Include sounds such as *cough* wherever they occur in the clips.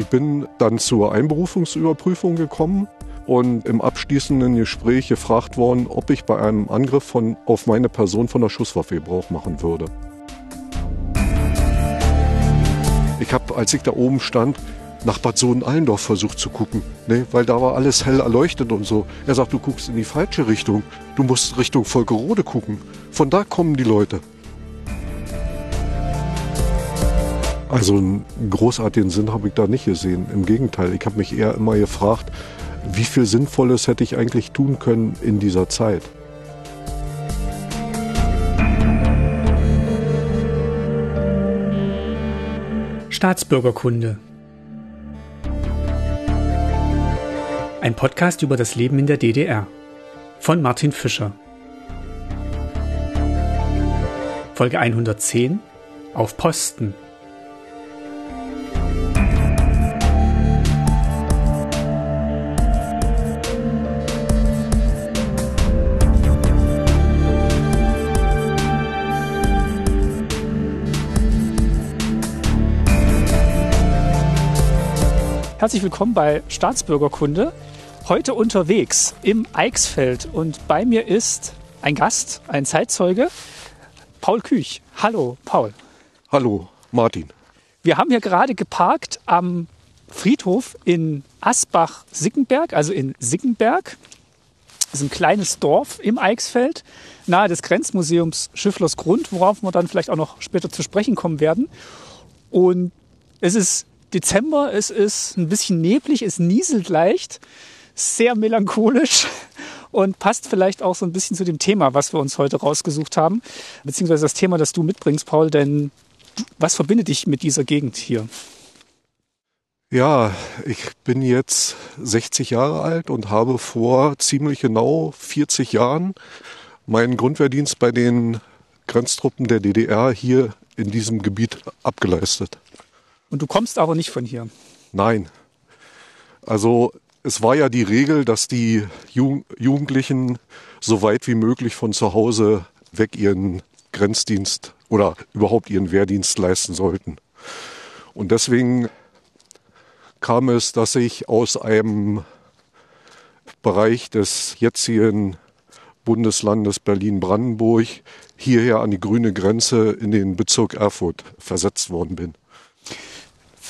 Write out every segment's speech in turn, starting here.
Ich bin dann zur Einberufungsüberprüfung gekommen und im abschließenden Gespräch gefragt worden, ob ich bei einem Angriff von, auf meine Person von der Schusswaffe Gebrauch machen würde. Ich habe, als ich da oben stand, nach Bad Sohn-Allendorf versucht zu gucken, ne? weil da war alles hell erleuchtet und so. Er sagt, du guckst in die falsche Richtung. Du musst Richtung Volkerode gucken. Von da kommen die Leute. Also einen großartigen Sinn habe ich da nicht gesehen. Im Gegenteil, ich habe mich eher immer gefragt, wie viel Sinnvolles hätte ich eigentlich tun können in dieser Zeit. Staatsbürgerkunde. Ein Podcast über das Leben in der DDR von Martin Fischer. Folge 110 auf Posten. Herzlich willkommen bei Staatsbürgerkunde. Heute unterwegs im Eichsfeld und bei mir ist ein Gast, ein Zeitzeuge, Paul Küch. Hallo, Paul. Hallo, Martin. Wir haben hier gerade geparkt am Friedhof in Asbach-Sickenberg, also in Sickenberg. Das ist ein kleines Dorf im Eichsfeld, nahe des Grenzmuseums Schifflers Grund, worauf wir dann vielleicht auch noch später zu sprechen kommen werden. Und es ist Dezember, es ist ein bisschen neblig, es nieselt leicht, sehr melancholisch *laughs* und passt vielleicht auch so ein bisschen zu dem Thema, was wir uns heute rausgesucht haben, beziehungsweise das Thema, das du mitbringst, Paul, denn was verbindet dich mit dieser Gegend hier? Ja, ich bin jetzt 60 Jahre alt und habe vor ziemlich genau 40 Jahren meinen Grundwehrdienst bei den Grenztruppen der DDR hier in diesem Gebiet abgeleistet. Und du kommst aber nicht von hier. Nein. Also es war ja die Regel, dass die Jugendlichen so weit wie möglich von zu Hause weg ihren Grenzdienst oder überhaupt ihren Wehrdienst leisten sollten. Und deswegen kam es, dass ich aus einem Bereich des jetzigen Bundeslandes Berlin-Brandenburg hierher an die grüne Grenze in den Bezirk Erfurt versetzt worden bin.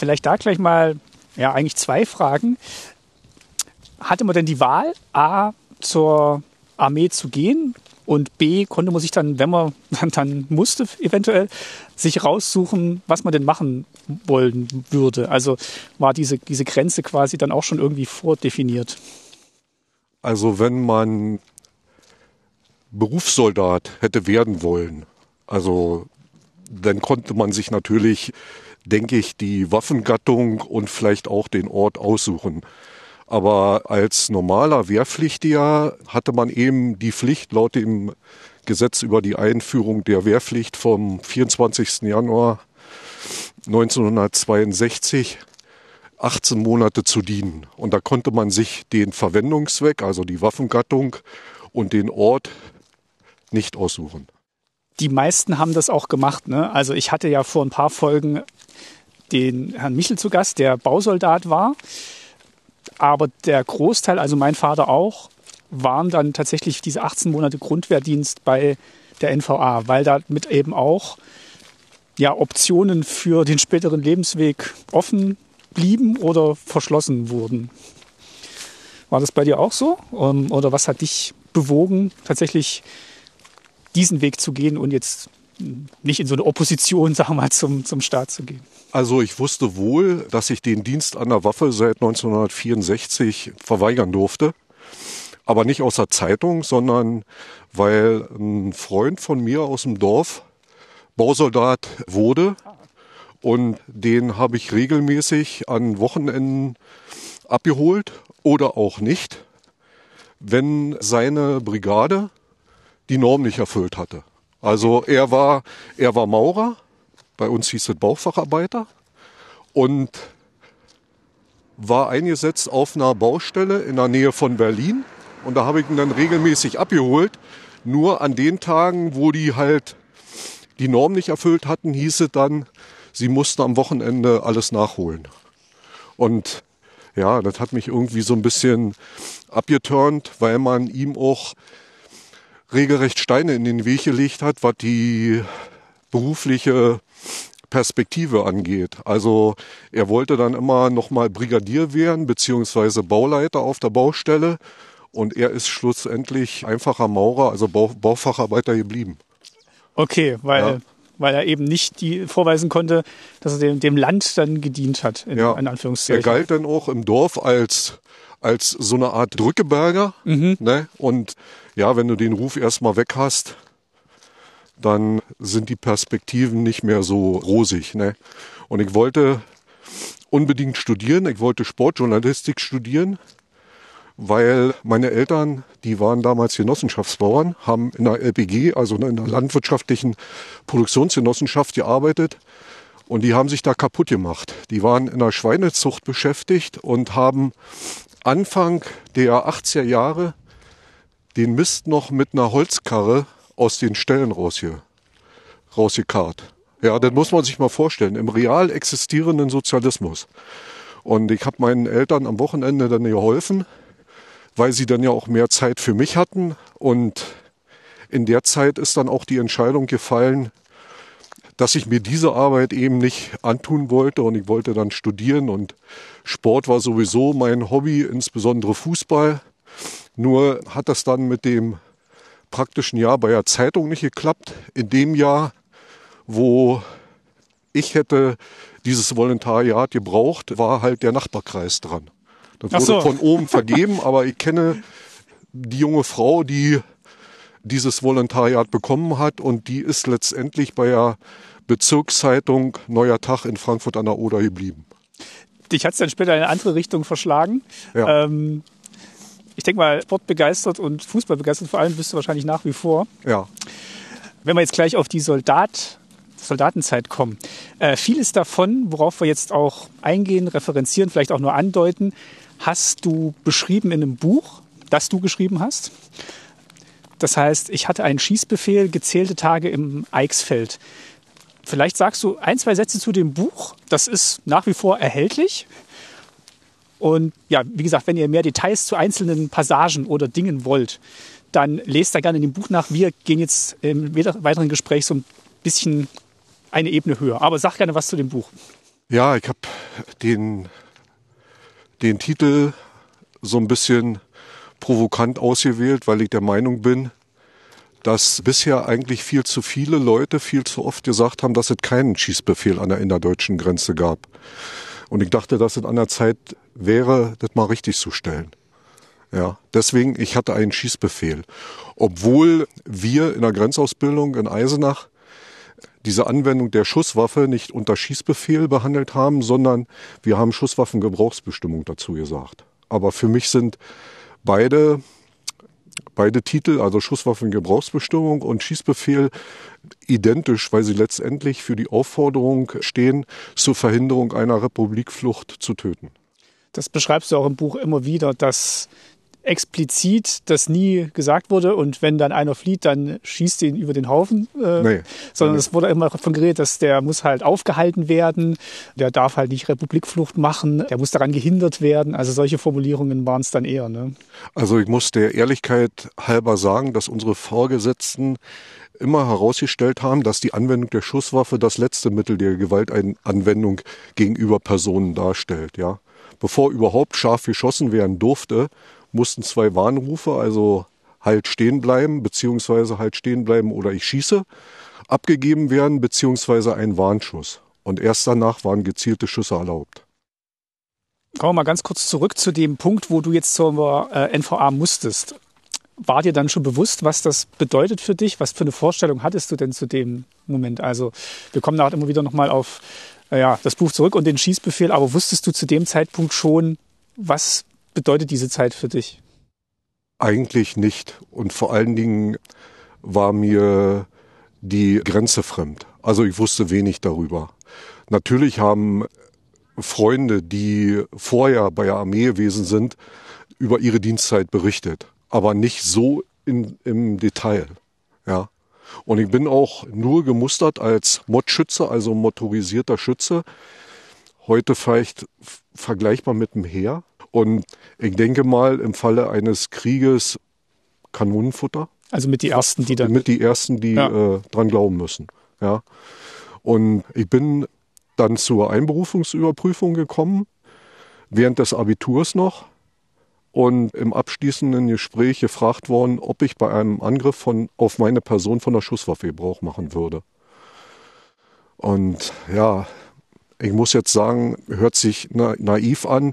Vielleicht da gleich mal, ja, eigentlich zwei Fragen. Hatte man denn die Wahl, A, zur Armee zu gehen und B, konnte man sich dann, wenn man *laughs* dann musste, eventuell sich raussuchen, was man denn machen wollen würde? Also war diese, diese Grenze quasi dann auch schon irgendwie vordefiniert? Also wenn man Berufssoldat hätte werden wollen, also dann konnte man sich natürlich denke ich, die Waffengattung und vielleicht auch den Ort aussuchen. Aber als normaler Wehrpflichtiger hatte man eben die Pflicht laut dem Gesetz über die Einführung der Wehrpflicht vom 24. Januar 1962 18 Monate zu dienen. Und da konnte man sich den Verwendungszweck, also die Waffengattung und den Ort nicht aussuchen. Die meisten haben das auch gemacht. Ne? Also ich hatte ja vor ein paar Folgen den Herrn Michel zu Gast, der Bausoldat war. Aber der Großteil, also mein Vater auch, waren dann tatsächlich diese 18 Monate Grundwehrdienst bei der NVA, weil damit eben auch ja, Optionen für den späteren Lebensweg offen blieben oder verschlossen wurden. War das bei dir auch so? Ähm, oder was hat dich bewogen, tatsächlich diesen Weg zu gehen und jetzt nicht in so eine Opposition, *laughs* sagen wir mal, zum, zum Staat zu gehen? Also ich wusste wohl, dass ich den Dienst an der Waffe seit 1964 verweigern durfte. Aber nicht aus der Zeitung, sondern weil ein Freund von mir aus dem Dorf Bausoldat wurde. Und den habe ich regelmäßig an Wochenenden abgeholt oder auch nicht, wenn seine Brigade die Norm nicht erfüllt hatte. Also er war, er war Maurer, bei uns hieß es Baufacharbeiter und war eingesetzt auf einer Baustelle in der Nähe von Berlin. Und da habe ich ihn dann regelmäßig abgeholt. Nur an den Tagen, wo die halt die Norm nicht erfüllt hatten, hieß es dann, sie mussten am Wochenende alles nachholen. Und ja, das hat mich irgendwie so ein bisschen abgeturnt, weil man ihm auch regelrecht Steine in den Weg gelegt hat, was die berufliche Perspektive angeht. Also er wollte dann immer nochmal Brigadier werden, beziehungsweise Bauleiter auf der Baustelle. Und er ist schlussendlich einfacher Maurer, also Bau, Baufacharbeiter geblieben. Okay, weil, ja. weil er eben nicht die vorweisen konnte, dass er dem, dem Land dann gedient hat, in, ja. in Anführungszeichen. Er galt dann auch im Dorf als, als so eine Art Drückeberger. Mhm. Ne? Und ja, wenn du den Ruf erstmal weg hast, dann sind die Perspektiven nicht mehr so rosig. Ne? Und ich wollte unbedingt studieren. Ich wollte Sportjournalistik studieren, weil meine Eltern, die waren damals Genossenschaftsbauern, haben in der LPG, also in der landwirtschaftlichen Produktionsgenossenschaft gearbeitet. Und die haben sich da kaputt gemacht. Die waren in der Schweinezucht beschäftigt und haben Anfang der 80er Jahre den Mist noch mit einer Holzkarre aus den Ställen rausge rausgekarrt. Ja, das muss man sich mal vorstellen. Im real existierenden Sozialismus. Und ich habe meinen Eltern am Wochenende dann geholfen, weil sie dann ja auch mehr Zeit für mich hatten. Und in der Zeit ist dann auch die Entscheidung gefallen, dass ich mir diese Arbeit eben nicht antun wollte und ich wollte dann studieren und Sport war sowieso mein Hobby, insbesondere Fußball. Nur hat das dann mit dem praktischen Jahr bei der Zeitung nicht geklappt. In dem Jahr, wo ich hätte dieses Volontariat gebraucht, war halt der Nachbarkreis dran. Das wurde so. von oben *laughs* vergeben, aber ich kenne die junge Frau, die dieses Volontariat bekommen hat und die ist letztendlich bei der Bezirkszeitung Neuer Tag in Frankfurt an der Oder geblieben. Dich hat es dann später in eine andere Richtung verschlagen. Ja. Ähm, ich denke mal, sportbegeistert und fußballbegeistert vor allem bist du wahrscheinlich nach wie vor. Ja. Wenn wir jetzt gleich auf die Soldat, Soldatenzeit kommen. Äh, vieles davon, worauf wir jetzt auch eingehen, referenzieren, vielleicht auch nur andeuten, hast du beschrieben in einem Buch, das du geschrieben hast. Das heißt, ich hatte einen Schießbefehl, gezählte Tage im Eichsfeld. Vielleicht sagst du ein, zwei Sätze zu dem Buch. Das ist nach wie vor erhältlich. Und ja, wie gesagt, wenn ihr mehr Details zu einzelnen Passagen oder Dingen wollt, dann lest da gerne in dem Buch nach. Wir gehen jetzt im weiteren Gespräch so ein bisschen eine Ebene höher. Aber sag gerne was zu dem Buch. Ja, ich habe den, den Titel so ein bisschen provokant ausgewählt, weil ich der Meinung bin, dass bisher eigentlich viel zu viele Leute viel zu oft gesagt haben, dass es keinen Schießbefehl an der innerdeutschen Grenze gab. Und ich dachte, dass es an der Zeit wäre, das mal richtig zu stellen. Ja, deswegen, ich hatte einen Schießbefehl. Obwohl wir in der Grenzausbildung in Eisenach diese Anwendung der Schusswaffe nicht unter Schießbefehl behandelt haben, sondern wir haben Schusswaffengebrauchsbestimmung dazu gesagt. Aber für mich sind beide beide Titel, also Schusswaffengebrauchsbestimmung und Schießbefehl, identisch, weil sie letztendlich für die Aufforderung stehen, zur Verhinderung einer Republikflucht zu töten. Das beschreibst du auch im Buch immer wieder, dass explizit das nie gesagt wurde und wenn dann einer flieht, dann schießt ihn über den Haufen. Äh, nee, sondern es wurde immer davon geredet, dass der muss halt aufgehalten werden, der darf halt nicht Republikflucht machen, der muss daran gehindert werden. Also solche Formulierungen waren es dann eher. Ne? Also ich muss der Ehrlichkeit halber sagen, dass unsere Vorgesetzten immer herausgestellt haben, dass die Anwendung der Schusswaffe das letzte Mittel der Gewaltanwendung gegenüber Personen darstellt. Ja, bevor überhaupt scharf geschossen werden durfte, mussten zwei Warnrufe, also halt stehen bleiben, beziehungsweise halt stehen bleiben oder ich schieße, abgegeben werden, beziehungsweise ein Warnschuss. Und erst danach waren gezielte Schüsse erlaubt. Kommen wir mal ganz kurz zurück zu dem Punkt, wo du jetzt zur äh, NVA musstest. War dir dann schon bewusst, was das bedeutet für dich? Was für eine Vorstellung hattest du denn zu dem Moment? Also wir kommen nachher immer wieder nochmal auf äh, ja, das Buch zurück und den Schießbefehl, aber wusstest du zu dem Zeitpunkt schon, was bedeutet diese Zeit für dich? Eigentlich nicht. Und vor allen Dingen war mir die Grenze fremd. Also ich wusste wenig darüber. Natürlich haben Freunde, die vorher bei der Armee gewesen sind, über ihre Dienstzeit berichtet, aber nicht so in, im Detail. Ja. Und ich bin auch nur gemustert als Modschütze, also motorisierter Schütze. heute vielleicht vergleichbar mit dem Heer. Und ich denke mal, im Falle eines Krieges Kanonenfutter. Also mit die ersten, die dann. Mit die ersten, die ja. äh, dran glauben müssen. Ja. Und ich bin dann zur Einberufungsüberprüfung gekommen, während des Abiturs noch und im abschließenden Gespräch gefragt worden, ob ich bei einem Angriff von, auf meine Person von der Schusswaffe Gebrauch machen würde. Und ja, ich muss jetzt sagen, hört sich na, naiv an,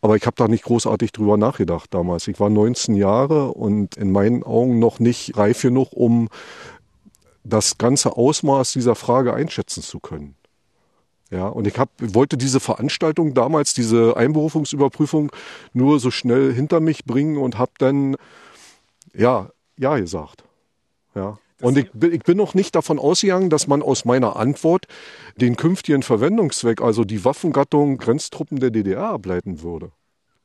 aber ich habe da nicht großartig drüber nachgedacht damals. Ich war 19 Jahre und in meinen Augen noch nicht reif genug, um das ganze Ausmaß dieser Frage einschätzen zu können. Ja, und ich hab, wollte diese Veranstaltung damals, diese Einberufungsüberprüfung, nur so schnell hinter mich bringen und habe dann ja, ja gesagt. Ja. Und ich, ich bin noch nicht davon ausgegangen, dass man aus meiner Antwort den künftigen Verwendungszweck, also die Waffengattung Grenztruppen der DDR ableiten würde.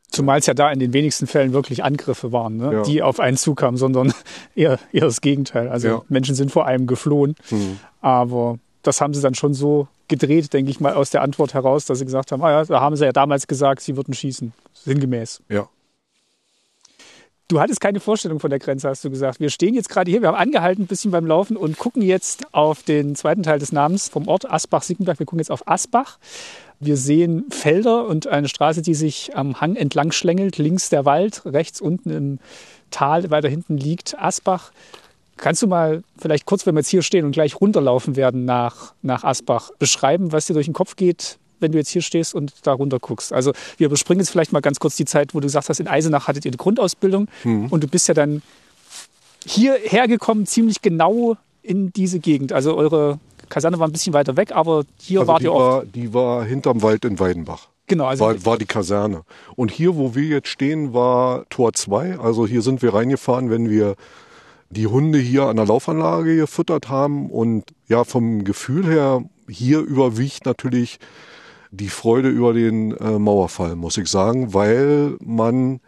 Zumal es ja da in den wenigsten Fällen wirklich Angriffe waren, ne? ja. die auf einen zukamen, sondern *laughs* eher, eher das Gegenteil. Also ja. Menschen sind vor einem geflohen. Mhm. Aber das haben sie dann schon so gedreht, denke ich mal, aus der Antwort heraus, dass sie gesagt haben, ah ja, da haben sie ja damals gesagt, sie würden schießen. Sinngemäß. Ja. Du hattest keine Vorstellung von der Grenze, hast du gesagt. Wir stehen jetzt gerade hier, wir haben angehalten ein bisschen beim Laufen und gucken jetzt auf den zweiten Teil des Namens vom Ort Asbach-Sickenberg. Wir gucken jetzt auf Asbach. Wir sehen Felder und eine Straße, die sich am Hang entlang schlängelt. Links der Wald, rechts unten im Tal, weiter hinten liegt Asbach. Kannst du mal vielleicht kurz, wenn wir jetzt hier stehen und gleich runterlaufen werden nach, nach Asbach, beschreiben, was dir durch den Kopf geht, wenn du jetzt hier stehst und da runter guckst. Also wir überspringen jetzt vielleicht mal ganz kurz die Zeit, wo du gesagt hast, in Eisenach hattet ihr eine Grundausbildung mhm. und du bist ja dann hierher gekommen, ziemlich genau in diese Gegend. Also eure Kaserne war ein bisschen weiter weg, aber hier also wart ihr auch. Die war hinterm Wald in Weidenbach. Genau, also war, war die Kaserne. Und hier, wo wir jetzt stehen, war Tor 2. Also hier sind wir reingefahren, wenn wir die Hunde hier an der Laufanlage gefüttert haben. Und ja, vom Gefühl her, hier überwiegt natürlich die Freude über den äh, Mauerfall, muss ich sagen, weil man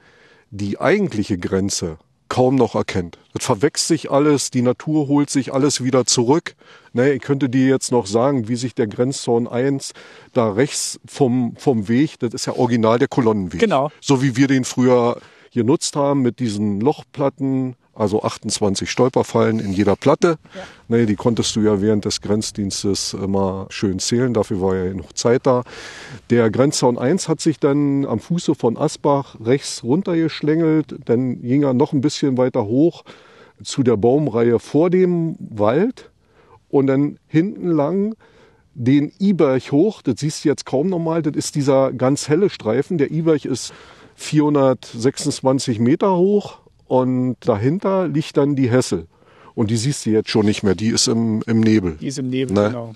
die eigentliche Grenze kaum noch erkennt. Das verwechselt sich alles, die Natur holt sich alles wieder zurück. Ne, ich könnte dir jetzt noch sagen, wie sich der Grenzzaun 1 da rechts vom, vom Weg, das ist ja original der Kolonnenweg. Genau. So wie wir den früher genutzt haben mit diesen Lochplatten, also 28 Stolperfallen in jeder Platte. Ja. Nee, die konntest du ja während des Grenzdienstes immer schön zählen, dafür war ja noch Zeit da. Der Grenzzaun 1 hat sich dann am Fuße von Asbach rechts runtergeschlängelt, dann ging er noch ein bisschen weiter hoch zu der Baumreihe vor dem Wald und dann hinten lang den Iberg hoch, das siehst du jetzt kaum nochmal, das ist dieser ganz helle Streifen. Der Iberg ist 426 Meter hoch und dahinter liegt dann die Hessel. Und die siehst du jetzt schon nicht mehr, die ist im, im Nebel. Die ist im Nebel, ne? genau.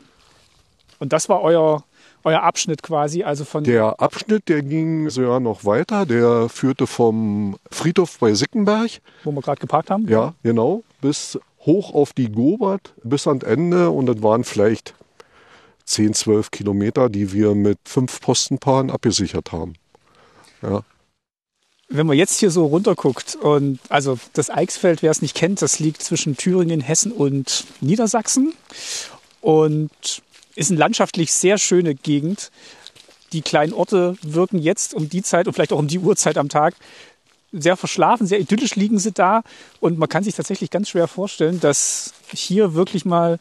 Und das war euer, euer Abschnitt quasi, also von. Der Abschnitt, der ging so ja noch weiter, der führte vom Friedhof bei Sickenberg. Wo wir gerade geparkt haben? Ja, genau. Bis hoch auf die Gobert, bis ans Ende. Und das waren vielleicht 10, 12 Kilometer, die wir mit fünf Postenpaaren abgesichert haben. Ja wenn man jetzt hier so runterguckt und also das Eichsfeld, wer es nicht kennt, das liegt zwischen Thüringen, Hessen und Niedersachsen und ist eine landschaftlich sehr schöne Gegend. Die kleinen Orte wirken jetzt um die Zeit und vielleicht auch um die Uhrzeit am Tag sehr verschlafen, sehr idyllisch liegen sie da und man kann sich tatsächlich ganz schwer vorstellen, dass hier wirklich mal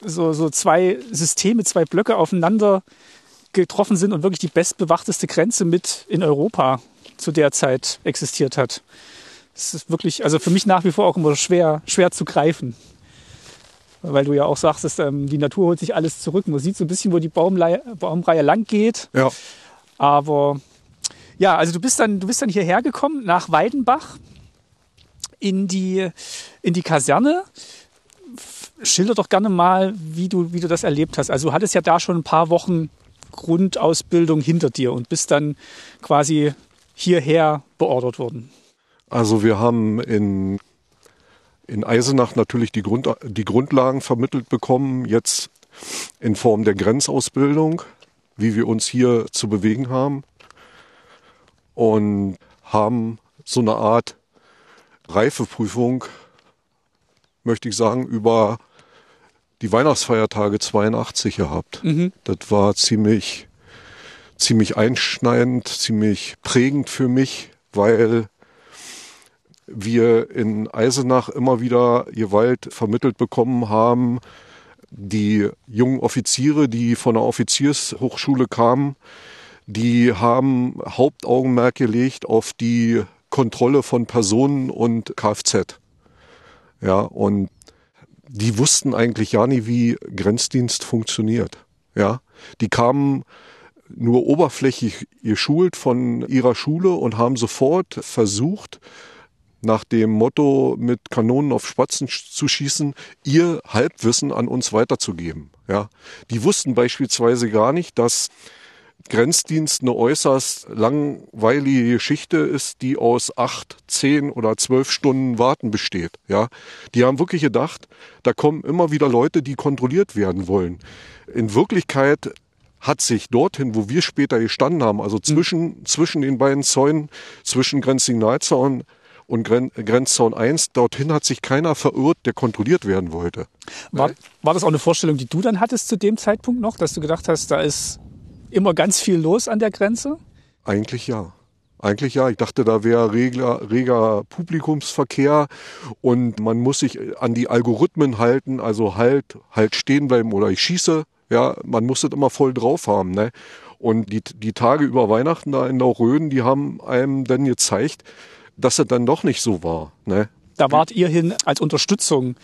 so, so zwei Systeme, zwei Blöcke aufeinander getroffen sind und wirklich die bestbewachteste Grenze mit in Europa zu der Zeit existiert hat. Es ist wirklich, also für mich nach wie vor auch immer schwer, schwer zu greifen. Weil du ja auch sagst, dass, ähm, die Natur holt sich alles zurück. Man sieht so ein bisschen, wo die Baumreihe, Baumreihe lang geht. Ja. Aber ja, also du bist dann, du bist dann hierher gekommen nach Weidenbach in die, in die Kaserne. Schilder doch gerne mal, wie du, wie du das erlebt hast. Also du hattest ja da schon ein paar Wochen Grundausbildung hinter dir und bist dann quasi hierher beordert wurden? Also wir haben in, in Eisenach natürlich die, Grund, die Grundlagen vermittelt bekommen, jetzt in Form der Grenzausbildung, wie wir uns hier zu bewegen haben. Und haben so eine Art Reifeprüfung, möchte ich sagen, über die Weihnachtsfeiertage 82 gehabt. Mhm. Das war ziemlich ziemlich einschneidend, ziemlich prägend für mich, weil wir in Eisenach immer wieder Gewalt vermittelt bekommen haben. Die jungen Offiziere, die von der Offiziershochschule kamen, die haben Hauptaugenmerk gelegt auf die Kontrolle von Personen und Kfz. Ja, und die wussten eigentlich ja nie, wie Grenzdienst funktioniert. Ja, die kamen nur oberflächlich geschult von ihrer Schule und haben sofort versucht, nach dem Motto mit Kanonen auf Spatzen zu schießen, ihr Halbwissen an uns weiterzugeben. Ja, die wussten beispielsweise gar nicht, dass Grenzdienst eine äußerst langweilige Geschichte ist, die aus acht, zehn oder zwölf Stunden Warten besteht. Ja, die haben wirklich gedacht, da kommen immer wieder Leute, die kontrolliert werden wollen. In Wirklichkeit hat sich dorthin, wo wir später gestanden haben, also zwischen, mhm. zwischen den beiden Zäunen, zwischen Grenzsignalzaun und Gren Grenzzaun 1, dorthin hat sich keiner verirrt, der kontrolliert werden wollte. War, war das auch eine Vorstellung, die du dann hattest zu dem Zeitpunkt noch, dass du gedacht hast, da ist immer ganz viel los an der Grenze? Eigentlich ja. Eigentlich ja. Ich dachte, da wäre reger, reger Publikumsverkehr und man muss sich an die Algorithmen halten, also halt, halt stehen bleiben oder ich schieße. Ja, man muss das immer voll drauf haben. Ne? Und die, die Tage über Weihnachten da in Lauröden, die haben einem dann gezeigt, dass es dann doch nicht so war. Ne? Da wart ihr hin als Unterstützung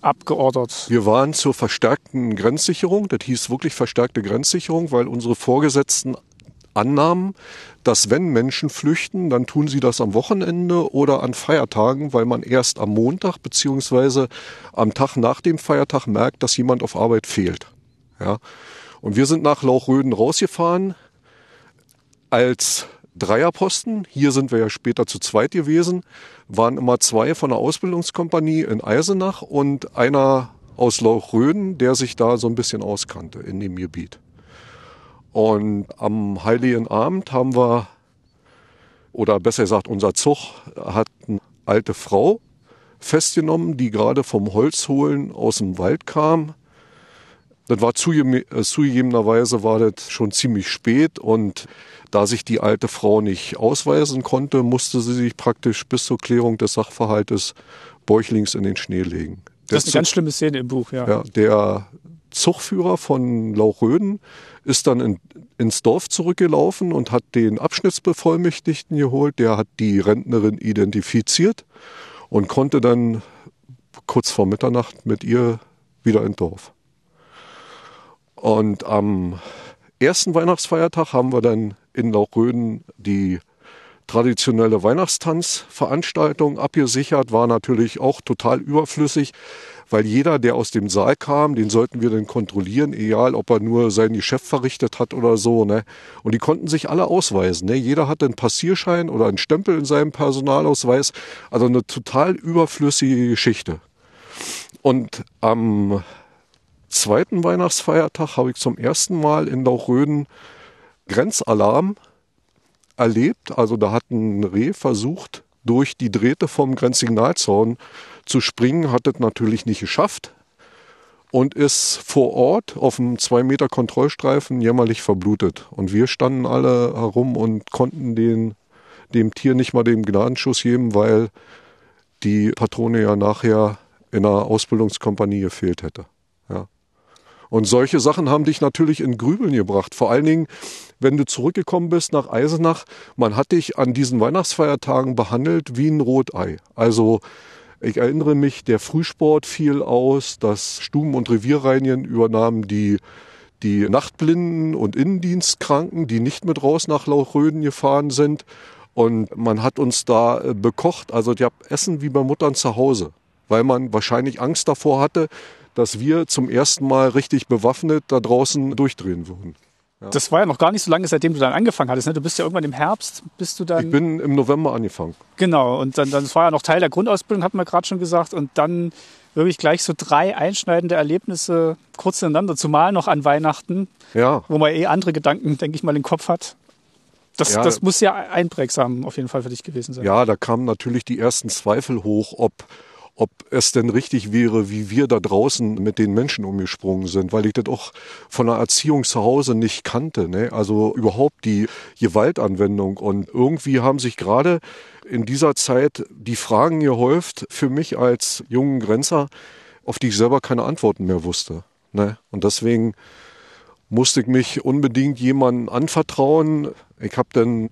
abgeordert? Wir waren zur verstärkten Grenzsicherung. Das hieß wirklich verstärkte Grenzsicherung, weil unsere Vorgesetzten annahmen, dass wenn Menschen flüchten, dann tun sie das am Wochenende oder an Feiertagen, weil man erst am Montag beziehungsweise am Tag nach dem Feiertag merkt, dass jemand auf Arbeit fehlt. Ja. Und wir sind nach Lauchröden rausgefahren als Dreierposten. Hier sind wir ja später zu zweit gewesen. Waren immer zwei von der Ausbildungskompanie in Eisenach und einer aus Lauchröden, der sich da so ein bisschen auskannte in dem Gebiet. Und am Heiligen Abend haben wir, oder besser gesagt, unser Zug hat eine alte Frau festgenommen, die gerade vom Holzholen aus dem Wald kam. Das war äh, zugegebenerweise war das schon ziemlich spät und da sich die alte Frau nicht ausweisen konnte, musste sie sich praktisch bis zur Klärung des Sachverhaltes bäuchlings in den Schnee legen. Das ist eine ganz schlimme Szene im Buch, ja. ja der Zugführer von Lauchröden ist dann in, ins Dorf zurückgelaufen und hat den Abschnittsbevollmächtigten geholt. Der hat die Rentnerin identifiziert und konnte dann kurz vor Mitternacht mit ihr wieder ins Dorf. Und am ersten Weihnachtsfeiertag haben wir dann in Lauchröden die traditionelle Weihnachtstanzveranstaltung abgesichert, war natürlich auch total überflüssig, weil jeder, der aus dem Saal kam, den sollten wir dann kontrollieren, egal ob er nur sein Geschäft verrichtet hat oder so. Ne? Und die konnten sich alle ausweisen. Ne? Jeder hatte einen Passierschein oder einen Stempel in seinem Personalausweis. Also eine total überflüssige Geschichte. Und am zweiten Weihnachtsfeiertag habe ich zum ersten Mal in Lauchröden Grenzalarm erlebt. Also da hat ein Reh versucht, durch die Drähte vom Grenzsignalzaun zu springen, hat es natürlich nicht geschafft und ist vor Ort auf einem zwei Meter Kontrollstreifen jämmerlich verblutet. Und wir standen alle herum und konnten den, dem Tier nicht mal den Gnadenschuss geben, weil die Patrone ja nachher in einer Ausbildungskompanie gefehlt hätte. Und solche Sachen haben dich natürlich in Grübeln gebracht. Vor allen Dingen, wenn du zurückgekommen bist nach Eisenach, man hat dich an diesen Weihnachtsfeiertagen behandelt wie ein Rotei. Also ich erinnere mich, der Frühsport fiel aus, das Stuben- und Revierreinigen übernahmen die, die Nachtblinden und Innendienstkranken, die nicht mit raus nach Lauchröden gefahren sind. Und man hat uns da äh, bekocht, also ich habe Essen wie bei Muttern zu Hause, weil man wahrscheinlich Angst davor hatte, dass wir zum ersten Mal richtig bewaffnet da draußen durchdrehen würden. Ja. Das war ja noch gar nicht so lange, seitdem du dann angefangen hattest. Ne? Du bist ja irgendwann im Herbst, bist du dann. Ich bin im November angefangen. Genau, und dann, dann war ja noch Teil der Grundausbildung, hat man gerade schon gesagt. Und dann wirklich gleich so drei einschneidende Erlebnisse kurz ineinander, zumal noch an Weihnachten, ja. wo man eh andere Gedanken, denke ich mal, im Kopf hat. Das, ja, das muss ja einprägsam auf jeden Fall für dich gewesen sein. Ja, da kamen natürlich die ersten Zweifel hoch, ob ob es denn richtig wäre, wie wir da draußen mit den Menschen umgesprungen sind, weil ich das auch von der Erziehung zu Hause nicht kannte. Ne? Also überhaupt die Gewaltanwendung. Und irgendwie haben sich gerade in dieser Zeit die Fragen gehäuft für mich als jungen Grenzer, auf die ich selber keine Antworten mehr wusste. Ne? Und deswegen musste ich mich unbedingt jemandem anvertrauen. Ich habe dann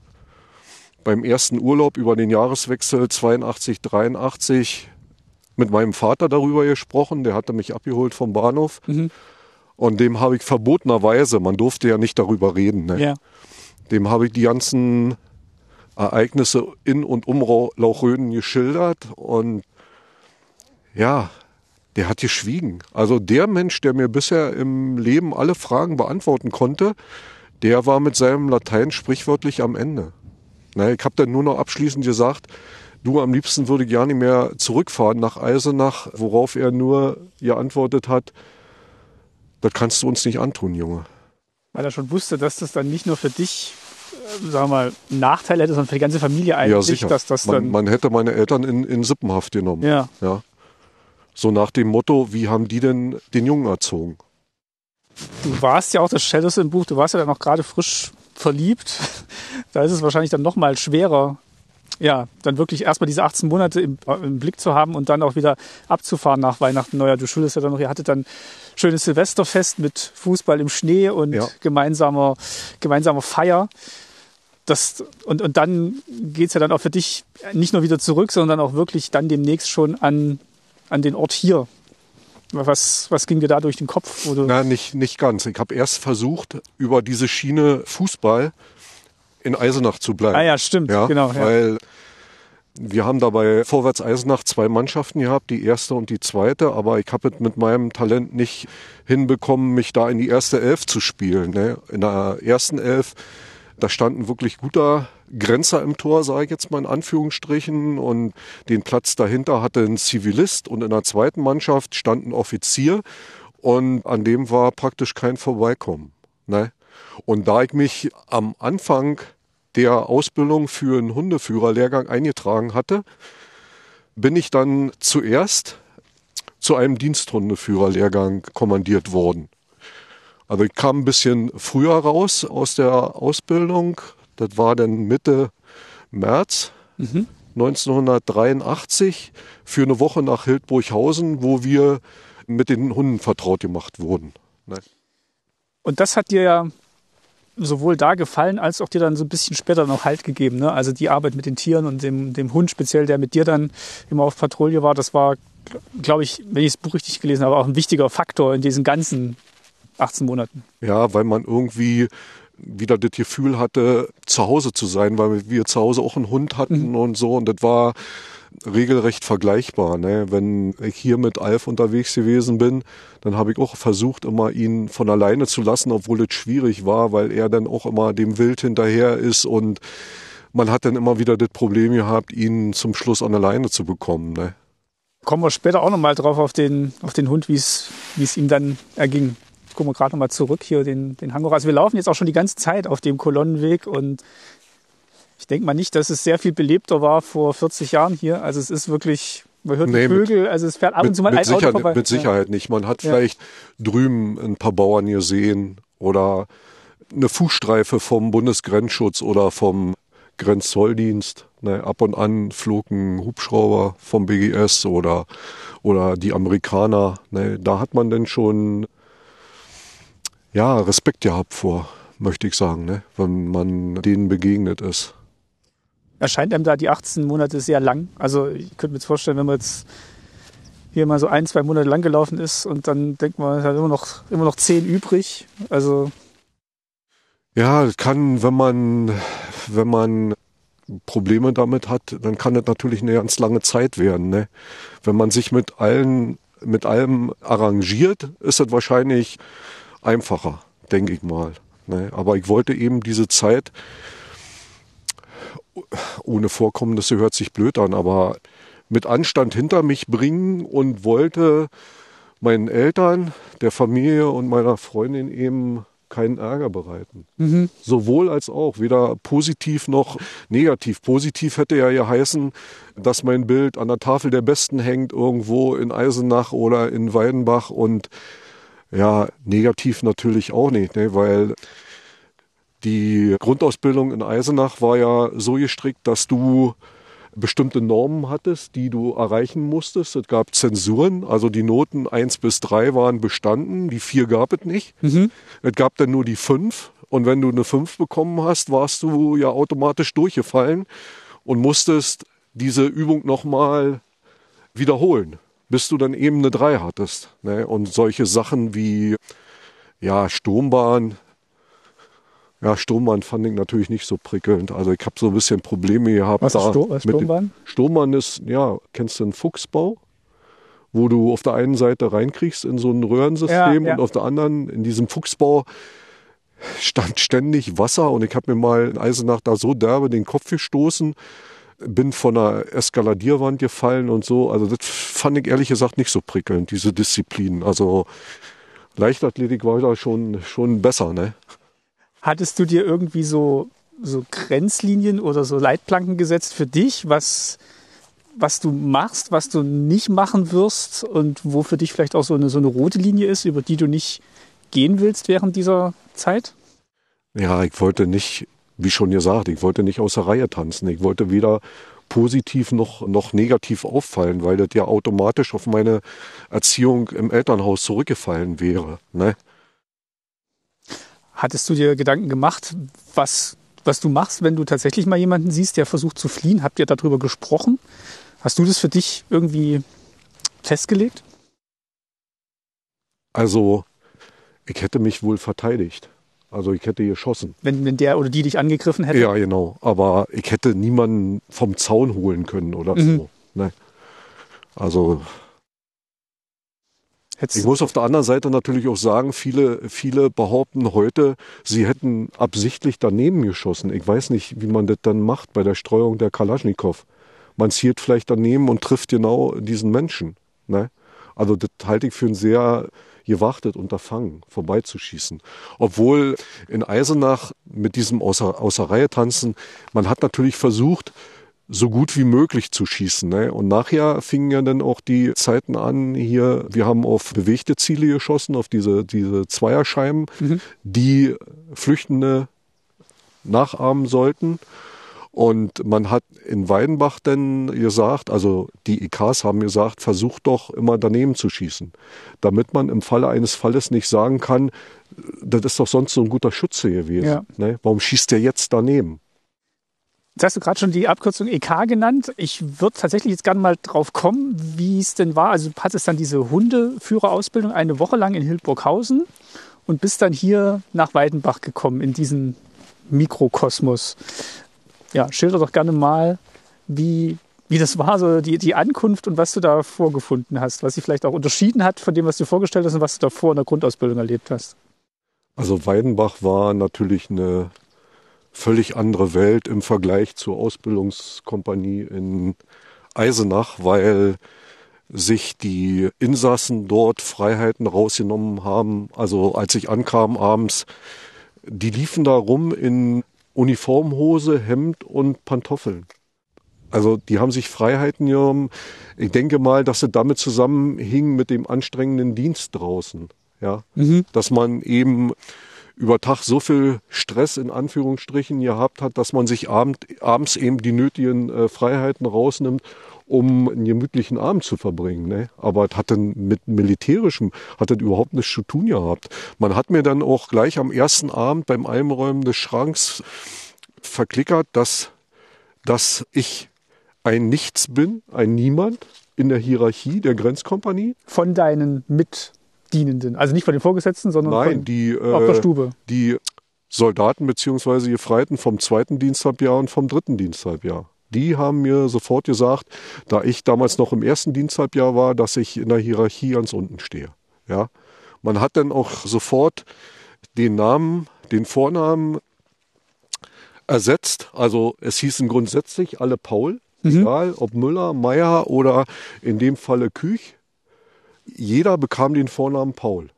beim ersten Urlaub über den Jahreswechsel 82, 83 mit meinem Vater darüber gesprochen. Der hatte mich abgeholt vom Bahnhof. Mhm. Und dem habe ich verbotenerweise, man durfte ja nicht darüber reden, ne? ja. dem habe ich die ganzen Ereignisse in und um Lauchröden geschildert. Und ja, der hat geschwiegen. Also der Mensch, der mir bisher im Leben alle Fragen beantworten konnte, der war mit seinem Latein sprichwörtlich am Ende. Na, ich habe dann nur noch abschließend gesagt, du am liebsten würde ich gar nicht mehr zurückfahren nach Eisenach, worauf er nur geantwortet hat, das kannst du uns nicht antun, Junge. Weil er schon wusste, dass das dann nicht nur für dich, äh, sagen wir mal, einen Nachteil hätte, sondern für die ganze Familie eigentlich. Ja, sicher. Dass das man, man hätte meine Eltern in, in Sippenhaft genommen. Ja. ja. So nach dem Motto, wie haben die denn den Jungen erzogen? Du warst ja auch, das Shadows im Buch, du warst ja dann noch gerade frisch verliebt. *laughs* Da ist es wahrscheinlich dann noch mal schwerer, ja, dann wirklich erstmal diese 18 Monate im, im, Blick zu haben und dann auch wieder abzufahren nach Weihnachten. Neujahr. Du schuldest ja dann noch, ihr hattet dann schönes Silvesterfest mit Fußball im Schnee und ja. gemeinsamer, gemeinsamer Feier. Das, und, und dann geht's ja dann auch für dich nicht nur wieder zurück, sondern auch wirklich dann demnächst schon an an den Ort hier? Was, was ging dir da durch den Kopf? Oder? Na, nicht, nicht ganz. Ich habe erst versucht, über diese Schiene Fußball in Eisenach zu bleiben. Ah ja, stimmt, ja, genau. Ja. Weil wir haben dabei Vorwärts Eisenach zwei Mannschaften gehabt, die erste und die zweite, aber ich habe mit meinem Talent nicht hinbekommen, mich da in die erste Elf zu spielen. Ne? In der ersten Elf, da standen wirklich guter Grenzer im Tor, sage ich jetzt mal in Anführungsstrichen. Und den Platz dahinter hatte ein Zivilist und in der zweiten Mannschaft stand ein Offizier und an dem war praktisch kein Vorbeikommen. Ne? Und da ich mich am Anfang der Ausbildung für einen Hundeführerlehrgang eingetragen hatte, bin ich dann zuerst zu einem Diensthundeführerlehrgang kommandiert worden. Also ich kam ein bisschen früher raus aus der Ausbildung, das war dann Mitte März mhm. 1983 für eine Woche nach Hildburghausen, wo wir mit den Hunden vertraut gemacht wurden. Ne? Und das hat dir ja sowohl da gefallen, als auch dir dann so ein bisschen später noch Halt gegeben. Ne? Also die Arbeit mit den Tieren und dem, dem Hund speziell, der mit dir dann immer auf Patrouille war, das war, glaube ich, wenn ich das Buch richtig gelesen habe, auch ein wichtiger Faktor in diesen ganzen 18 Monaten. Ja, weil man irgendwie wieder das Gefühl hatte, zu Hause zu sein, weil wir zu Hause auch einen Hund hatten mhm. und so. Und das war regelrecht vergleichbar. Ne? Wenn ich hier mit Alf unterwegs gewesen bin, dann habe ich auch versucht, immer ihn von alleine zu lassen, obwohl es schwierig war, weil er dann auch immer dem Wild hinterher ist und man hat dann immer wieder das Problem gehabt, ihn zum Schluss an alleine zu bekommen. Ne? Kommen wir später auch nochmal drauf auf den, auf den Hund, wie es ihm dann erging gucken wir gerade nochmal zurück hier, den, den Hang Also wir laufen jetzt auch schon die ganze Zeit auf dem Kolonnenweg und ich denke mal nicht, dass es sehr viel belebter war vor 40 Jahren hier. Also es ist wirklich, man hört nee, Vögel, also es fährt ab und zu mal ein Auto vorbei. Mit Sicherheit ja. nicht. Man hat ja. vielleicht drüben ein paar Bauern gesehen oder eine Fußstreife vom Bundesgrenzschutz oder vom Grenzzolldienst. Ne, ab und an flog ein Hubschrauber vom BGS oder, oder die Amerikaner. Ne, da hat man denn schon ja, Respekt gehabt vor, möchte ich sagen, ne? wenn man denen begegnet ist. Erscheint einem da die 18 Monate sehr lang? Also ich könnte mir jetzt vorstellen, wenn man jetzt hier mal so ein, zwei Monate lang gelaufen ist und dann denkt man, es hat immer noch, immer noch zehn übrig. Also ja, kann, wenn man, wenn man Probleme damit hat, dann kann das natürlich eine ganz lange Zeit werden. Ne? Wenn man sich mit allen, mit allem arrangiert, ist das wahrscheinlich einfacher, denke ich mal. Ne? Aber ich wollte eben diese Zeit ohne Vorkommnisse hört sich blöd an, aber mit Anstand hinter mich bringen und wollte meinen Eltern, der Familie und meiner Freundin eben keinen Ärger bereiten. Mhm. Sowohl als auch, weder positiv noch negativ. Positiv hätte ja geheißen, dass mein Bild an der Tafel der Besten hängt, irgendwo in Eisenach oder in Weidenbach und ja, negativ natürlich auch nicht, ne, weil die Grundausbildung in Eisenach war ja so gestrickt, dass du bestimmte Normen hattest, die du erreichen musstest. Es gab Zensuren, also die Noten eins bis drei waren bestanden, die vier gab es nicht. Mhm. Es gab dann nur die fünf und wenn du eine fünf bekommen hast, warst du ja automatisch durchgefallen und musstest diese Übung nochmal wiederholen, bis du dann eben eine drei hattest. Ne? Und solche Sachen wie ja, Sturmbahn, ja, Sturmbahn fand ich natürlich nicht so prickelnd. Also ich habe so ein bisschen Probleme gehabt. Was ist Stur was Sturmbahn? Sturmbahn ist, ja, kennst du einen Fuchsbau? Wo du auf der einen Seite reinkriegst in so ein Röhrensystem ja, ja. und auf der anderen in diesem Fuchsbau stand ständig Wasser und ich habe mir mal in Eisenach da so derbe den Kopf gestoßen, bin von einer Eskaladierwand gefallen und so. Also das fand ich ehrlich gesagt nicht so prickelnd, diese Disziplin. Also Leichtathletik war da schon, schon besser, ne? Hattest du dir irgendwie so, so Grenzlinien oder so Leitplanken gesetzt für dich, was, was du machst, was du nicht machen wirst und wo für dich vielleicht auch so eine, so eine rote Linie ist, über die du nicht gehen willst während dieser Zeit? Ja, ich wollte nicht, wie schon gesagt, ich wollte nicht aus der Reihe tanzen. Ich wollte weder positiv noch, noch negativ auffallen, weil das ja automatisch auf meine Erziehung im Elternhaus zurückgefallen wäre. Ne? Hattest du dir Gedanken gemacht, was, was du machst, wenn du tatsächlich mal jemanden siehst, der versucht zu fliehen? Habt ihr darüber gesprochen? Hast du das für dich irgendwie festgelegt? Also, ich hätte mich wohl verteidigt. Also ich hätte geschossen. Wenn, wenn der oder die dich angegriffen hätte? Ja, genau. Aber ich hätte niemanden vom Zaun holen können oder mhm. so. Ne? Also Hätt's ich muss auf der anderen Seite natürlich auch sagen, viele, viele behaupten heute, sie hätten absichtlich daneben geschossen. Ich weiß nicht, wie man das dann macht bei der Streuung der Kalaschnikow. Man zielt vielleicht daneben und trifft genau diesen Menschen. Ne? Also das halte ich für ein sehr gewachtet Unterfangen, vorbeizuschießen. Obwohl in Eisenach mit diesem außer, außer Reihe tanzen, man hat natürlich versucht, so gut wie möglich zu schießen. Ne? Und nachher fingen ja dann auch die Zeiten an, hier, wir haben auf bewegte Ziele geschossen, auf diese, diese Zweierscheiben, mhm. die Flüchtende nachahmen sollten. Und man hat in Weidenbach dann gesagt, also die IKs haben gesagt, versucht doch immer daneben zu schießen, damit man im Falle eines Falles nicht sagen kann, das ist doch sonst so ein guter Schütze gewesen. Ja. Ne? Warum schießt der jetzt daneben? Jetzt hast du gerade schon die Abkürzung EK genannt. Ich würde tatsächlich jetzt gerne mal drauf kommen, wie es denn war. Also du hattest dann diese Hundeführerausbildung eine Woche lang in Hildburghausen und bist dann hier nach Weidenbach gekommen in diesen Mikrokosmos. Ja, schilder doch gerne mal, wie, wie das war, so die, die Ankunft und was du da vorgefunden hast, was sich vielleicht auch unterschieden hat von dem, was du vorgestellt hast und was du davor in der Grundausbildung erlebt hast. Also Weidenbach war natürlich eine völlig andere Welt im Vergleich zur Ausbildungskompanie in Eisenach, weil sich die Insassen dort Freiheiten rausgenommen haben. Also als ich ankam abends, die liefen da rum in Uniformhose, Hemd und Pantoffeln. Also die haben sich Freiheiten genommen. Ich denke mal, dass es damit zusammenhing mit dem anstrengenden Dienst draußen. Ja, mhm. dass man eben über Tag so viel Stress in Anführungsstrichen gehabt hat, dass man sich abend, abends eben die nötigen äh, Freiheiten rausnimmt, um einen gemütlichen Abend zu verbringen. Ne? Aber es hatte mit militärischem hat das überhaupt nichts zu tun gehabt. Man hat mir dann auch gleich am ersten Abend beim Einräumen des Schranks verklickert, dass, dass ich ein Nichts bin, ein Niemand in der Hierarchie der Grenzkompanie. Von deinen Mit Dienenden. Also nicht von den Vorgesetzten, sondern Nein, von, die, äh, auf der Stube. Die Soldaten bzw. Gefreiten vom zweiten Diensthalbjahr und vom dritten Diensthalbjahr. Die haben mir sofort gesagt, da ich damals noch im ersten Diensthalbjahr war, dass ich in der Hierarchie ganz unten stehe. Ja, man hat dann auch sofort den Namen, den Vornamen ersetzt. Also es hießen grundsätzlich alle Paul, mhm. egal ob Müller, Meier oder in dem Falle Küch jeder bekam den Vornamen Paul.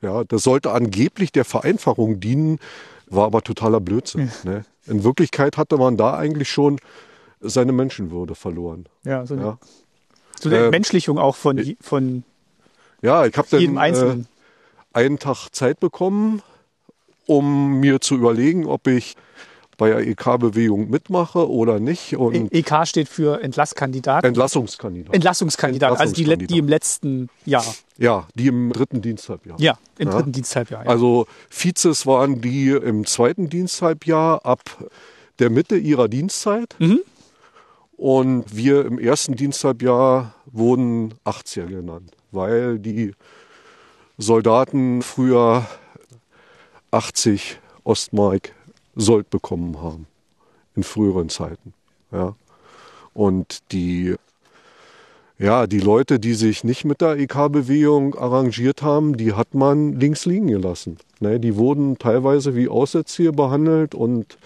Ja, das sollte angeblich der Vereinfachung dienen, war aber totaler Blödsinn. Ne? In Wirklichkeit hatte man da eigentlich schon seine Menschenwürde verloren. Ja, so eine, Ja, so eine Äh, Entmenschlichung auch von, je- von ja ich habe jedem dann äh, Einzelnen. einen Tag Zeit bekommen, um mir zu überlegen, ob ich bei der EK-Bewegung mitmache oder nicht. Und EK steht für Entlasskandidat. Entlassungskandidat. Entlassungskandidat, also die, die im letzten Jahr. ja, die im dritten Diensthalbjahr. Ja, im Ja. dritten Diensthalbjahr. Ja. Also Vizes waren die im zweiten Diensthalbjahr ab der Mitte ihrer Dienstzeit. Mhm. Und wir im ersten Diensthalbjahr wurden 80er genannt, weil die Soldaten früher 80 Ostmark Sold bekommen haben in früheren Zeiten. Ja. Und die, ja, die Leute, die sich nicht mit der EK-Bewegung arrangiert haben, die hat man links liegen gelassen. Ne, die wurden teilweise wie Aussätzige behandelt und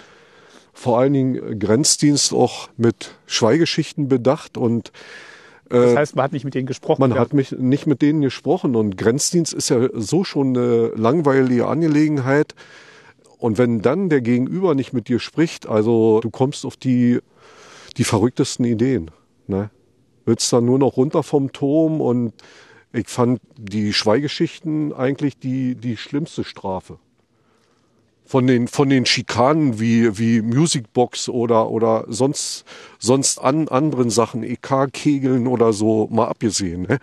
vor allen Dingen Grenzdienst auch mit Schweigeschichten bedacht und das heißt, man hat nicht mit denen gesprochen. man ja. hat mich nicht mit denen gesprochen und Grenzdienst ist ja so schon eine langweilige Angelegenheit. Und wenn dann der Gegenüber nicht mit dir spricht, also du kommst auf die, die verrücktesten Ideen. Ne? Willst dann nur noch runter vom Turm und ich fand die Schweigeschichten eigentlich die, die schlimmste Strafe. Von den, von den Schikanen wie, wie Musicbox oder, oder sonst, sonst an anderen Sachen, EK-Kegeln oder so, mal abgesehen. Ne?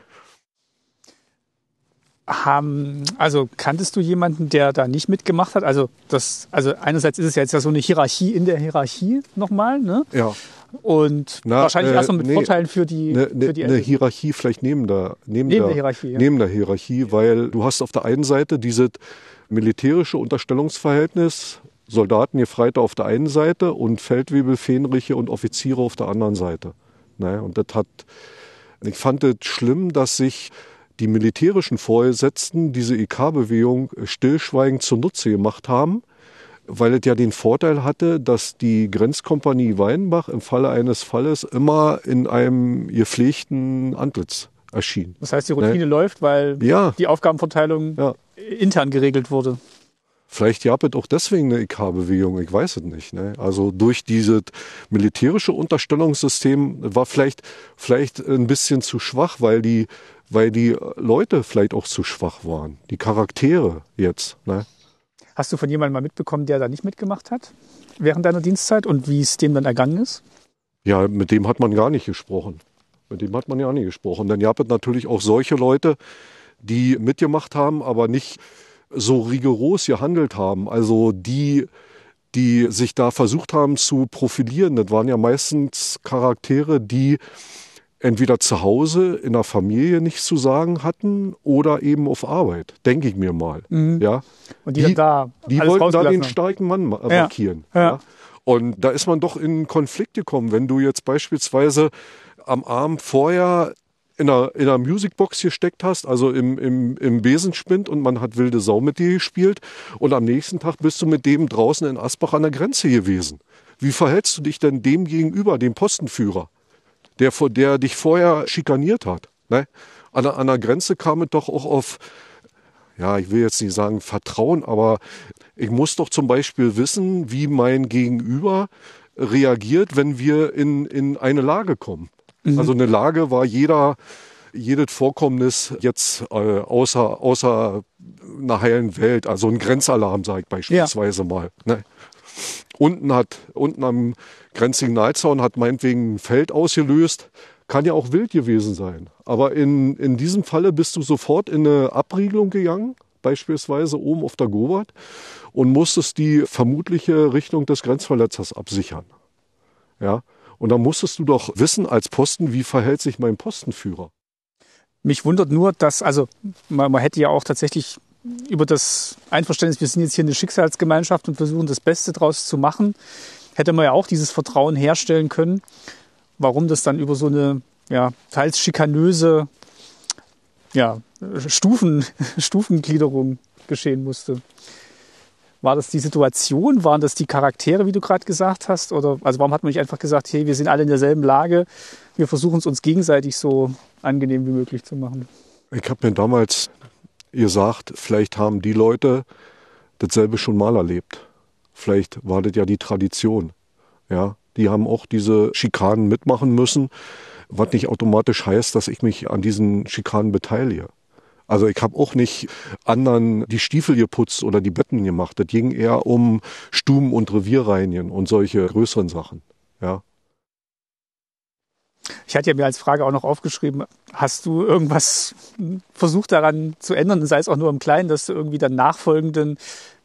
Haben, also kanntest du jemanden, der da nicht mitgemacht hat? Also das, also einerseits ist es ja jetzt ja so eine Hierarchie in der Hierarchie nochmal, ne? Ja. Und Na, wahrscheinlich äh, erst noch mit nee. Vorteilen für die, Eine für ne, die ne Älteren. Hierarchie vielleicht neben der, neben, Neben der, der Hierarchie, ja. Neben der Hierarchie, weil du hast auf der einen Seite dieses militärische Unterstellungsverhältnis, Soldaten, Gefreite auf der einen Seite und Feldwebel, Fähnriche und Offiziere auf der anderen Seite. Ne? Und das hat, ich fand es schlimm, dass sich die militärischen Vorgesetzten diese EK-Bewegung stillschweigend zunutze gemacht haben, weil es ja den Vorteil hatte, dass die Grenzkompanie Weinbach im Falle eines Falles immer in einem gepflegten Antlitz erschien. Das heißt, die Routine läuft, weil Ne? Ja. die Aufgabenverteilung Ja. intern geregelt wurde. Vielleicht gab es auch deswegen eine EK-Bewegung, ich weiß es nicht. Ne? Also durch dieses militärische Unterstellungssystem war vielleicht, vielleicht ein bisschen zu schwach, weil die, weil die Leute vielleicht auch zu schwach waren. Die Charaktere jetzt. Ne? Hast du von jemandem mal mitbekommen, der da nicht mitgemacht hat während deiner Dienstzeit und wie es dem dann ergangen ist? Ja, mit dem hat man gar nicht gesprochen. Mit dem hat man ja nicht gesprochen. Dann gab es natürlich auch solche Leute, die mitgemacht haben, aber nicht so rigoros gehandelt haben. Also die, die sich da versucht haben zu profilieren, das waren ja meistens Charaktere, die entweder zu Hause in der Familie nichts zu sagen hatten oder eben auf Arbeit, denke ich mir mal. Ja, Und die, dann da die wollten da den starken Mann ma- Ja. markieren. Ja. Und da ist man doch in Konflikt gekommen, wenn du jetzt beispielsweise am Abend vorher in einer, in einer Musicbox gesteckt hast, also im, im, im Besenspind und man hat wilde Sau mit dir gespielt und am nächsten Tag bist du mit dem draußen in Asbach an der Grenze gewesen. Wie verhältst du dich denn dem gegenüber, dem Postenführer, der, der dich vorher schikaniert hat? Ne? An, der, an der Grenze kam es doch auch auf, ja, ich will jetzt nicht sagen Vertrauen, aber ich muss doch zum Beispiel wissen, wie mein Gegenüber reagiert, wenn wir in, in eine Lage kommen. Also eine Lage war jeder, jedes Vorkommnis jetzt äh, außer, außer einer heilen Welt, also ein Grenzalarm, sage ich beispielsweise mal. Ne? Unten hat, unten am Grenzsignalzaun hat meinetwegen ein Feld ausgelöst, kann ja auch wild gewesen sein. Aber in, in diesem Falle bist du sofort in eine Abriegelung gegangen, beispielsweise oben auf der Gobert, und musstest die vermutliche Richtung des Grenzverletzers absichern. Ja. Und da musstest du doch wissen als Posten, wie verhält sich mein Postenführer. Mich wundert nur, dass, also man, man hätte ja auch tatsächlich über das Einverständnis, wir sind jetzt hier eine Schicksalsgemeinschaft und versuchen das Beste draus zu machen, hätte man ja auch dieses Vertrauen herstellen können. Warum das dann über so eine ja, teils schikanöse ja, Stufen, *laughs* Stufengliederung geschehen musste. War das die Situation? Waren das die Charaktere, wie du gerade gesagt hast? Oder also warum hat man nicht einfach gesagt, hey, wir sind alle in derselben Lage, wir versuchen es uns gegenseitig so angenehm wie möglich zu machen? Ich habe mir damals ihr sagt, vielleicht haben die Leute dasselbe schon mal erlebt. Vielleicht war das ja die Tradition. Ja, die haben auch diese Schikanen mitmachen müssen, was nicht automatisch heißt, dass ich mich an diesen Schikanen beteilige. Also ich habe auch nicht anderen die Stiefel geputzt oder die Betten gemacht. Das ging eher um Stuben- und Revierreinigen und solche größeren Sachen. Ja. Ich hatte ja mir als Frage auch noch aufgeschrieben, hast du irgendwas versucht daran zu ändern, sei es auch nur im Kleinen, dass du irgendwie dann nachfolgenden,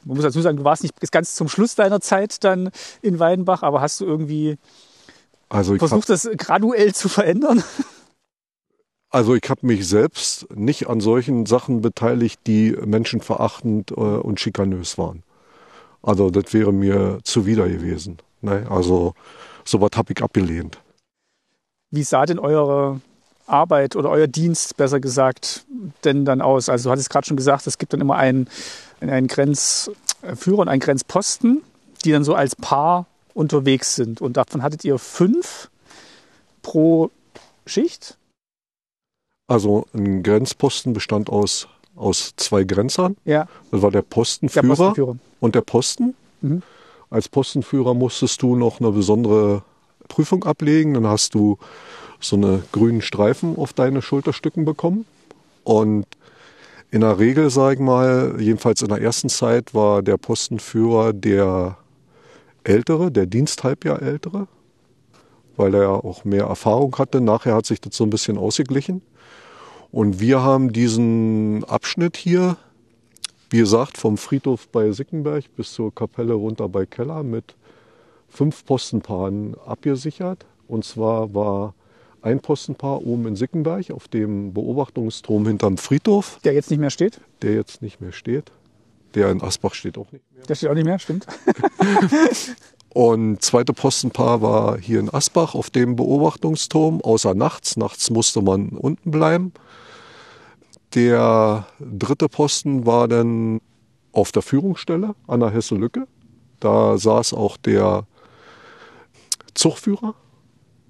man muss dazu sagen, du warst nicht bis ganz zum Schluss deiner Zeit dann in Weidenbach, aber hast du irgendwie also versucht, das graduell zu verändern? Also ich habe mich selbst nicht an solchen Sachen beteiligt, die menschenverachtend äh, und schikanös waren. Also das wäre mir zuwider gewesen. Ne? Also sowas habe ich abgelehnt. Wie sah denn eure Arbeit oder euer Dienst, besser gesagt, denn dann aus? Also du hattest gerade schon gesagt, es gibt dann immer einen, einen Grenzführer und einen Grenzposten, die dann so als Paar unterwegs sind. Und davon hattet ihr fünf pro Schicht? Also ein Grenzposten bestand aus, aus zwei Grenzern. Ja. Das war der Postenführer, Der Postenführer. und der Posten. Mhm. Als Postenführer musstest du noch eine besondere Prüfung ablegen. Dann hast du so eine grünen Streifen auf deine Schulterstücken bekommen. Und in der Regel, sag ich mal, jedenfalls in der ersten Zeit war der Postenführer der Ältere, der Diensthalbjahr Ältere, weil er auch mehr Erfahrung hatte. Nachher hat sich das so ein bisschen ausgeglichen. Und wir haben diesen Abschnitt hier, wie gesagt, vom Friedhof bei Sickenberg bis zur Kapelle runter bei Keller mit fünf Postenpaaren abgesichert. Und zwar war ein Postenpaar oben in Sickenberg auf dem Beobachtungsturm hinterm Friedhof, Der jetzt nicht mehr steht? der jetzt nicht mehr steht. Der in Asbach steht auch nicht mehr. Der steht auch nicht mehr, stimmt. *laughs* Und zweite Postenpaar war hier in Asbach auf dem Beobachtungsturm, außer nachts. Nachts musste man unten bleiben. Der dritte Posten war dann auf der Führungsstelle an der Hesse-Lücke. Da saß auch der Zugführer,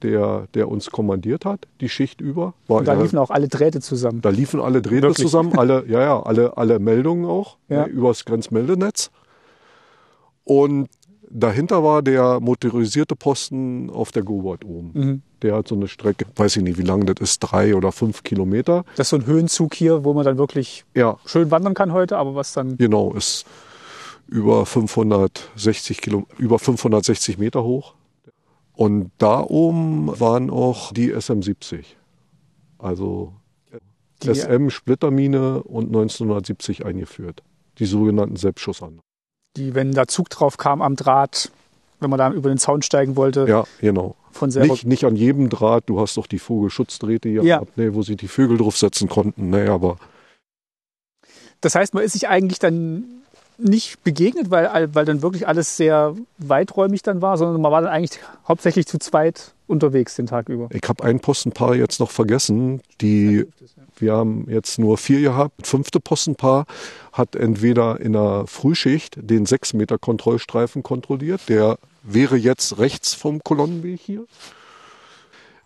der, der uns kommandiert hat, die Schicht über. War Und da er- liefen auch alle Drähte zusammen. da liefen alle Drähte Wirklich? zusammen, alle, ja, ja, alle, alle Meldungen auch Ja. ne, übers Grenzmeldenetz. Und dahinter war der motorisierte Posten auf der Gobert oben. Mhm. Der hat so eine Strecke, weiß ich nicht, wie lang das ist, drei oder fünf Kilometer. Das ist so ein Höhenzug hier, wo man dann wirklich Ja, schön wandern kann heute, aber was dann. genau, ist über 560 Kilo, über 560 Meter hoch. Und da oben waren auch die SM-70. Also Die, SM-Splittermine und 1970 eingeführt. Die sogenannten Selbstschussanlagen. die, wenn da Zug drauf kam am Draht, wenn man da über den Zaun steigen wollte, Ja, genau. von selber. Nicht, nicht an jedem Draht, du hast doch die Vogelschutzdrähte hier Ja. gehabt, nee, wo sie die Vögel draufsetzen konnten. Nee, aber Das heißt, man ist sich eigentlich dann nicht begegnet, weil, weil dann wirklich alles sehr weiträumig dann war, sondern man war dann eigentlich hauptsächlich zu zweit unterwegs den Tag über. ich habe ein Postenpaar jetzt noch vergessen. Die, wir haben jetzt nur vier gehabt. Das fünfte Postenpaar hat entweder in der Frühschicht den 6 Meter Kontrollstreifen kontrolliert. Der wäre jetzt rechts vom Kolonnenweg hier.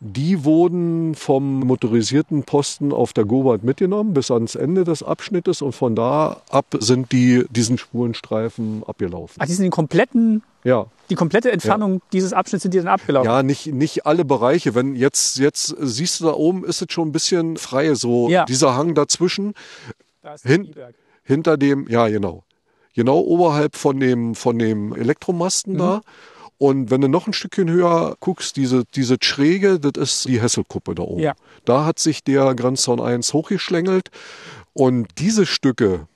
Die wurden vom motorisierten Posten auf der Gobert mitgenommen bis ans Ende des Abschnittes und von da ab sind die diesen Spurenstreifen abgelaufen. Ach, die sind den kompletten, Ja, die komplette Entfernung dieses Abschnitts sind die dann abgelaufen. ja, nicht nicht alle Bereiche. Wenn jetzt jetzt siehst du da oben ist es schon ein bisschen frei so Ja. dieser Hang dazwischen Da ist hin- hinter dem ja genau genau oberhalb von dem von dem Elektromasten da. Und wenn du noch ein Stückchen höher guckst, diese, diese Schräge, das ist die Hesselkuppe da oben. Ja. Da hat sich der Grenzzaun 1 hochgeschlängelt. Und diese Stücke,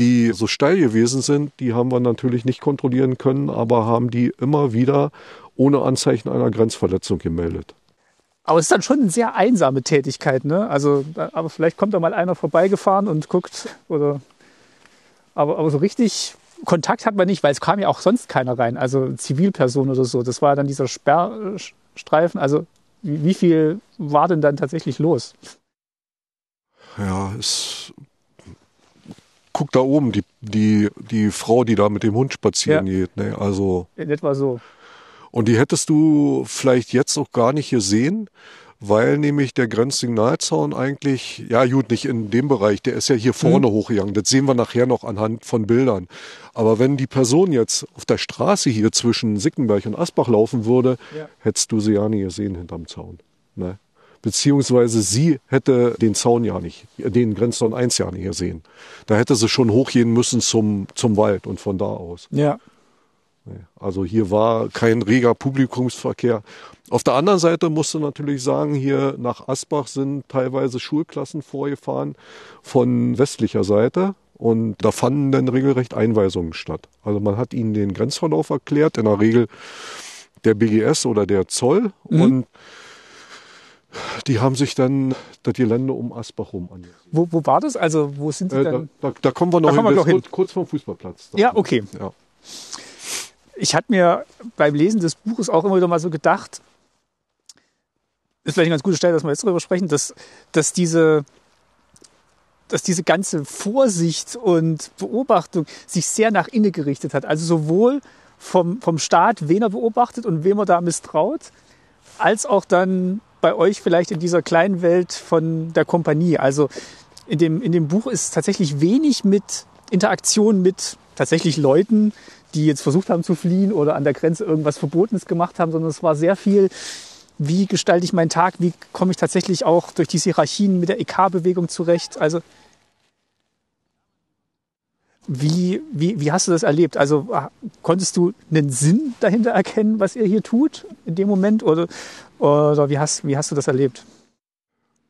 die so steil gewesen sind, die haben wir natürlich nicht kontrollieren können, aber haben die immer wieder ohne Anzeichen einer Grenzverletzung gemeldet. Aber es ist dann schon eine sehr einsame Tätigkeit, ne? Also, aber vielleicht kommt da mal einer vorbeigefahren und guckt oder. Aber, aber so richtig Kontakt hat man nicht, weil es kam ja auch sonst keiner rein, also Zivilperson oder so. Das war dann dieser Sperrstreifen. Also, wie, wie viel war denn dann tatsächlich los? Ja, es. Guck da oben, die, die, die Frau, die da mit dem Hund spazieren geht. Ne? Also, In etwa so. und die hättest du vielleicht jetzt auch gar nicht gesehen, weil nämlich der Grenzsignalzaun eigentlich, ja gut, nicht in dem Bereich, der ist ja hier vorne mhm. hochgegangen. Das sehen wir nachher noch anhand von Bildern. Aber wenn die Person jetzt auf der Straße hier zwischen Sickenberg und Asbach laufen würde, ja. hättest du sie ja nie gesehen hinterm Zaun. Ne? Beziehungsweise sie hätte den Zaun ja nicht, den Grenzzaun 1 ja nicht gesehen. Da hätte sie schon hochgehen müssen zum, zum Wald und von da aus. Ja. Also hier war kein reger Publikumsverkehr. Auf der anderen Seite musst du natürlich sagen, hier nach Asbach sind teilweise Schulklassen vorgefahren von westlicher Seite. Und da fanden dann regelrecht Einweisungen statt. Also man hat ihnen den Grenzverlauf erklärt, in der Regel der BGS oder der Zoll. Mhm. Und die haben sich dann das Gelände um Asbach rum angesehen. Wo, wo war das? Also wo sind die äh, dann? Da, da, da, kommen wir noch hin, wir hin. kurz vorm Fußballplatz. Ja, okay. Ja ich hatte mir beim Lesen des Buches auch immer wieder mal so gedacht, ist vielleicht eine ganz gute Stelle, dass wir jetzt darüber sprechen, dass, dass diese, dass diese ganze Vorsicht und Beobachtung sich sehr nach innen gerichtet hat. Also sowohl vom, vom Staat, wen er beobachtet und wem er da misstraut, als auch dann bei euch vielleicht in dieser kleinen Welt von der Kompanie. Also in dem, in dem Buch ist tatsächlich wenig mit Interaktion mit tatsächlich Leuten, die jetzt versucht haben zu fliehen oder an der Grenze irgendwas Verbotenes gemacht haben, sondern es war sehr viel, wie gestalte ich meinen Tag, wie komme ich tatsächlich auch durch diese Hierarchien mit der EK-Bewegung zurecht. Also wie, wie, wie hast du das erlebt? Also konntest du einen Sinn dahinter erkennen, was ihr hier tut in dem Moment? Oder, oder wie, hast, wie hast du das erlebt?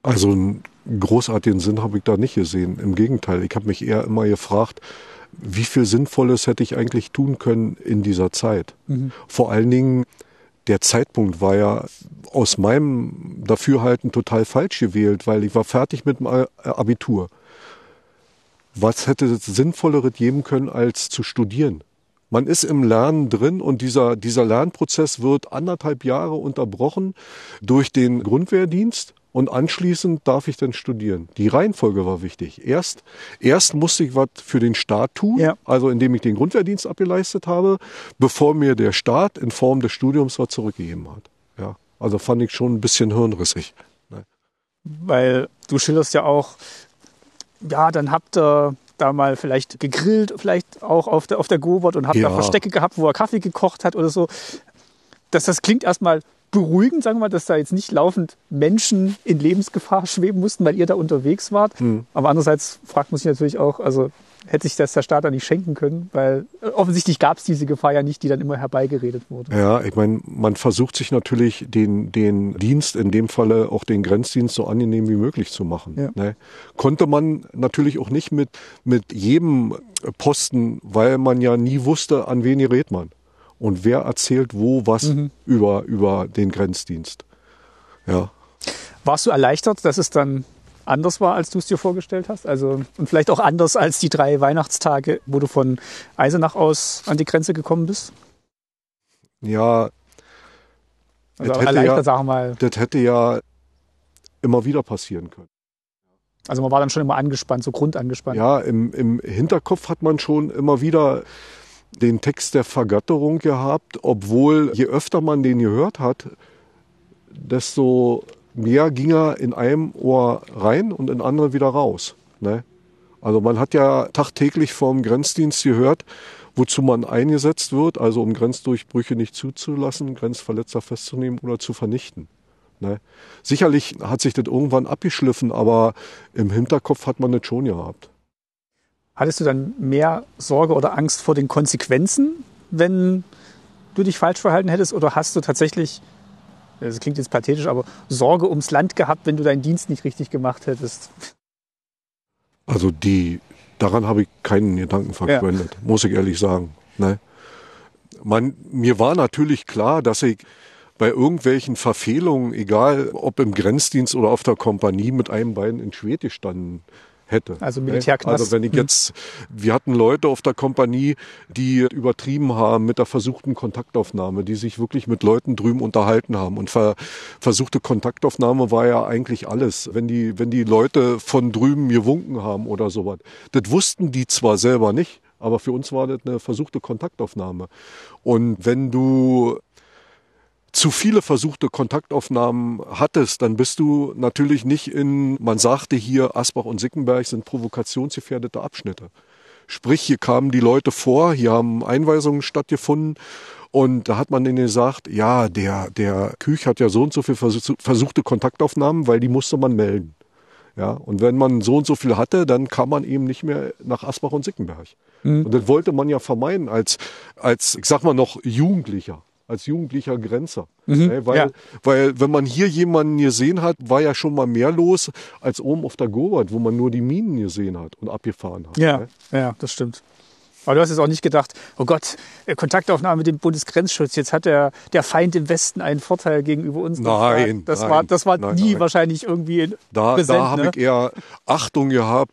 Also einen großartigen Sinn habe ich da nicht gesehen. Im Gegenteil, ich habe mich eher immer gefragt, wie viel Sinnvolles hätte ich eigentlich tun können in dieser Zeit? Mhm. Vor allen Dingen, der Zeitpunkt war ja aus meinem Dafürhalten total falsch gewählt, weil ich war fertig mit dem Abitur. Was hätte es Sinnvolleres geben können, als zu studieren? Man ist im Lernen drin und dieser, dieser Lernprozess wird anderthalb Jahre unterbrochen durch den Grundwehrdienst und anschließend darf ich dann studieren. Die Reihenfolge war wichtig. Erst, erst musste ich was für den Staat tun, ja. also indem ich den Grundwehrdienst abgeleistet habe, bevor mir der Staat in Form des Studiums was zurückgegeben hat. Ja, also fand ich schon ein bisschen hirnrissig. Ne? Weil du schilderst ja auch, ja, dann habt ihr da mal vielleicht gegrillt, vielleicht auch auf der, auf der Gobert und habt ja. da Verstecke gehabt, wo er Kaffee gekocht hat oder so. Das, das klingt erstmal beruhigend, sagen wir mal, dass da jetzt nicht laufend Menschen in Lebensgefahr *laughs* schweben mussten, weil ihr da unterwegs wart. Mhm. Aber andererseits fragt man sich natürlich auch, also hätte sich das der Staat da nicht schenken können, weil äh, offensichtlich gab es diese Gefahr ja nicht, die dann immer herbeigeredet wurde. Ja, ich meine, man versucht sich natürlich den, den Dienst, in dem Falle auch den Grenzdienst so angenehm wie möglich zu machen. Ja. Ne? Konnte man natürlich auch nicht mit, mit jedem Posten, weil man ja nie wusste, an wen gerät man und wer erzählt wo was mhm. über, über den Grenzdienst. Ja. Warst du erleichtert, dass es dann anders war, als du es dir vorgestellt hast? Also, und vielleicht auch anders als die drei Weihnachtstage, wo du von Eisenach aus an die Grenze gekommen bist? Ja. Also erleichtert, ja, sag mal. Das hätte ja immer wieder passieren können. Also man war dann schon immer angespannt, so grundangespannt. Ja, im, im Hinterkopf hat man schon immer wieder den Text der Vergötterung gehabt, obwohl je öfter man den gehört hat, desto mehr ging er in einem Ohr rein und in andere wieder raus. Ne? Also man hat ja tagtäglich vom Grenzdienst gehört, wozu man eingesetzt wird, also um Grenzdurchbrüche nicht zuzulassen, Grenzverletzer festzunehmen oder zu vernichten. Ne? Sicherlich hat sich das irgendwann abgeschliffen, aber im Hinterkopf hat man das schon gehabt. Hattest du dann mehr Sorge oder Angst vor den Konsequenzen, wenn du dich falsch verhalten hättest? Oder hast du tatsächlich, das klingt jetzt pathetisch, aber Sorge ums Land gehabt, wenn du deinen Dienst nicht richtig gemacht hättest? Also die, daran habe ich keinen Gedanken verwendet, ja. muss ich ehrlich sagen. Ne? Man, mir war natürlich klar, dass ich bei irgendwelchen Verfehlungen, egal ob im Grenzdienst oder auf der Kompanie, mit einem Bein in Schwed gestanden hätte. Also Militärknast. Also wenn ich hm. jetzt, wir hatten Leute auf der Kompanie, die übertrieben haben mit der versuchten Kontaktaufnahme, die sich wirklich mit Leuten drüben unterhalten haben. Und ver, versuchte Kontaktaufnahme war ja eigentlich alles. Wenn die, wenn die Leute von drüben gewunken haben oder sowas. Das wussten die zwar selber nicht, aber für uns war das eine versuchte Kontaktaufnahme. Und wenn du zu viele versuchte Kontaktaufnahmen hattest, dann bist du natürlich nicht in, man sagte hier, Asbach und Sickenberg sind provokationsgefährdete Abschnitte. Sprich, hier kamen die Leute vor, hier haben Einweisungen stattgefunden und da hat man denen gesagt, ja, der, der Küch hat ja so und so viel versuchte Kontaktaufnahmen, weil die musste man melden. Ja, und wenn man so und so viel hatte, dann kam man eben nicht mehr nach Asbach und Sickenberg. Mhm. Und das wollte man ja vermeiden als, als, ich sag mal noch, Jugendlicher als jugendlicher Grenzer. Mhm, ne, weil, ja. weil wenn man hier jemanden gesehen hat, war ja schon mal mehr los als oben auf der Gobert, wo man nur die Minen gesehen hat und abgefahren hat. Ja, ne? ja, das stimmt. Aber du hast jetzt auch nicht gedacht, oh Gott, äh, Kontaktaufnahme mit dem Bundesgrenzschutz, jetzt hat der, der Feind im Westen einen Vorteil gegenüber uns. Nein, das nein, war, das war nein, nie nein. wahrscheinlich irgendwie da, präsent. Da habe ne? ich eher Achtung gehabt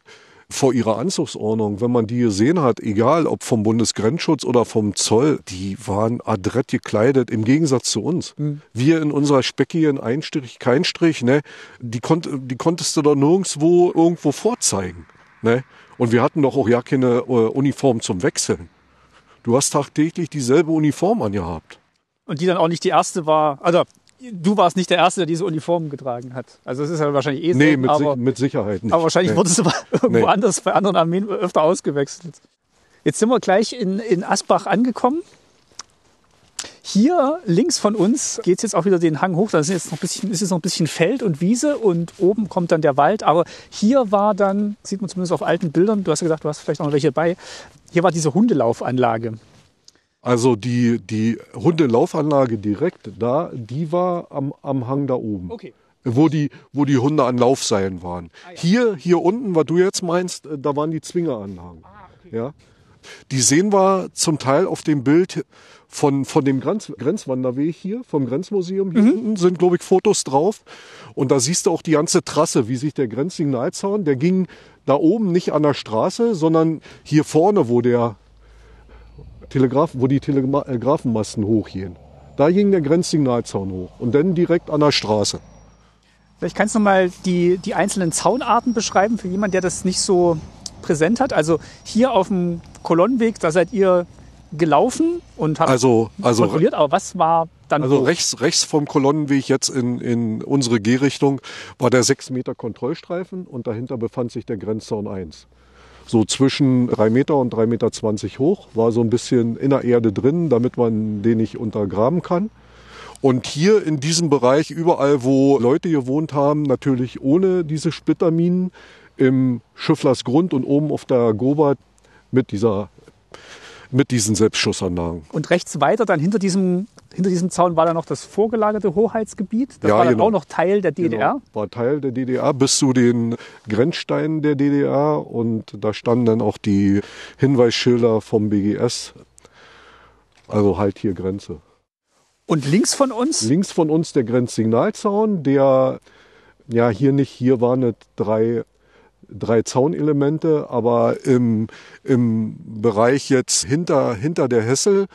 vor ihrer Anzugsordnung, wenn man die gesehen hat, egal ob vom Bundesgrenzschutz oder vom Zoll, die waren adrett gekleidet, im Gegensatz zu uns. Mhm. Wir in unserer speckigen Einstrich, kein Strich, ne, die, konnt, die konntest du doch nirgendwo irgendwo vorzeigen. Ne? Und wir hatten doch auch ja keine äh, Uniform zum Wechseln. Du hast tagtäglich dieselbe Uniform angehabt. Und die dann auch nicht die erste war, also du warst nicht der Erste, der diese Uniform getragen hat. Also es ist ja wahrscheinlich eh so. Nee, mit, aber, mit Sicherheit nicht. Aber wahrscheinlich nee. wurdest du irgendwo Nee. anders bei anderen Armeen öfter ausgewechselt. Jetzt sind wir gleich in, in Asbach angekommen. Hier links von uns geht es jetzt auch wieder den Hang hoch. Da ist jetzt noch ein bisschen, ist jetzt noch ein bisschen Feld und Wiese und oben kommt dann der Wald. Aber hier war dann, sieht man zumindest auf alten Bildern, du hast ja gesagt, du hast vielleicht auch noch welche bei, hier war diese Hundelaufanlage. Also die, die Hundelaufanlage direkt da, die war am, am Hang da oben. Okay. Wo die, wo die Hunde an Laufseilen waren. Ah, ja. Hier, hier unten, was du jetzt meinst, äh, da waren die Zwingeranlagen. Ah, okay. Ja. Die sehen wir zum Teil auf dem Bild von, von dem Grenz, Grenzwanderweg hier, vom Grenzmuseum. Hier unten sind, glaube ich, Fotos drauf. Und da siehst du auch die ganze Trasse, wie sich der Grenzsignalzaun, der ging da oben nicht an der Straße, sondern hier vorne, wo der Telegraph, wo die Telegrafenmasten hochgehen. Da ging der Grenzsignalzaun hoch und dann direkt an der Straße. Vielleicht kannst du noch mal die, die einzelnen Zaunarten beschreiben für jemanden, der das nicht so präsent hat. Also hier auf dem Kolonnenweg, da seid ihr gelaufen und habt Also, also, kontrolliert, aber was war dann also rechts, rechts vom Kolonnenweg jetzt in, in unsere Gehrichtung war der 6 Meter Kontrollstreifen und dahinter befand sich der Grenzzaun 1. So zwischen 3 Meter und 3,20 Meter hoch, war so ein bisschen in der Erde drin, damit man den nicht untergraben kann. Und hier in diesem Bereich, überall wo Leute gewohnt haben, natürlich ohne diese Splitterminen, im Schifflers Grund und oben auf der Gobert mit dieser mit diesen Selbstschussanlagen. Und rechts weiter, dann hinter diesem, hinter diesem Zaun war dann noch das vorgelagerte Hoheitsgebiet. Das Ja, war dann genau. auch noch Teil der DDR. Genau, war Teil der DDR bis zu den Grenzsteinen der DDR und da standen dann auch die Hinweisschilder vom BGS. Also halt hier Grenze. Und links von uns, Links von uns der Grenzsignalzaun, der ja hier nicht, hier waren drei, drei Zaunelemente, aber im, im Bereich jetzt hinter, hinter der Hessel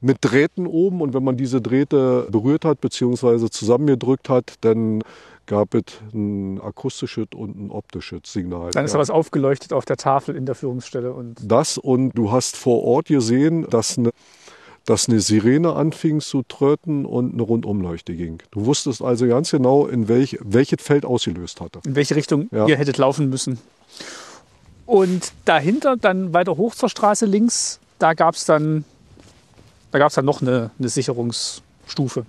mit Drähten oben und wenn man diese Drähte berührt hat beziehungsweise zusammengedrückt hat, dann gab es ein akustisches und ein optisches Signal. dann ist da was aufgeleuchtet auf der Tafel in der Führungsstelle. Und Das und du hast vor Ort gesehen, dass eine, dass eine Sirene anfing zu tröten und eine Rundumleuchte ging. Du wusstest also ganz genau, in welch, welches Feld ausgelöst hatte. in welche Richtung Ja. ihr hättet laufen müssen. Und dahinter, dann weiter hoch zur Straße links, da gab es dann, da gab's dann noch eine, eine Sicherungsstufe.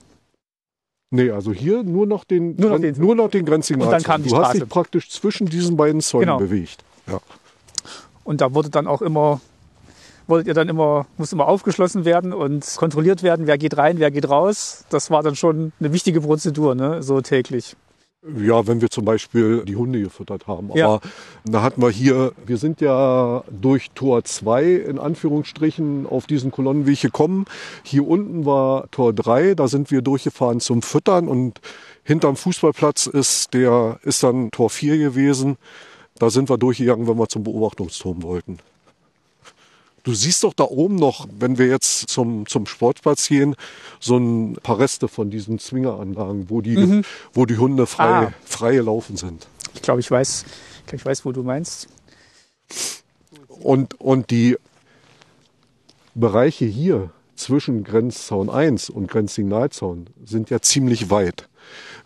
Nee, also hier nur noch den, Nur noch den- nur noch den Grenzsignal. Und dann kam die du hast Straße. dich praktisch zwischen diesen beiden Zäunen Genau. bewegt. Ja. Und da wurde dann auch immer, wolltet ihr dann immer, musste immer aufgeschlossen werden und kontrolliert werden, wer geht rein, wer geht raus. Das war dann schon eine wichtige Prozedur, ne? so täglich. Ja, wenn wir zum Beispiel die Hunde gefüttert haben. Aber Ja. da hatten wir hier, wir sind ja durch Tor 2 in Anführungsstrichen auf diesen Kolonnenweg gekommen. Hier unten war Tor 3, da sind wir durchgefahren zum Füttern und hinterm Fußballplatz ist der, ist dann Tor 4 gewesen. Da sind wir durchgegangen, wenn wir zum Beobachtungsturm wollten. Du siehst doch da oben noch, wenn wir jetzt zum, zum Sportplatz gehen, so ein paar Reste von diesen Zwingeranlagen, wo die, wo die Hunde frei, Ah. frei gelaufen sind. Ich glaube, ich weiß, ich, glaub, ich weiß, wo du meinst. Und, und die Bereiche hier, zwischen Grenzzaun 1 und Grenzsignalzaun sind ja ziemlich weit.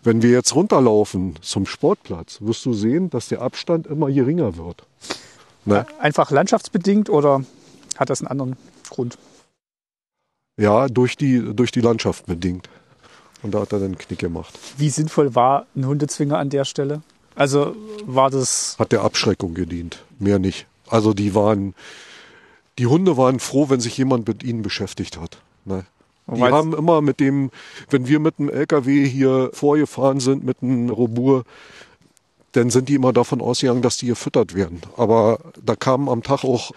Wenn wir jetzt runterlaufen zum Sportplatz, wirst du sehen, dass der Abstand immer geringer wird. Ne? Einfach landschaftsbedingt oder hat das einen anderen Grund? Ja, durch die, durch die Landschaft bedingt. Und da hat er den Knick gemacht. Wie sinnvoll war ein Hundezwinger an der Stelle? Also war das. Hat der Abschreckung gedient, mehr nicht. Also die waren, die Hunde waren froh, wenn sich jemand mit ihnen beschäftigt hat. Ne? Die haben immer mit dem, wenn wir mit dem LKW hier vorgefahren sind, mit einem Robur, dann sind die immer davon ausgegangen, dass die gefüttert werden. Aber da kamen am Tag auch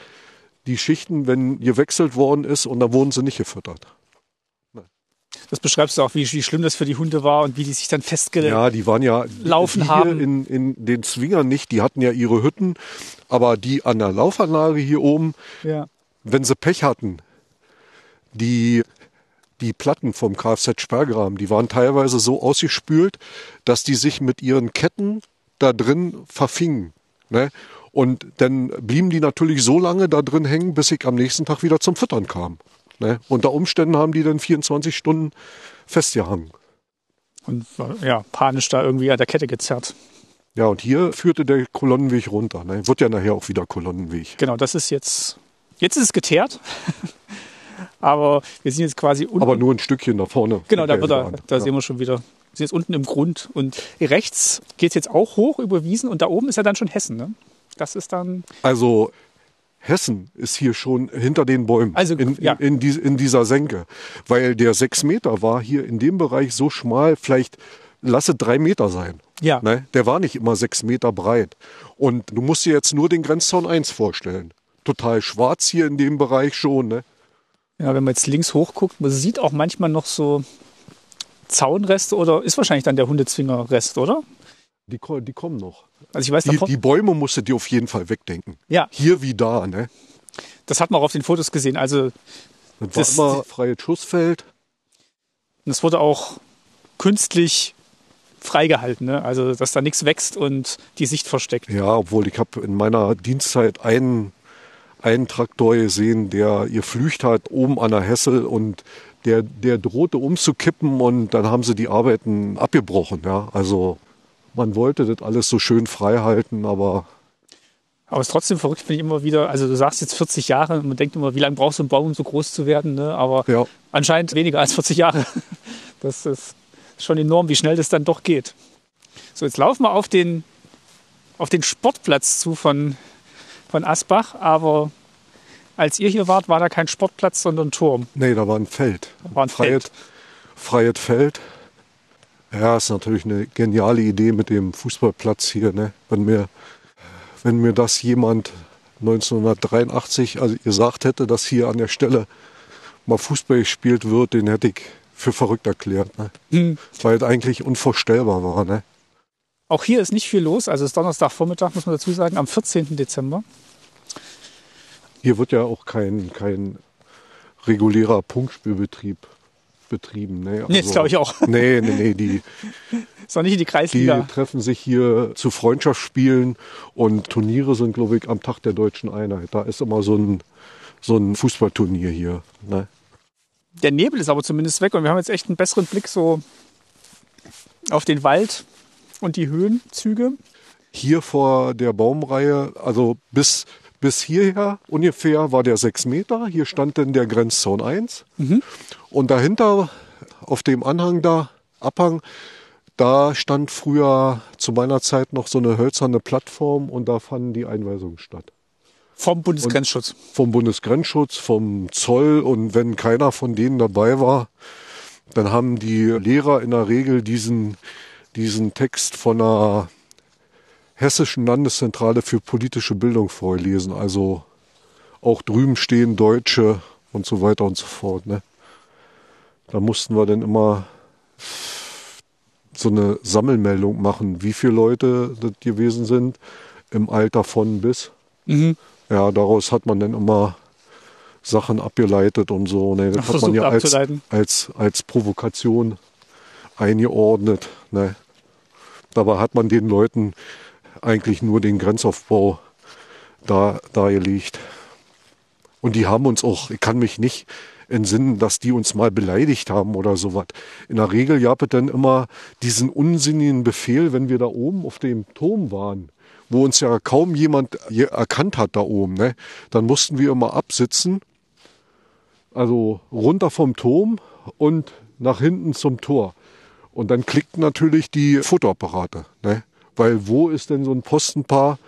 die Schichten, wenn gewechselt worden ist und da wurden sie nicht gefüttert. Das beschreibst du auch, wie, wie, schlimm das für die Hunde war und wie die sich dann festgelaufen Ja, die waren ja laufen die haben. In, in den Zwingern nicht, die hatten ja ihre Hütten, aber die an der Laufanlage hier oben, ja. wenn sie Pech hatten, die, die Platten vom Kfz-Sperrgraben, die waren teilweise so ausgespült, dass die sich mit ihren Ketten da drin verfingen. Ne? Und dann blieben die natürlich so lange da drin hängen, bis ich am nächsten Tag wieder zum Füttern kam. Ne? Unter Umständen haben die dann 24 Stunden festgehangen. Und ja, panisch da irgendwie an der Kette gezerrt. Ja, und hier führte der Kolonnenweg runter. Ne? Wird ja nachher auch wieder Kolonnenweg. Genau, das ist jetzt. Jetzt ist es geteert. *laughs* Aber wir sind jetzt quasi unten. Aber nur ein Stückchen da vorne. Genau, da, er, da ja. sehen wir schon wieder. Wir sind jetzt unten im Grund. Und rechts geht es jetzt auch hoch über Wiesen und da oben ist ja dann schon Hessen. Ne? Das ist dann. Also Hessen ist hier schon hinter den Bäumen also, in, ja. in, die, in, dieser Senke. Weil der sechs Meter war hier in dem Bereich so schmal, vielleicht lasse drei Meter sein. Ja. Ne? Der war nicht immer sechs Meter breit. Und du musst dir jetzt nur den Grenzzaun 1 vorstellen. Total schwarz hier in dem Bereich schon. Ne? Ja, wenn man jetzt links hochguckt, man sieht auch manchmal noch so Zaunreste oder ist wahrscheinlich dann der Hundezwingerrest, oder? Die, die kommen noch. Also ich weiß die, davon, die Bäume musst du dir auf jeden Fall wegdenken. Ja. Hier wie da, ne? Das hat man auch auf den Fotos gesehen. Also das war immer freies Schussfeld. Das wurde auch künstlich freigehalten, ne? also dass da nichts wächst und die Sicht versteckt. Ja, obwohl ich habe in meiner Dienstzeit einen, einen Traktor gesehen, der ihr Flücht hat oben an der Hessel und der, der drohte umzukippen und dann haben sie die Arbeiten abgebrochen. Ja? Also man wollte das alles so schön frei halten, aber. Aber es ist trotzdem verrückt, finde ich immer wieder. Also du sagst jetzt 40 Jahre, man denkt immer, wie lange braucht so ein Baum, um so groß zu werden? Ne? Aber ja. anscheinend weniger als 40 Jahre. *laughs* Das ist schon enorm, wie schnell das dann doch geht. So, jetzt laufen wir auf den, auf den Sportplatz zu von, von Asbach, aber als ihr hier wart, war da kein Sportplatz, sondern ein Turm. Nee, da war ein Feld. Da war ein Freies, Feld. Freies Feld. Ja, ist natürlich eine geniale Idee mit dem Fußballplatz hier. Ne? Wenn, mir, wenn mir das jemand 1983 also gesagt hätte, dass hier an der Stelle mal Fußball gespielt wird, den hätte ich für verrückt erklärt. Ne? Hm. Weil es eigentlich unvorstellbar war. Ne? Auch hier ist nicht viel los. Also es ist Donnerstagvormittag, muss man dazu sagen, am 14. Dezember. Hier wird ja auch kein, kein regulärer Punktspielbetrieb betrieben. Ne? Also, nee, das glaube ich auch. Nee, nee, nee. Die, *laughs* ist doch nicht in die Kreisliga. Die treffen sich hier zu Freundschaftsspielen und Turniere sind, glaube ich, am Tag der deutschen Einheit. Da ist immer so ein, so ein Fußballturnier hier. Ne? Der Nebel ist aber zumindest weg und wir haben jetzt echt einen besseren Blick so auf den Wald und die Höhenzüge. Hier vor der Baumreihe, also bis bis hierher ungefähr war der sechs Meter. Hier stand dann der Grenzzaun 1. Mhm. Und dahinter, auf dem Anhang da, Abhang, da stand früher zu meiner Zeit noch so eine hölzerne Plattform und da fanden die Einweisungen statt. Vom Bundesgrenzschutz. Und vom Bundesgrenzschutz, vom Zoll und wenn keiner von denen dabei war, dann haben die Lehrer in der Regel diesen, diesen Text von einer Hessischen Landeszentrale für politische Bildung vorlesen. Also auch drüben stehen Deutsche und so weiter und so fort. Ne? Da mussten wir dann immer so eine Sammelmeldung machen, wie viele Leute das gewesen sind im Alter von bis. Mhm. Ja, daraus hat man dann immer Sachen abgeleitet und so. Ne? Das Ach, hat man ja als, als, als Provokation eingeordnet. Ne? Dabei hat man den Leuten eigentlich nur den Grenzaufbau da, dargelegt. Und die haben uns auch, ich kann mich nicht entsinnen, dass die uns mal beleidigt haben oder sowas. In der Regel gab es dann immer diesen unsinnigen Befehl, wenn wir da oben auf dem Turm waren, wo uns ja kaum jemand erkannt hat da oben, ne? dann mussten wir immer absitzen, also runter vom Turm und nach hinten zum Tor. Und dann klickten natürlich die Fotoapparate. Ne? Weil wo ist denn so ein Postenpaar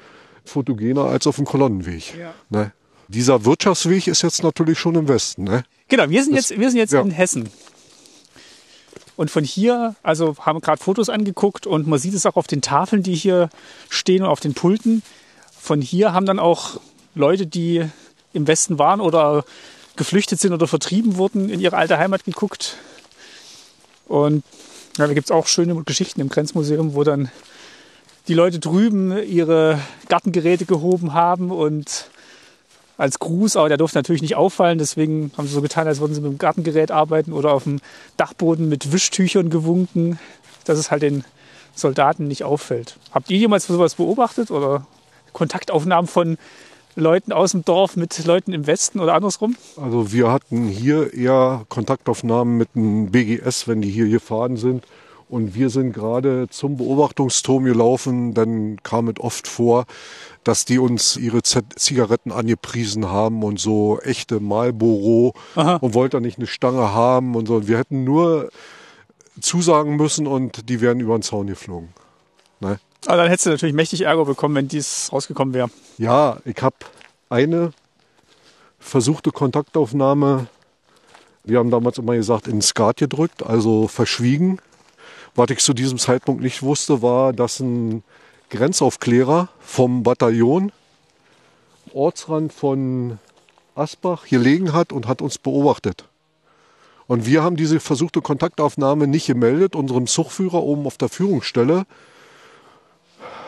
fotogener als auf dem Kolonnenweg? Ja. Ne? Dieser Wirtschaftsweg ist jetzt natürlich schon im Westen. Ne? Genau, wir sind das, jetzt, wir sind jetzt ja. in Hessen. Und von hier, also haben gerade Fotos angeguckt und man sieht es auch auf den Tafeln, die hier stehen und auf den Pulten. Von hier haben dann auch Leute, die im Westen waren oder geflüchtet sind oder vertrieben wurden, in ihre alte Heimat geguckt. Und ja, da gibt es auch schöne Geschichten im Grenzmuseum, wo dann die Leute drüben ihre Gartengeräte gehoben haben und als Gruß, aber der durfte natürlich nicht auffallen, deswegen haben sie so getan, als würden sie mit dem Gartengerät arbeiten oder auf dem Dachboden mit Wischtüchern gewunken, dass es halt den Soldaten nicht auffällt. Habt ihr jemals sowas beobachtet oder Kontaktaufnahmen von Leuten aus dem Dorf mit Leuten im Westen oder andersrum? Also wir hatten hier eher Kontaktaufnahmen mit dem BGS, wenn die hier gefahren sind. Und wir sind gerade zum Beobachtungsturm gelaufen. Dann kam es oft vor, dass die uns ihre Z Zigaretten angepriesen haben und so echte Marlboro Aha. und wollten nicht eine Stange haben und so. Wir hätten nur zusagen müssen und die wären über den Zaun geflogen. Ne? Aber dann hättest du natürlich mächtig Ärger bekommen, wenn dies rausgekommen wäre. Ja, ich habe eine versuchte Kontaktaufnahme, wir haben damals immer gesagt, in Skat gedrückt, also verschwiegen. Was ich zu diesem Zeitpunkt nicht wusste, war, dass ein Grenzaufklärer vom Bataillon Ortsrand von Asbach gelegen hat und hat uns beobachtet. Und wir haben diese versuchte Kontaktaufnahme nicht gemeldet, unserem Zugführer oben auf der Führungsstelle.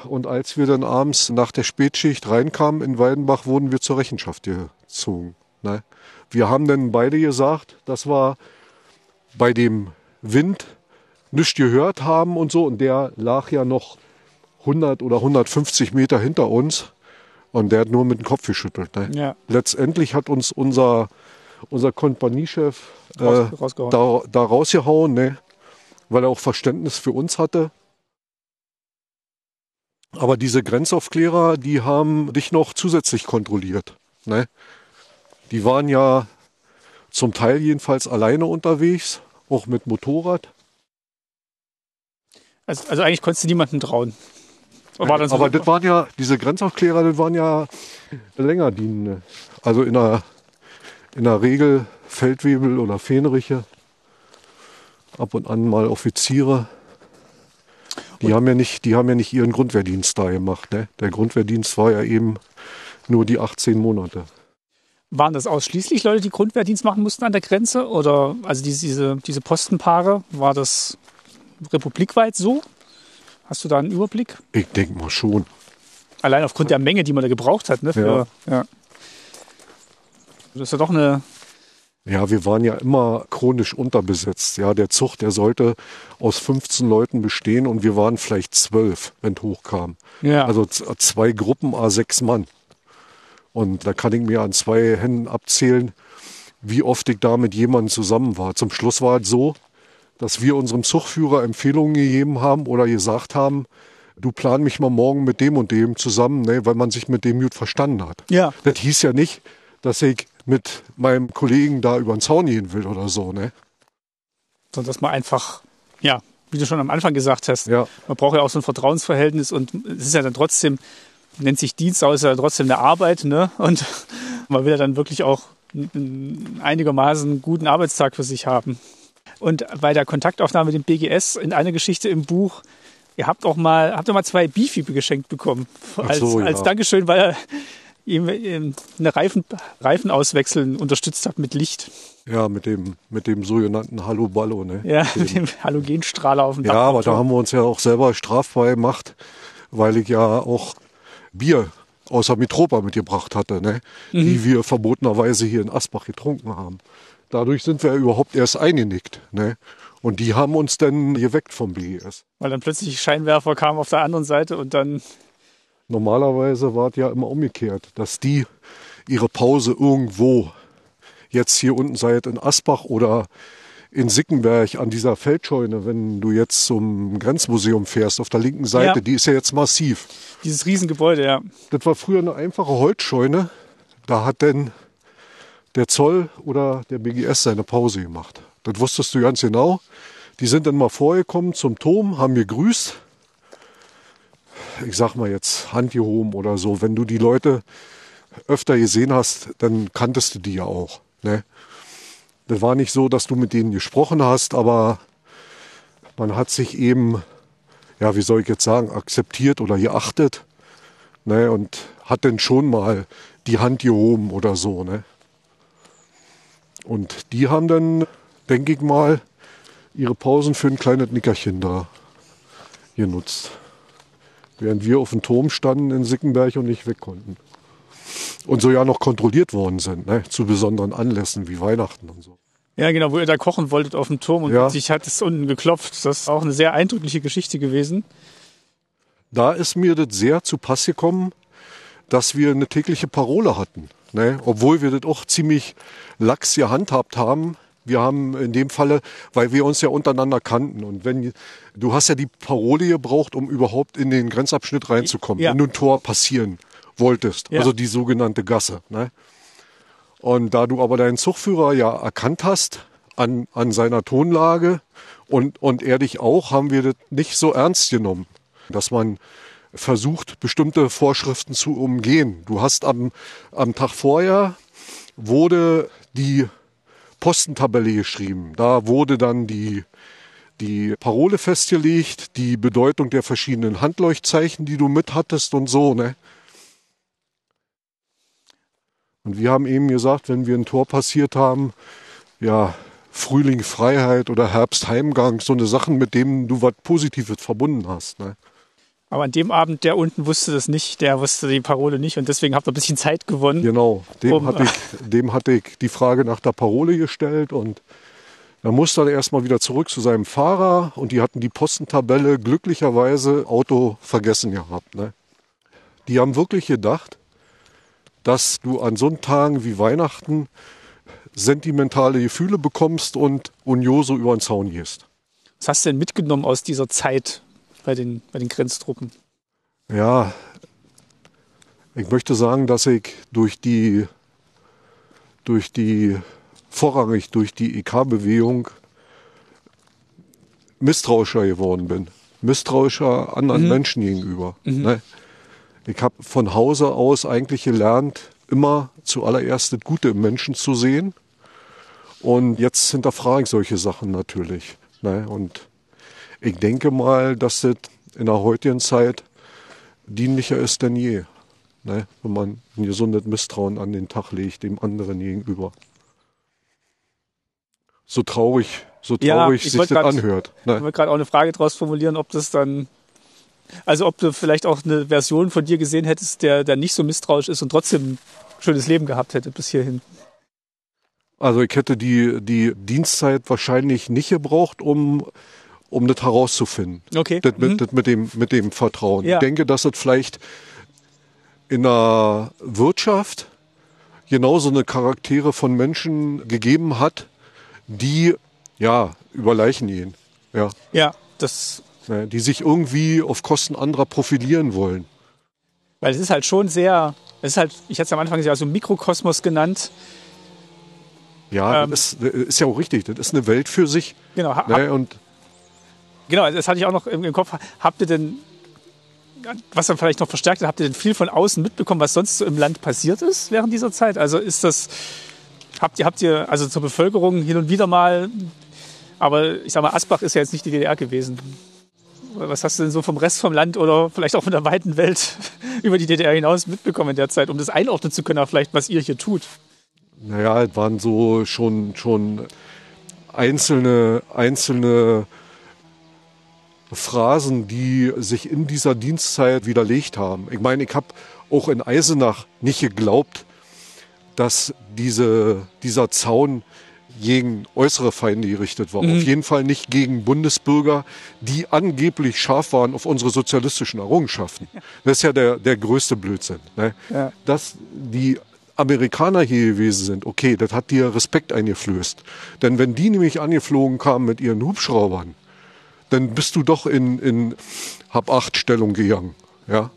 Und als wir dann abends nach der Spätschicht reinkamen in Weidenbach, wurden wir zur Rechenschaft gezogen. Ne? Wir haben dann beide gesagt, dass wir bei dem Wind nichts gehört haben und so. Und der lag ja noch 100 oder 150 Meter hinter uns. Und der hat nur mit dem Kopf geschüttelt. Ne? Ja. Letztendlich hat uns unser, unser Kompaniechef äh, da, da rausgehauen, ne? weil er auch Verständnis für uns hatte. Aber diese Grenzaufklärer, die haben dich noch zusätzlich kontrolliert. Ne? Die waren ja zum Teil jedenfalls alleine unterwegs, auch mit Motorrad. Also, also eigentlich konntest du niemandem trauen. Aber, das, aber das waren ja, diese Grenzaufklärer, das waren ja länger dienende. Also in der, in der Regel Feldwebel oder Fähnriche, ab und an mal Offiziere. Die haben, ja nicht, die haben ja nicht ihren Grundwehrdienst da gemacht. Ne? Der Grundwehrdienst war ja eben nur die 18 Monate. Waren das ausschließlich Leute, die Grundwehrdienst machen mussten an der Grenze? Oder also diese, diese Postenpaare, war das republikweit so? Hast du da einen Überblick? Ich denke mal schon. Allein aufgrund der Menge, die man da gebraucht hat. Ne, für, ja. ja. Das ist ja doch eine ja, wir waren ja immer chronisch unterbesetzt. Ja, der Zug, der sollte aus 15 Leuten bestehen und wir waren vielleicht zwölf, wenn es hochkam. Ja. Also zwei Gruppen, a sechs Mann. Und da kann ich mir an zwei Händen abzählen, wie oft ich da mit jemandem zusammen war. Zum Schluss war es so, dass wir unserem Zugführer Empfehlungen gegeben haben oder gesagt haben, du plan mich mal morgen mit dem und dem zusammen, ne, weil man sich mit dem gut verstanden hat. Ja. Das hieß ja nicht, dass ich mit meinem Kollegen da über den Zaun gehen will oder so, ne? Sondern dass man einfach, ja, wie du schon am Anfang gesagt hast, ja. man braucht ja auch so ein Vertrauensverhältnis und es ist ja dann trotzdem, nennt sich Dienst, aber es ist ja trotzdem eine Arbeit, ne? Und *laughs* man will ja dann wirklich auch einigermaßen guten Arbeitstag für sich haben. Und bei der Kontaktaufnahme mit dem BGS in einer Geschichte im Buch, ihr habt auch mal, habt ihr mal zwei Beefy geschenkt bekommen. Als, so, ja. als Dankeschön, weil er ihm eine Reifen, Reifen auswechseln unterstützt hat mit Licht. Ja, mit dem, mit dem sogenannten Hallo-Ballo. Ne? Ja, mit dem Halogenstrahler auf dem Dach. Ja, aber da haben wir uns ja auch selber strafbar gemacht, weil ich ja auch Bier außer Mitropa mitgebracht hatte, ne? Mhm. die wir verbotenerweise hier in Asbach getrunken haben. Dadurch sind wir überhaupt erst eingenickt. Ne? Und die haben uns dann geweckt vom BES. Weil dann plötzlich Scheinwerfer kamen auf der anderen Seite und dann Normalerweise war es ja immer umgekehrt, dass die ihre Pause irgendwo jetzt hier unten seid in Asbach oder in Sickenberg an dieser Feldscheune, wenn du jetzt zum Grenzmuseum fährst, auf der linken Seite, Ja. die ist ja jetzt massiv. Dieses Riesengebäude, ja. Das war früher eine einfache Holzscheune. Da hat denn der Zoll oder der BGS seine Pause gemacht. Das wusstest du ganz genau. Die sind dann mal vorgekommen zum Turm, haben gegrüßt. Ich sag mal jetzt Hand gehoben oder so. Wenn du die Leute öfter gesehen hast, dann kanntest du die ja auch. Ne? Das war nicht so, dass du mit denen gesprochen hast, aber man hat sich eben, ja, wie soll ich jetzt sagen, akzeptiert oder geachtet. Ne, und hat dann schon mal die Hand gehoben oder so. Ne? Und die haben dann, denke ich mal, ihre Pausen für ein kleines Nickerchen da genutzt. Während wir auf dem Turm standen in Sickenberg und nicht weg konnten. Und so ja noch kontrolliert worden sind, ne? zu besonderen Anlässen wie Weihnachten und so. Ja, genau, wo ihr da kochen wolltet auf dem Turm und Ja. sich hat es unten geklopft. Das ist auch eine sehr eindrückliche Geschichte gewesen. da ist mir das sehr zu Pass gekommen, dass wir eine tägliche Parole hatten. Ne? Obwohl wir das auch ziemlich lax gehandhabt haben. Wir haben in dem Falle, weil wir uns ja untereinander kannten. Und wenn du hast ja die Parole gebraucht, um überhaupt in den Grenzabschnitt reinzukommen, Ja. wenn du ein Tor passieren wolltest. Ja. Also die sogenannte Gasse. Ne? Und da du aber deinen Zugführer ja erkannt hast an, an seiner Tonlage und, und er dich auch, haben wir das nicht so ernst genommen, dass man versucht, bestimmte Vorschriften zu umgehen. Du hast am, am Tag vorher wurde die Postentabelle geschrieben. Da wurde dann die, die Parole festgelegt, die Bedeutung der verschiedenen Handleuchtzeichen, die du mit hattest und so, ne? Und wir haben eben gesagt, wenn wir ein Tor passiert haben, ja, Frühling Freiheit oder Herbst Heimgang, so eine Sachen, mit denen du was Positives verbunden hast. Ne? Aber an dem Abend, der unten wusste das nicht, der wusste die Parole nicht und deswegen habt ihr ein bisschen Zeit gewonnen. Genau, dem, Um- hatte ich, *laughs* dem hatte ich die Frage nach der Parole gestellt und er musste dann erstmal wieder zurück zu seinem Fahrer und die hatten die Postentabelle glücklicherweise Auto vergessen gehabt. Ne? Die haben wirklich gedacht, dass du an so einen Tagen wie Weihnachten sentimentale Gefühle bekommst und unioso über den Zaun gehst. Was hast du denn mitgenommen aus dieser Zeit bei den, bei den Grenztruppen? Ja, ich möchte sagen, dass ich durch die, durch die, vorrangig durch die EK-Bewegung misstrauischer geworden bin. Misstrauischer anderen Menschen gegenüber. Ne? Ich habe von Hause aus eigentlich gelernt, immer zuallererst das Gute im Menschen zu sehen. Und jetzt hinterfrage ich solche Sachen natürlich. Ne? Und ich denke mal, dass das in der heutigen Zeit dienlicher ist denn je. Ne? Wenn man ein gesundes Misstrauen an den Tag legt, dem anderen gegenüber. So traurig, so Ja, traurig ich sich das grad- anhört. Ich Ne? wollte gerade auch eine Frage draus formulieren, ob das dann, also ob du vielleicht auch eine Version von dir gesehen hättest, der, der nicht so misstrauisch ist und trotzdem ein schönes Leben gehabt hätte bis hierhin. Also ich hätte die, die Dienstzeit wahrscheinlich nicht gebraucht, um, um das herauszufinden. Okay. Das mit, Mhm. das mit, dem, mit dem Vertrauen. Ja. Ich denke, dass es vielleicht in der Wirtschaft genauso eine Charaktere von Menschen gegeben hat, die ja über Leichen gehen. Ja, Ja, das, ne, die sich irgendwie auf Kosten anderer profilieren wollen. weil es ist halt schon sehr, es ist halt, ich hatte es am Anfang ja so Mikrokosmos genannt. Ja, Ähm. das ist, das ist ja auch richtig. Das ist eine Welt für sich. Genau, Ne? Und genau, das hatte ich auch noch im, im Kopf. Habt ihr denn, was dann vielleicht noch verstärkt, hat, habt ihr denn viel von außen mitbekommen, was sonst so im Land passiert ist während dieser Zeit? Also ist das, habt ihr, habt ihr, also zur Bevölkerung hin und wieder mal, aber ich sag mal, Asbach ist ja jetzt nicht die DDR gewesen. Was hast du denn so vom Rest vom Land oder vielleicht auch von der weiten Welt *laughs* über die DDR hinaus mitbekommen in der Zeit, um das einordnen zu können, vielleicht, was ihr hier tut? Naja, es waren so schon, schon einzelne, einzelne Phrasen, die sich in dieser Dienstzeit widerlegt haben. Ich meine, ich habe auch in Eisenach nicht geglaubt, dass diese, dieser Zaun gegen äußere Feinde gerichtet war. Auf jeden Fall nicht gegen Bundesbürger, die angeblich scharf waren auf unsere sozialistischen Errungenschaften. Das ist ja der, der größte Blödsinn. Ne? Ja. Dass die Amerikaner hier gewesen sind, okay, das hat dir Respekt eingeflößt. Denn wenn die nämlich angeflogen kamen mit ihren Hubschraubern, dann bist du doch in, in Hab-Acht-Stellung gegangen. Ja.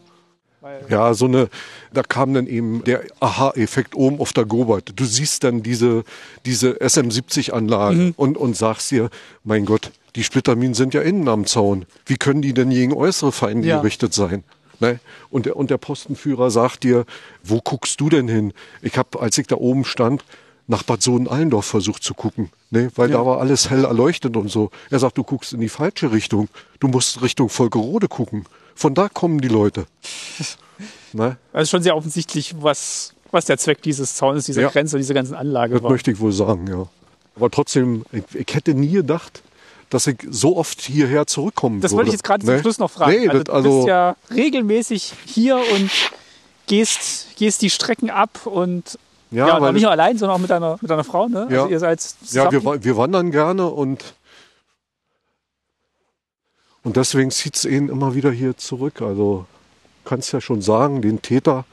Ja, so eine, da kam dann eben der Aha-Effekt oben auf der Gobert. Du siehst dann diese, diese SM-70-Anlage mhm. und, und sagst dir, mein Gott, die Splitterminen sind ja innen am Zaun. Wie können die denn gegen äußere Feinde ja. gerichtet sein? Ne? Und, der, und der Postenführer sagt dir, wo guckst du denn hin? Ich habe, als ich da oben stand, nach Bad Sohn-Allendorf versucht zu gucken, ne? weil ja. da war alles hell erleuchtet und so. Er sagt, du guckst in die falsche Richtung. Du musst Richtung Volkerode gucken. Von da kommen die Leute. *laughs* ne? Also schon sehr offensichtlich, was, was der Zweck dieses Zaunes, dieser ja. Grenze, dieser ganzen Anlage das war. Das möchte ich wohl sagen, ja. Aber trotzdem, ich, ich hätte nie gedacht, dass ich so oft hierher zurückkommen Das würde. wollte ich jetzt gerade nee? zum Schluss noch fragen. Nee, also, du also bist ja regelmäßig hier und gehst, gehst die Strecken ab und ja, ja weil nicht nur allein, sondern auch mit deiner, mit deiner Frau. Ne? Ja, also ihr seid ja wir, wir wandern gerne und, und deswegen zieht es ihn immer wieder hier zurück. Also kannst ja schon sagen, den Täter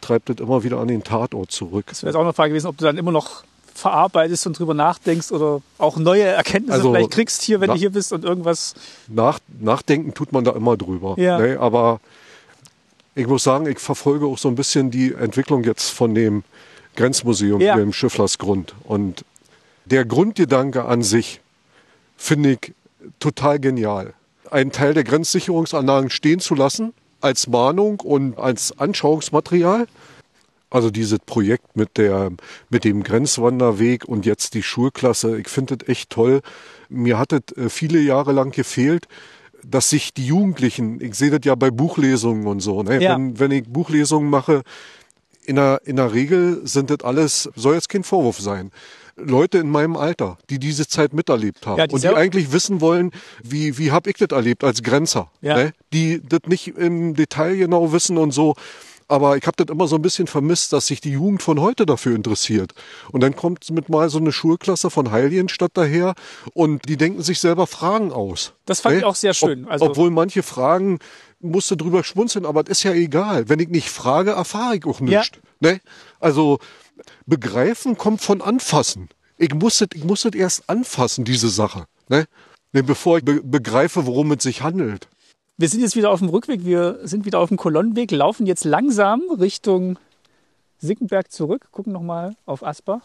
treibt es immer wieder an den Tatort zurück. Das wäre jetzt auch eine Frage gewesen, ob du dann immer noch verarbeitest und drüber nachdenkst oder auch neue Erkenntnisse also, vielleicht kriegst hier, wenn du hier bist und irgendwas. Nach, nachdenken tut man da immer drüber. Ja. Ne? Aber ich muss sagen, ich verfolge auch so ein bisschen die Entwicklung jetzt von dem Grenzmuseum ja. hier im Schifflersgrund. Und der Grundgedanke an sich finde ich total genial. Einen Teil der Grenzsicherungsanlagen stehen zu lassen als Mahnung und als Anschauungsmaterial also dieses Projekt mit der, mit dem Grenzwanderweg und jetzt die Schulklasse, ich finde das echt toll. Mir hat es äh, viele Jahre lang gefehlt, dass sich die Jugendlichen, ich sehe das ja bei Buchlesungen und so, ne? Ja. Wenn, wenn ich Buchlesungen mache, in der, in der Regel sind das alles, soll jetzt kein Vorwurf sein. Leute in meinem Alter, die diese Zeit miterlebt haben ja, die und die eigentlich wissen wollen, wie, wie habe ich das erlebt als Grenzer, ja. ne? die das nicht im Detail genau wissen und so. Aber ich habe das immer so ein bisschen vermisst, dass sich die Jugend von heute dafür interessiert. Und dann kommt mit mal so eine Schulklasse von Heiligenstadt daher und die denken sich selber Fragen aus. Das fand hey? ich auch sehr schön. Ob, also obwohl manche Fragen musste drüber schmunzeln, aber das ist ja egal. Wenn ich nicht frage, erfahre ich auch nichts. Ja. Ne? Also begreifen kommt von anfassen. Ich musste, ich musste erst anfassen, diese Sache. Ne? ne bevor ich be begreife, worum es sich handelt. Wir sind jetzt wieder auf dem Rückweg, wir sind wieder auf dem Kolonnenweg, laufen jetzt langsam Richtung Sickenberg zurück, gucken nochmal auf Asbach.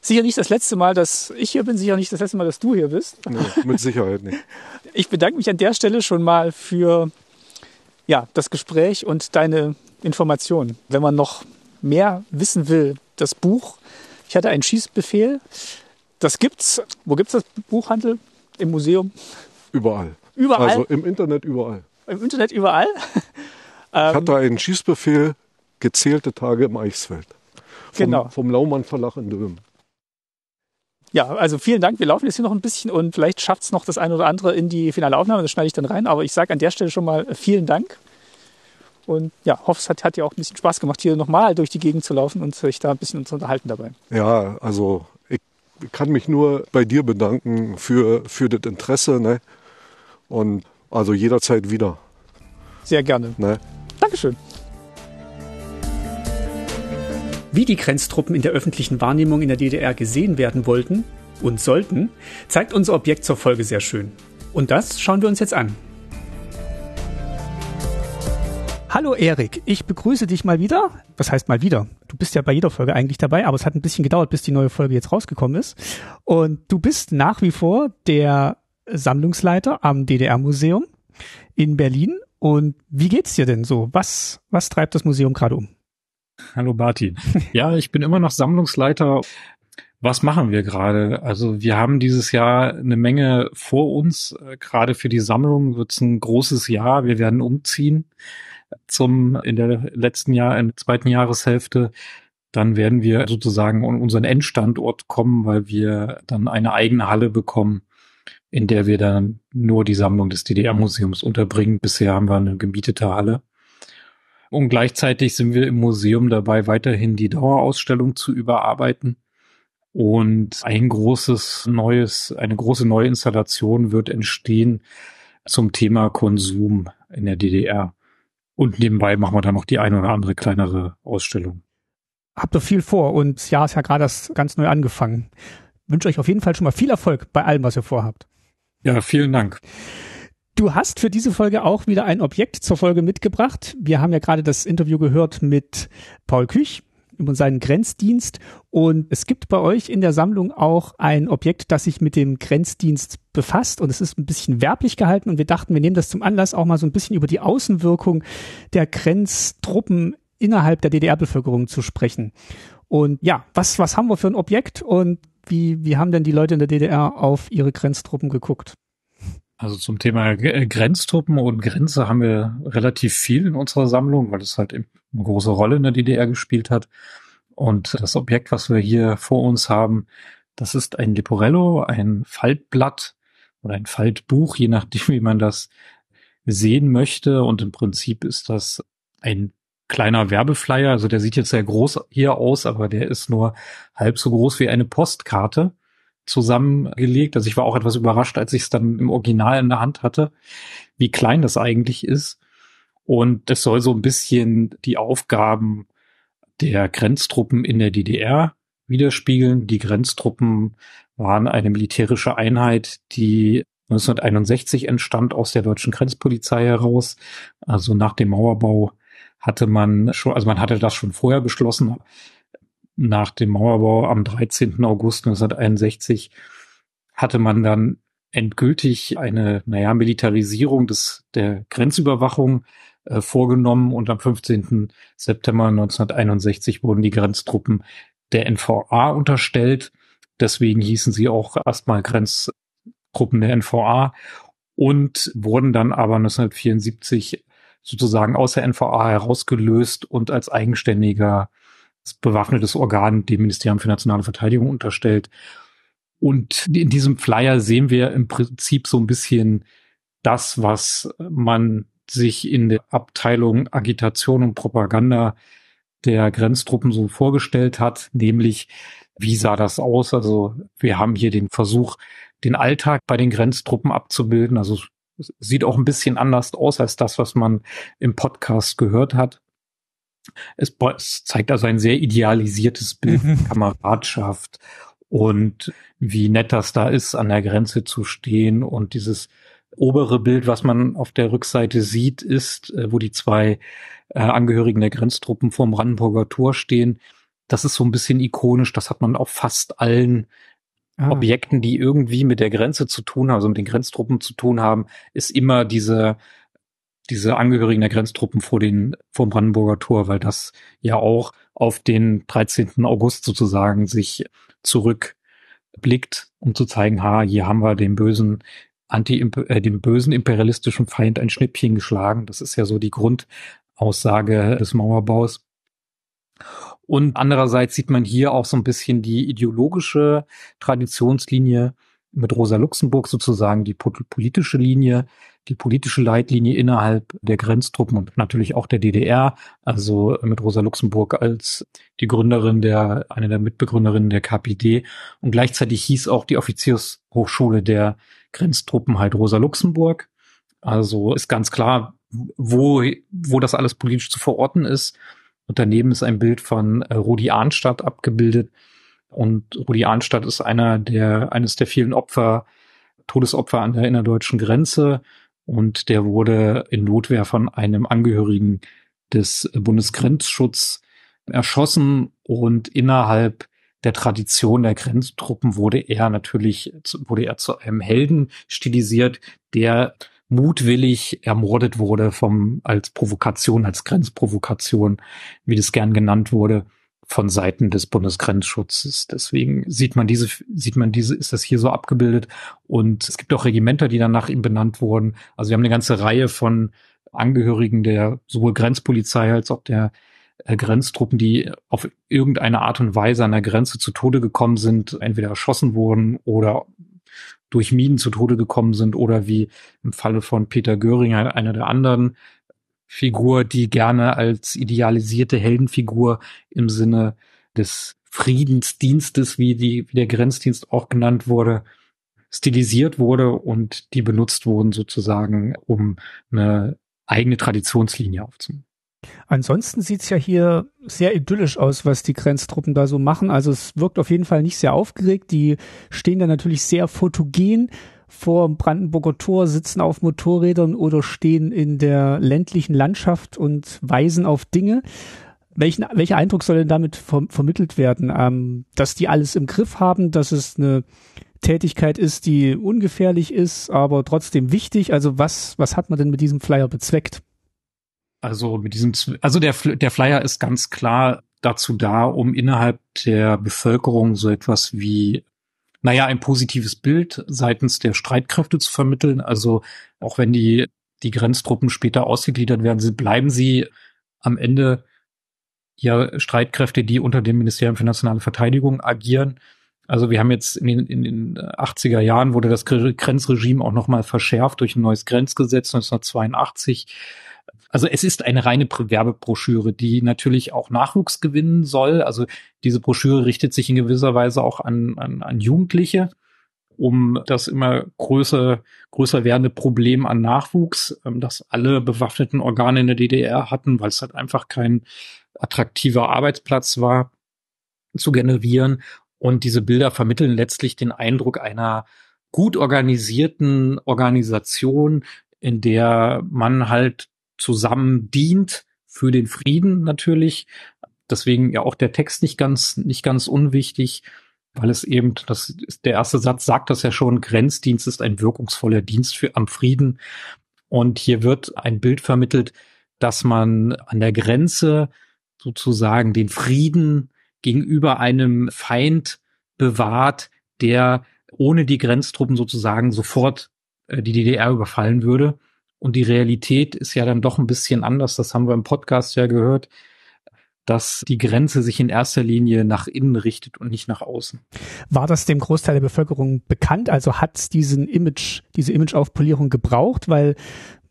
Sicher nicht das letzte Mal, dass ich hier bin, sicher nicht das letzte Mal, dass du hier bist. Nee, mit Sicherheit nicht. *laughs* Ich bedanke mich an der Stelle schon mal für ja, das Gespräch und deine Informationen. Wenn man noch mehr wissen will, das Buch, ich hatte einen Schießbefehl, das gibt's. Wo gibt's das Buchhandel? Im Museum? Überall. Überall? Also im Internet überall. Im Internet überall? *laughs* ich hatte einen Schießbefehl, gezählte Tage im Eichsfeld. Vom, genau. Vom Laumann Verlag in Dömen. Ja, also vielen Dank. Wir laufen jetzt hier noch ein bisschen und vielleicht schafft es noch das eine oder andere in die finale Aufnahme. Das schneide ich dann rein. Aber ich sage an der Stelle schon mal vielen Dank. Und ja, hoffe, es hat, hat ja auch ein bisschen Spaß gemacht, hier nochmal durch die Gegend zu laufen und sich da ein bisschen zu unterhalten dabei. Ja, also ich kann mich nur bei dir bedanken für, für das Interesse. Ne? Und also jederzeit wieder. Sehr gerne. Ne? Dankeschön. Wie die Grenztruppen in der öffentlichen Wahrnehmung in der DDR gesehen werden wollten und sollten, zeigt unser Objekt zur Folge sehr schön. Und das schauen wir uns jetzt an. Hallo Erik, ich begrüße dich mal wieder. Was heißt mal wieder? Du bist ja bei jeder Folge eigentlich dabei, aber es hat ein bisschen gedauert, bis die neue Folge jetzt rausgekommen ist. Und du bist nach wie vor der Sammlungsleiter am DDR-Museum in Berlin. Und wie geht's dir denn so? Was, was treibt das Museum gerade um? Hallo Bartin. Ja, ich bin immer noch Sammlungsleiter. Was machen wir gerade? Also wir haben dieses Jahr eine Menge vor uns. Gerade für die Sammlung wird es ein großes Jahr. Wir werden umziehen zum in der letzten Jahr, in der zweiten Jahreshälfte. Dann werden wir sozusagen an unseren Endstandort kommen, weil wir dann eine eigene Halle bekommen, in der wir dann nur die Sammlung des DDR-Museums unterbringen. Bisher haben wir eine gemietete Halle. Und gleichzeitig sind wir im Museum dabei, weiterhin die Dauerausstellung zu überarbeiten. Und ein großes neues, eine große neue Installation wird entstehen zum Thema Konsum in der DDR. Und nebenbei machen wir dann noch die eine oder andere kleinere Ausstellung. habt ihr viel vor und das Jahr ist ja gerade das ganz neu angefangen. Ich wünsche euch auf jeden Fall schon mal viel Erfolg bei allem, was ihr vorhabt. Ja, vielen Dank. Du hast für diese Folge auch wieder ein Objekt zur Folge mitgebracht. Wir haben ja gerade das Interview gehört mit Paul Küch über seinen Grenzdienst und es gibt bei euch in der Sammlung auch ein Objekt, das sich mit dem Grenzdienst befasst und es ist ein bisschen werblich gehalten und wir dachten, wir nehmen das zum Anlass, auch mal so ein bisschen über die Außenwirkung der Grenztruppen innerhalb der DDR-Bevölkerung zu sprechen. Und ja, was, was haben wir für ein Objekt und wie, wie haben denn die Leute in der DDR auf ihre Grenztruppen geguckt? Also zum Thema äh, Grenztruppen und Grenze haben wir relativ viel in unserer Sammlung, weil es halt eine große Rolle in der DDR gespielt hat. Und das Objekt, was wir hier vor uns haben, das ist ein Leporello, ein Faltblatt oder ein Faltbuch, je nachdem, *laughs* wie man das sehen möchte. Und im Prinzip ist das ein kleiner Werbeflyer. Also der sieht jetzt sehr groß hier aus, aber der ist nur halb so groß wie eine Postkarte zusammengelegt. Also ich war auch etwas überrascht, als ich es dann im Original in der Hand hatte, wie klein das eigentlich ist. Und es soll so ein bisschen die Aufgaben der Grenztruppen in der DDR widerspiegeln. Die Grenztruppen waren eine militärische Einheit, die 1961 entstand aus der deutschen Grenzpolizei heraus. Also nach dem Mauerbau hatte man schon, also man hatte das schon vorher beschlossen. Nach dem Mauerbau am 13. August 1961 hatte man dann endgültig eine, naja, Militarisierung des, der Grenzüberwachung äh, vorgenommen und am 15. September 1961 wurden die Grenztruppen der NVA unterstellt. Deswegen hießen sie auch erstmal Grenztruppen der NVA und wurden dann aber 1974 sozusagen aus der NVA herausgelöst und als eigenständiger bewaffnetes Organ dem Ministerium für nationale Verteidigung unterstellt. Und in diesem Flyer sehen wir im Prinzip so ein bisschen das, was man sich in der Abteilung Agitation und Propaganda der Grenztruppen so vorgestellt hat, nämlich wie sah das aus? Also wir haben hier den Versuch, den Alltag bei den Grenztruppen abzubilden. Also sieht auch ein bisschen anders aus als das, was man im Podcast gehört hat. Es, es zeigt also ein sehr idealisiertes Bild, mhm. Kameradschaft und wie nett das da ist, an der Grenze zu stehen. Und dieses obere Bild, was man auf der Rückseite sieht, ist, äh, wo die zwei äh, Angehörigen der Grenztruppen vorm Brandenburger Tor stehen. Das ist so ein bisschen ikonisch. Das hat man auf fast allen ah. Objekten, die irgendwie mit der Grenze zu tun haben, also mit den Grenztruppen zu tun haben, ist immer diese diese Angehörigen der Grenztruppen vor den vor dem Brandenburger Tor, weil das ja auch auf den 13. August sozusagen sich zurückblickt, um zu zeigen, ha, hier haben wir den bösen anti äh, dem bösen imperialistischen Feind ein Schnippchen geschlagen. Das ist ja so die Grundaussage des Mauerbaus. Und andererseits sieht man hier auch so ein bisschen die ideologische Traditionslinie mit Rosa Luxemburg sozusagen die politische Linie, die politische Leitlinie innerhalb der Grenztruppen und natürlich auch der DDR. Also mit Rosa Luxemburg als die Gründerin der, eine der Mitbegründerinnen der KPD. Und gleichzeitig hieß auch die Offiziershochschule der Grenztruppen halt Rosa Luxemburg. Also ist ganz klar, wo, wo das alles politisch zu verorten ist. Und daneben ist ein Bild von äh, Rudi Arnstadt abgebildet. Und Rudi Arnstadt ist einer der, eines der vielen Opfer, Todesopfer an der innerdeutschen Grenze. Und der wurde in Notwehr von einem Angehörigen des Bundesgrenzschutz erschossen. Und innerhalb der Tradition der Grenztruppen wurde er natürlich, wurde er zu einem Helden stilisiert, der mutwillig ermordet wurde vom, als Provokation, als Grenzprovokation, wie das gern genannt wurde, von Seiten des Bundesgrenzschutzes. Deswegen sieht man diese, sieht man diese, ist das hier so abgebildet. Und es gibt auch Regimenter, die dann nach ihm benannt wurden. Also wir haben eine ganze Reihe von Angehörigen der sowohl Grenzpolizei als auch der äh, Grenztruppen, die auf irgendeine Art und Weise an der Grenze zu Tode gekommen sind, entweder erschossen wurden oder durch Minen zu Tode gekommen sind oder wie im Falle von Peter Göring, einer der anderen Figur, die gerne als idealisierte Heldenfigur im Sinne des Friedensdienstes, wie, die, wie der Grenzdienst auch genannt wurde, stilisiert wurde und die benutzt wurden sozusagen, um eine eigene Traditionslinie aufzunehmen. Ansonsten sieht's ja hier sehr idyllisch aus, was die Grenztruppen da so machen. Also es wirkt auf jeden Fall nicht sehr aufgeregt. Die stehen da natürlich sehr fotogen vor Brandenburger Tor, sitzen auf Motorrädern oder stehen in der ländlichen Landschaft und weisen auf Dinge. Welchen, welcher Eindruck soll denn damit ver vermittelt werden? Ähm, dass die alles im Griff haben, dass es eine Tätigkeit ist, die ungefährlich ist, aber trotzdem wichtig. Also was, was hat man denn mit diesem Flyer bezweckt? Also mit diesem, also der, der Flyer ist ganz klar dazu da, um innerhalb der Bevölkerung so etwas wie, naja, ein positives Bild seitens der Streitkräfte zu vermitteln. Also auch wenn die, die Grenztruppen später ausgegliedert werden, bleiben sie am Ende ja Streitkräfte, die unter dem Ministerium für nationale Verteidigung agieren. Also wir haben jetzt in den, in den 80er Jahren wurde das Grenzregime auch nochmal verschärft durch ein neues Grenzgesetz 1982 also es ist eine reine Werbebroschüre, die natürlich auch Nachwuchs gewinnen soll. Also diese Broschüre richtet sich in gewisser Weise auch an, an, an Jugendliche, um das immer größer, größer werdende Problem an Nachwuchs, ähm, das alle bewaffneten Organe in der DDR hatten, weil es halt einfach kein attraktiver Arbeitsplatz war, zu generieren. Und diese Bilder vermitteln letztlich den Eindruck einer gut organisierten Organisation, in der man halt zusammen dient für den Frieden natürlich. Deswegen ja auch der Text nicht ganz, nicht ganz unwichtig, weil es eben, das ist, der erste Satz sagt das ja schon, Grenzdienst ist ein wirkungsvoller Dienst für am Frieden. Und hier wird ein Bild vermittelt, dass man an der Grenze sozusagen den Frieden gegenüber einem Feind bewahrt, der ohne die Grenztruppen sozusagen sofort äh, die DDR überfallen würde. Und die Realität ist ja dann doch ein bisschen anders. Das haben wir im Podcast ja gehört, dass die Grenze sich in erster Linie nach innen richtet und nicht nach außen. War das dem Großteil der Bevölkerung bekannt? Also hat es diesen Image, diese Imageaufpolierung gebraucht, weil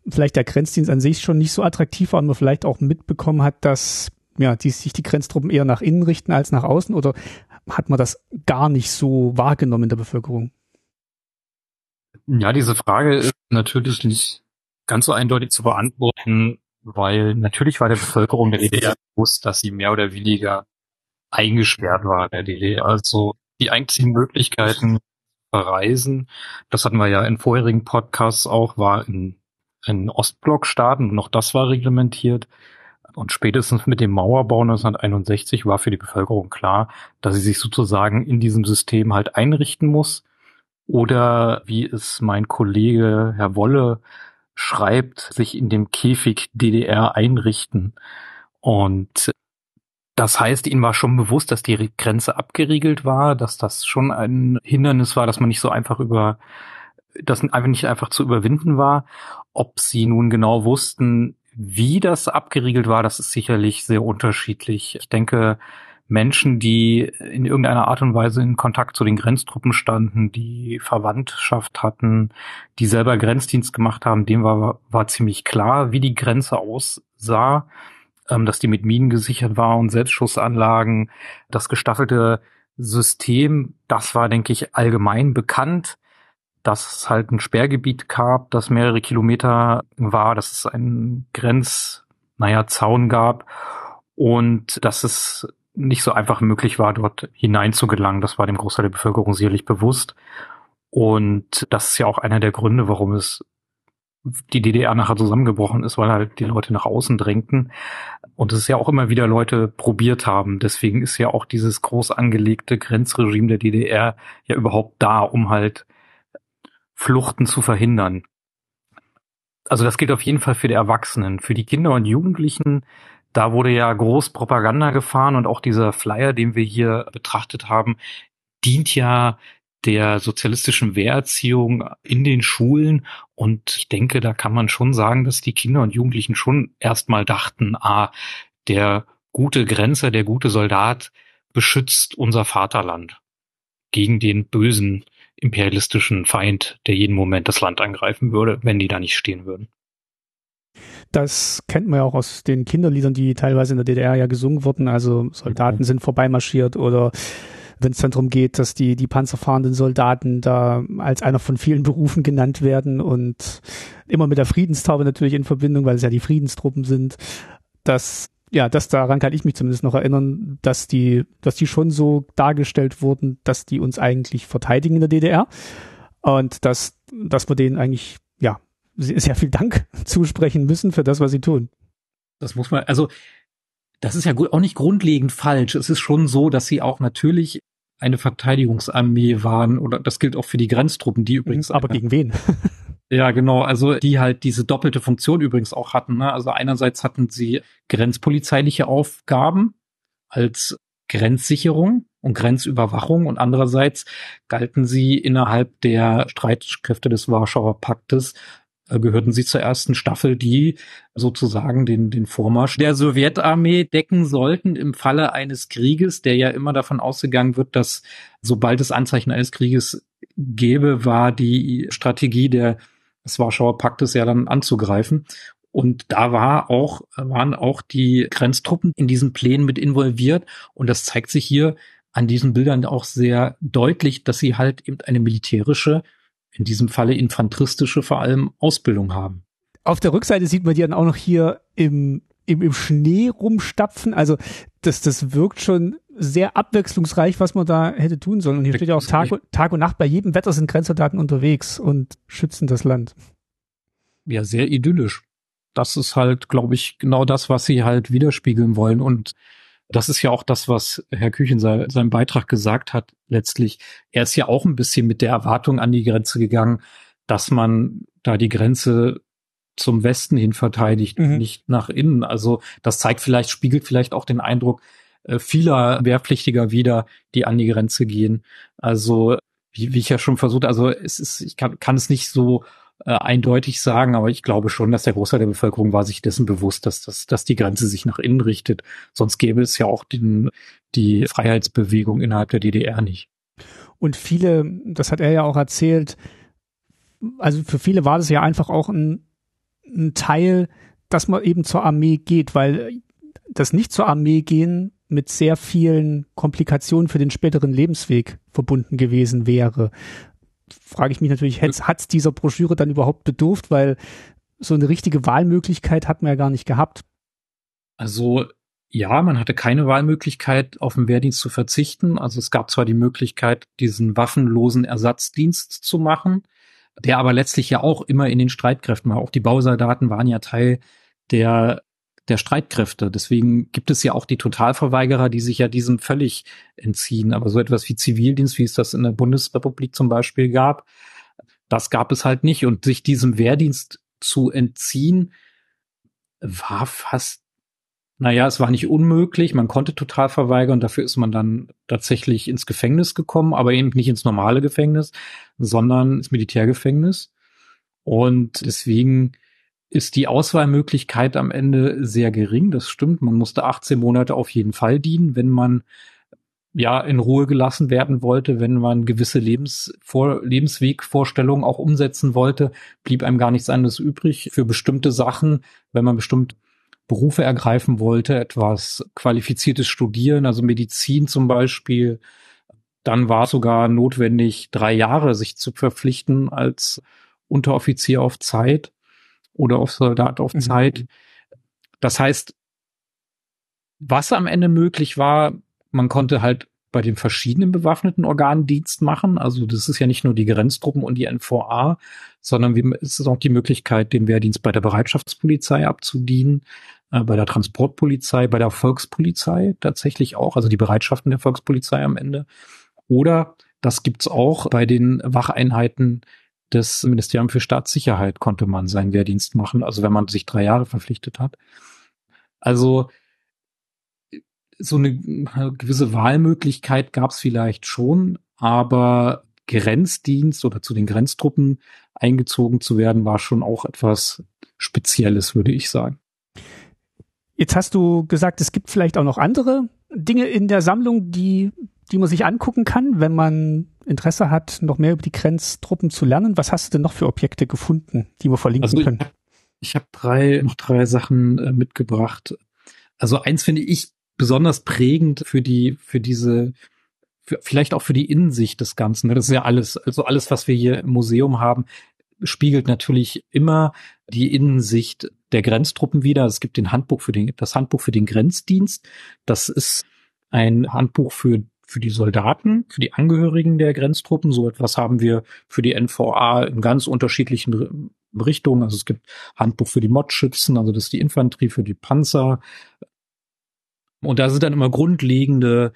vielleicht der Grenzdienst an sich schon nicht so attraktiv war und man vielleicht auch mitbekommen hat, dass ja, die, sich die Grenztruppen eher nach innen richten als nach außen oder hat man das gar nicht so wahrgenommen in der Bevölkerung? Ja, diese Frage ist natürlich nicht ganz so eindeutig zu beantworten, weil natürlich war der Bevölkerung der DDR bewusst, dass sie mehr oder weniger eingesperrt war der DDR. Also die einzigen Möglichkeiten verreisen, das hatten wir ja in vorherigen Podcasts auch, war in, in Ostblockstaaten, noch das war reglementiert. Und spätestens mit dem Mauerbau 1961 war für die Bevölkerung klar, dass sie sich sozusagen in diesem System halt einrichten muss. Oder wie es mein Kollege Herr Wolle schreibt, sich in dem Käfig DDR einrichten. Und das heißt, ihnen war schon bewusst, dass die Grenze abgeriegelt war, dass das schon ein Hindernis war, dass man nicht so einfach über, das einfach nicht einfach zu überwinden war. Ob sie nun genau wussten, wie das abgeriegelt war, das ist sicherlich sehr unterschiedlich. Ich denke, Menschen, die in irgendeiner Art und Weise in Kontakt zu den Grenztruppen standen, die Verwandtschaft hatten, die selber Grenzdienst gemacht haben, dem war, war ziemlich klar, wie die Grenze aussah, ähm, dass die mit Minen gesichert war und Selbstschussanlagen, das gestaffelte System, das war, denke ich, allgemein bekannt, dass es halt ein Sperrgebiet gab, das mehrere Kilometer war, dass es einen Grenz, naja, Zaun gab und dass es nicht so einfach möglich war, dort hineinzugelangen. Das war dem Großteil der Bevölkerung sicherlich bewusst. Und das ist ja auch einer der Gründe, warum es die DDR nachher zusammengebrochen ist, weil halt die Leute nach außen drängten. Und es ist ja auch immer wieder Leute probiert haben. Deswegen ist ja auch dieses groß angelegte Grenzregime der DDR ja überhaupt da, um halt Fluchten zu verhindern. Also das gilt auf jeden Fall für die Erwachsenen. Für die Kinder und Jugendlichen da wurde ja groß Propaganda gefahren und auch dieser Flyer, den wir hier betrachtet haben, dient ja der sozialistischen Wehrerziehung in den Schulen. Und ich denke, da kann man schon sagen, dass die Kinder und Jugendlichen schon erstmal dachten, ah, der gute Grenzer, der gute Soldat beschützt unser Vaterland gegen den bösen imperialistischen Feind, der jeden Moment das Land angreifen würde, wenn die da nicht stehen würden. Das kennt man ja auch aus den Kinderliedern, die teilweise in der DDR ja gesungen wurden. Also Soldaten mhm. sind vorbeimarschiert oder wenn es dann darum geht, dass die, die panzerfahrenden Soldaten da als einer von vielen Berufen genannt werden und immer mit der Friedenstaube natürlich in Verbindung, weil es ja die Friedenstruppen sind. dass ja, das daran kann ich mich zumindest noch erinnern, dass die, dass die schon so dargestellt wurden, dass die uns eigentlich verteidigen in der DDR und dass, dass wir denen eigentlich ja sehr viel Dank *laughs* zusprechen müssen für das, was sie tun. Das muss man, also das ist ja auch nicht grundlegend falsch. Es ist schon so, dass sie auch natürlich eine Verteidigungsarmee waren oder das gilt auch für die Grenztruppen, die übrigens. Aber gegen wen? *laughs* Ja, genau. Also die halt diese doppelte Funktion übrigens auch hatten. Ne? Also einerseits hatten sie grenzpolizeiliche Aufgaben als Grenzsicherung und Grenzüberwachung und andererseits galten sie innerhalb der Streitkräfte des Warschauer Paktes gehörten sie zur ersten Staffel, die sozusagen den, den Vormarsch der Sowjetarmee decken sollten im Falle eines Krieges, der ja immer davon ausgegangen wird, dass sobald es Anzeichen eines Krieges gäbe, war die Strategie der des Warschauer Paktes ja dann anzugreifen. Und da war auch, waren auch die Grenztruppen in diesen Plänen mit involviert. Und das zeigt sich hier an diesen Bildern auch sehr deutlich, dass sie halt eben eine militärische, in diesem Falle infanteristische vor allem Ausbildung haben. Auf der Rückseite sieht man die dann auch noch hier im, im, im Schnee rumstapfen. Also das, das wirkt schon sehr abwechslungsreich, was man da hätte tun sollen. Und hier steht ja auch Tag, Tag und Nacht, bei jedem Wetter sind Grenzsoldaten unterwegs und schützen das Land. Ja, sehr idyllisch. Das ist halt, glaube ich, genau das, was sie halt widerspiegeln wollen. Und das ist ja auch das, was Herr Küchen in seinem Beitrag gesagt hat, letztlich. Er ist ja auch ein bisschen mit der Erwartung an die Grenze gegangen, dass man da die Grenze zum Westen hin verteidigt, mhm. nicht nach innen. Also das zeigt vielleicht, spiegelt vielleicht auch den Eindruck, äh, vieler Wehrpflichtiger wieder, die an die Grenze gehen. Also wie, wie ich ja schon versucht, also es ist, ich kann, kann es nicht so äh, eindeutig sagen, aber ich glaube schon, dass der Großteil der Bevölkerung war sich dessen bewusst, dass, dass, dass die Grenze sich nach innen richtet. Sonst gäbe es ja auch den, die Freiheitsbewegung innerhalb der DDR nicht. Und viele, das hat er ja auch erzählt, also für viele war das ja einfach auch ein, ein Teil, dass man eben zur Armee geht, weil das nicht zur Armee gehen mit sehr vielen Komplikationen für den späteren Lebensweg verbunden gewesen wäre. Frage ich mich natürlich, hat es dieser Broschüre dann überhaupt bedurft, weil so eine richtige Wahlmöglichkeit hat man ja gar nicht gehabt. Also ja, man hatte keine Wahlmöglichkeit, auf den Wehrdienst zu verzichten. Also es gab zwar die Möglichkeit, diesen waffenlosen Ersatzdienst zu machen, der aber letztlich ja auch immer in den Streitkräften war. Auch die Bausoldaten waren ja Teil der der Streitkräfte. Deswegen gibt es ja auch die Totalverweigerer, die sich ja diesem völlig entziehen. Aber so etwas wie Zivildienst, wie es das in der Bundesrepublik zum Beispiel gab, das gab es halt nicht. Und sich diesem Wehrdienst zu entziehen, war fast, naja, es war nicht unmöglich. Man konnte total verweigern. Dafür ist man dann tatsächlich ins Gefängnis gekommen, aber eben nicht ins normale Gefängnis, sondern ins Militärgefängnis. Und deswegen ist die Auswahlmöglichkeit am Ende sehr gering. Das stimmt. Man musste 18 Monate auf jeden Fall dienen, wenn man ja in Ruhe gelassen werden wollte, wenn man gewisse Lebensvor Lebenswegvorstellungen auch umsetzen wollte, blieb einem gar nichts anderes übrig für bestimmte Sachen, wenn man bestimmt Berufe ergreifen wollte, etwas qualifiziertes Studieren, also Medizin zum Beispiel. Dann war es sogar notwendig, drei Jahre sich zu verpflichten als Unteroffizier auf Zeit oder auf Soldat auf mhm. Zeit. Das heißt, was am Ende möglich war, man konnte halt bei den verschiedenen bewaffneten Organen Dienst machen. Also das ist ja nicht nur die Grenztruppen und die NVA, sondern es ist auch die Möglichkeit, den Wehrdienst bei der Bereitschaftspolizei abzudienen, äh, bei der Transportpolizei, bei der Volkspolizei tatsächlich auch, also die Bereitschaften der Volkspolizei am Ende. Oder das gibt's auch bei den Wacheinheiten des Ministerium für Staatssicherheit konnte man seinen Wehrdienst machen, also wenn man sich drei Jahre verpflichtet hat. Also so eine gewisse Wahlmöglichkeit gab es vielleicht schon, aber Grenzdienst oder zu den Grenztruppen eingezogen zu werden, war schon auch etwas Spezielles, würde ich sagen. Jetzt hast du gesagt, es gibt vielleicht auch noch andere Dinge in der Sammlung, die, die man sich angucken kann, wenn man Interesse hat, noch mehr über die Grenztruppen zu lernen. Was hast du denn noch für Objekte gefunden, die wir verlinken also können? Ich habe drei, noch drei Sachen äh, mitgebracht. Also eins finde ich besonders prägend für die, für diese, für, vielleicht auch für die Innensicht des Ganzen. Ne? Das ist ja alles, also alles, was wir hier im Museum haben, spiegelt natürlich immer die Innensicht der Grenztruppen wider. Es gibt den Handbuch für den, das Handbuch für den Grenzdienst. Das ist ein Handbuch für für die Soldaten, für die Angehörigen der Grenztruppen. So etwas haben wir für die NVA in ganz unterschiedlichen Richtungen. Also es gibt Handbuch für die Modschützen, also das ist die Infanterie, für die Panzer. Und da sind dann immer grundlegende,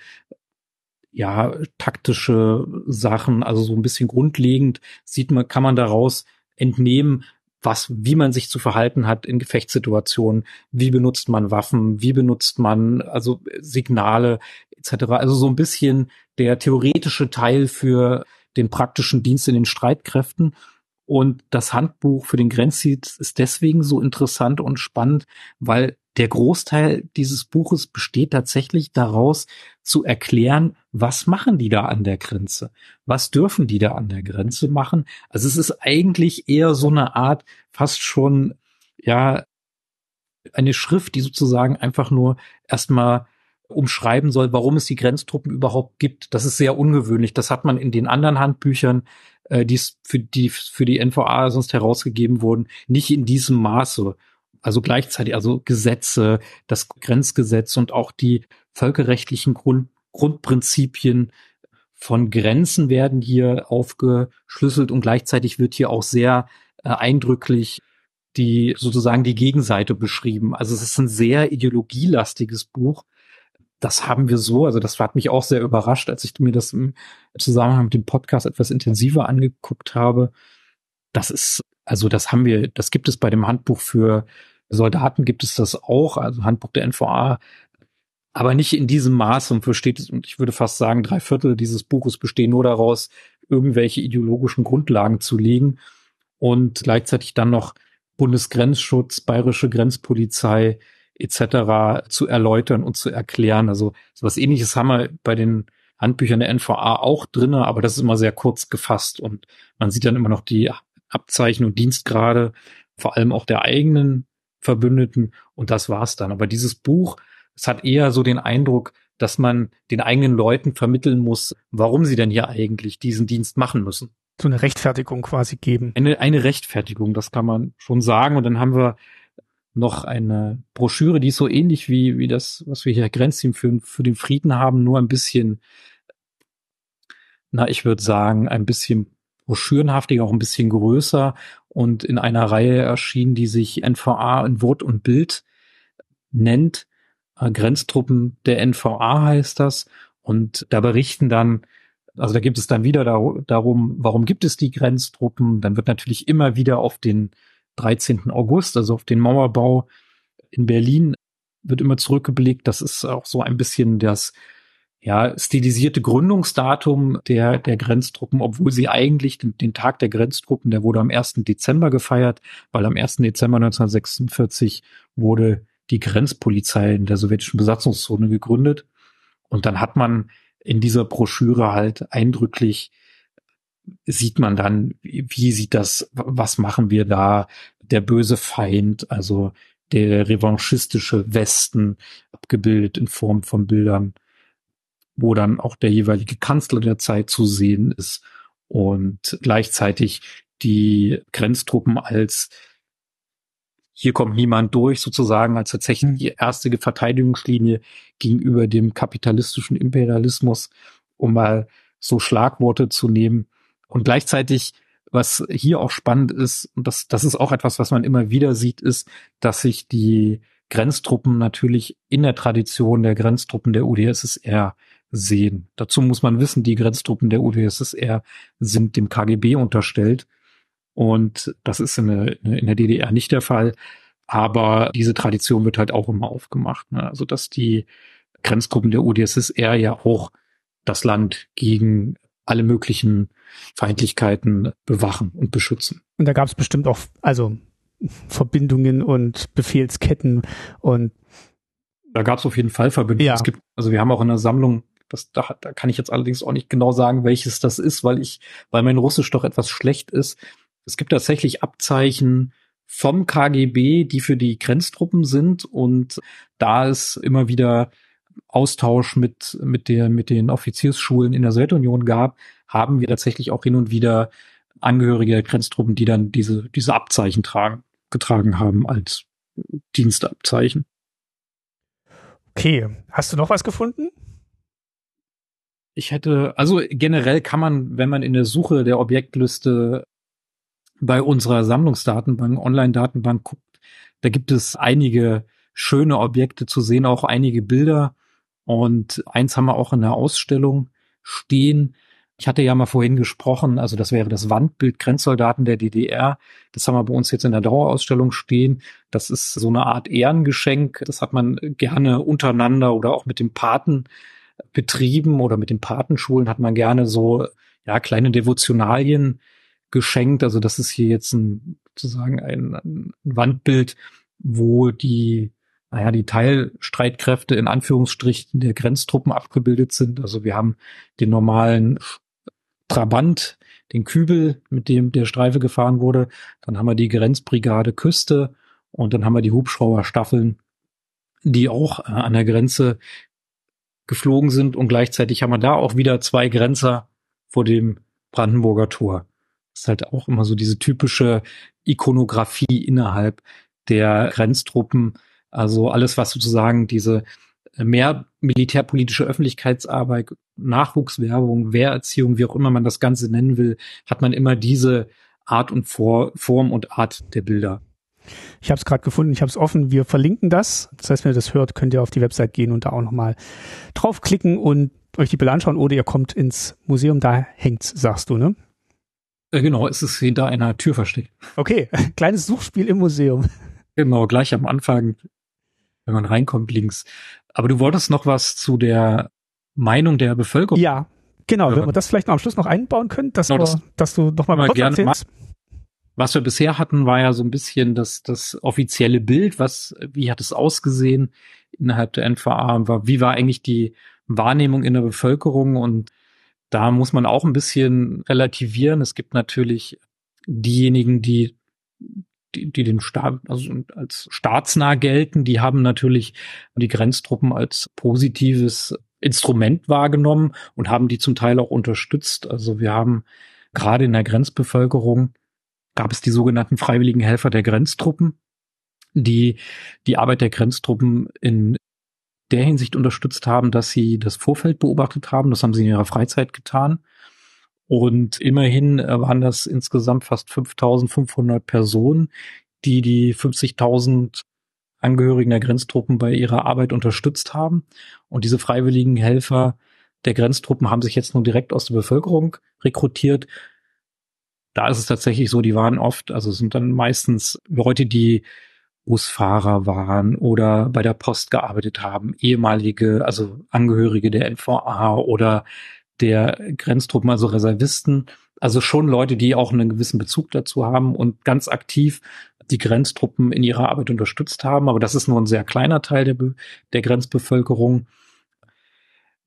ja, taktische Sachen, also so ein bisschen grundlegend sieht man, kann man daraus entnehmen, was, wie man sich zu verhalten hat in Gefechtssituationen, wie benutzt man Waffen, wie benutzt man also Signale etc. Also so ein bisschen der theoretische Teil für den praktischen Dienst in den Streitkräften. Und das Handbuch für den Grenzdienst ist deswegen so interessant und spannend, weil der Großteil dieses Buches besteht tatsächlich daraus zu erklären, was machen die da an der Grenze? Was dürfen die da an der Grenze machen? Also es ist eigentlich eher so eine Art fast schon, ja, eine Schrift, die sozusagen einfach nur erstmal umschreiben soll, warum es die Grenztruppen überhaupt gibt. Das ist sehr ungewöhnlich. Das hat man in den anderen Handbüchern, äh, die für die für die NVA sonst herausgegeben wurden, nicht in diesem Maße. Also gleichzeitig, also Gesetze, das Grenzgesetz und auch die völkerrechtlichen Grund, Grundprinzipien von Grenzen werden hier aufgeschlüsselt und gleichzeitig wird hier auch sehr äh, eindrücklich die sozusagen die Gegenseite beschrieben. Also es ist ein sehr ideologielastiges Buch, das haben wir so, also das hat mich auch sehr überrascht, als ich mir das im Zusammenhang mit dem Podcast etwas intensiver angeguckt habe. Das ist, also das haben wir, das gibt es bei dem Handbuch für Soldaten gibt es das auch, also Handbuch der NVA, aber nicht in diesem Maß und versteht, und ich würde fast sagen, drei Viertel dieses Buches bestehen nur daraus, irgendwelche ideologischen Grundlagen zu legen und gleichzeitig dann noch Bundesgrenzschutz, bayerische Grenzpolizei, etc. zu erläutern und zu erklären. Also sowas ähnliches haben wir bei den Handbüchern der NVA auch drinne, aber das ist immer sehr kurz gefasst und man sieht dann immer noch die Abzeichen und Dienstgrade, vor allem auch der eigenen Verbündeten und das war's dann. Aber dieses Buch, es hat eher so den Eindruck, dass man den eigenen Leuten vermitteln muss, warum sie denn hier eigentlich diesen Dienst machen müssen. So eine Rechtfertigung quasi geben. Eine, eine Rechtfertigung, das kann man schon sagen. Und dann haben wir noch eine Broschüre, die ist so ähnlich wie, wie das, was wir hier Grenzteam für, für den Frieden haben, nur ein bisschen, na, ich würde sagen, ein bisschen broschürenhaftiger, auch ein bisschen größer und in einer Reihe erschienen, die sich NVA in Wort und Bild nennt. Äh, Grenztruppen der NVA heißt das. Und da berichten dann, also da gibt es dann wieder darum, warum gibt es die Grenztruppen? Dann wird natürlich immer wieder auf den 13. August, also auf den Mauerbau in Berlin, wird immer zurückgeblickt. Das ist auch so ein bisschen das ja, stilisierte Gründungsdatum der, der Grenztruppen, obwohl sie eigentlich den, den Tag der Grenztruppen, der wurde am 1. Dezember gefeiert, weil am 1. Dezember 1946 wurde die Grenzpolizei in der sowjetischen Besatzungszone gegründet. Und dann hat man in dieser Broschüre halt eindrücklich sieht man dann, wie sieht das, was machen wir da, der böse Feind, also der revanchistische Westen, abgebildet in Form von Bildern, wo dann auch der jeweilige Kanzler der Zeit zu sehen ist und gleichzeitig die Grenztruppen als hier kommt niemand durch, sozusagen als tatsächlich die erste Verteidigungslinie gegenüber dem kapitalistischen Imperialismus, um mal so Schlagworte zu nehmen. Und gleichzeitig, was hier auch spannend ist, und das, das ist auch etwas, was man immer wieder sieht, ist, dass sich die Grenztruppen natürlich in der Tradition der Grenztruppen der UdSSR sehen. Dazu muss man wissen, die Grenztruppen der UdSSR sind dem KGB unterstellt. Und das ist in der, in der DDR nicht der Fall. Aber diese Tradition wird halt auch immer aufgemacht. Ne? Also, dass die Grenztruppen der UdSSR ja auch das Land gegen alle möglichen Feindlichkeiten bewachen und beschützen. Und da gab es bestimmt auch, also Verbindungen und Befehlsketten und da gab es auf jeden Fall Verbindungen. Ja. Es gibt, also wir haben auch in der Sammlung, das, da, da kann ich jetzt allerdings auch nicht genau sagen, welches das ist, weil ich, weil mein Russisch doch etwas schlecht ist. Es gibt tatsächlich Abzeichen vom KGB, die für die Grenztruppen sind und da ist immer wieder Austausch mit, mit, der, mit den Offiziersschulen in der Sowjetunion gab, haben wir tatsächlich auch hin und wieder Angehörige der Grenztruppen, die dann diese, diese Abzeichen tragen, getragen haben als Dienstabzeichen. Okay, hast du noch was gefunden? Ich hätte, also generell kann man, wenn man in der Suche der Objektliste bei unserer Sammlungsdatenbank, Online-Datenbank guckt, da gibt es einige schöne Objekte zu sehen, auch einige Bilder. Und eins haben wir auch in der Ausstellung stehen. Ich hatte ja mal vorhin gesprochen, also das wäre das Wandbild Grenzsoldaten der DDR. Das haben wir bei uns jetzt in der Dauerausstellung stehen. Das ist so eine Art Ehrengeschenk. Das hat man gerne untereinander oder auch mit dem Paten betrieben oder mit den Patenschulen hat man gerne so, ja, kleine Devotionalien geschenkt. Also das ist hier jetzt ein, sozusagen ein, ein Wandbild, wo die naja, die Teilstreitkräfte in Anführungsstrichen der Grenztruppen abgebildet sind. Also wir haben den normalen Trabant, den Kübel, mit dem der Streife gefahren wurde. Dann haben wir die Grenzbrigade Küste und dann haben wir die Hubschrauberstaffeln, die auch äh, an der Grenze geflogen sind und gleichzeitig haben wir da auch wieder zwei Grenzer vor dem Brandenburger Tor. Das ist halt auch immer so diese typische Ikonografie innerhalb der Grenztruppen. Also alles, was sozusagen diese mehr militärpolitische Öffentlichkeitsarbeit, Nachwuchswerbung, Wehrerziehung, wie auch immer man das Ganze nennen will, hat man immer diese Art und Vor Form und Art der Bilder. Ich habe es gerade gefunden, ich habe es offen. Wir verlinken das. Das heißt, wenn ihr das hört, könnt ihr auf die Website gehen und da auch nochmal draufklicken und euch die Bilder anschauen oder ihr kommt ins Museum, da hängt's, sagst du, ne? Äh, genau, es ist hinter einer Tür versteckt. Okay, *laughs* kleines Suchspiel im Museum. Genau, gleich am Anfang, wenn man reinkommt, links. Aber du wolltest noch was zu der Meinung der Bevölkerung. Ja, genau. Wenn wir das vielleicht noch am Schluss noch einbauen können, dass, genau, wir, dass du noch mal, mal kurz gerne erzählst. Was wir bisher hatten, war ja so ein bisschen das, das offizielle Bild. Was, wie hat es ausgesehen innerhalb der NVA? Wie war eigentlich die Wahrnehmung in der Bevölkerung? Und da muss man auch ein bisschen relativieren. Es gibt natürlich diejenigen, die die, die den Staat also als staatsnah gelten, die haben natürlich die Grenztruppen als positives Instrument wahrgenommen und haben die zum Teil auch unterstützt. Also wir haben gerade in der Grenzbevölkerung gab es die sogenannten freiwilligen Helfer der Grenztruppen, die die Arbeit der Grenztruppen in der Hinsicht unterstützt haben, dass sie das Vorfeld beobachtet haben. Das haben sie in ihrer Freizeit getan. Und immerhin äh, waren das insgesamt fast 5500 Personen, die die 50.000 Angehörigen der Grenztruppen bei ihrer Arbeit unterstützt haben. Und diese freiwilligen Helfer der Grenztruppen haben sich jetzt nur direkt aus der Bevölkerung rekrutiert. Da ist es tatsächlich so, die waren oft, also sind dann meistens Leute, die Busfahrer waren oder bei der Post gearbeitet haben, ehemalige, also Angehörige der NVA oder der Grenztruppen, also Reservisten, also schon Leute, die auch einen gewissen Bezug dazu haben und ganz aktiv die Grenztruppen in ihrer Arbeit unterstützt haben. Aber das ist nur ein sehr kleiner Teil der, der Grenzbevölkerung.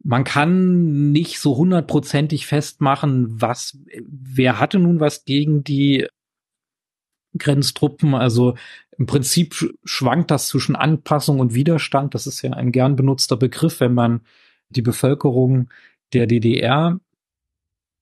Man kann nicht so hundertprozentig festmachen, was, wer hatte nun was gegen die Grenztruppen. Also im Prinzip schwankt das zwischen Anpassung und Widerstand. Das ist ja ein gern benutzter Begriff, wenn man die Bevölkerung der DDR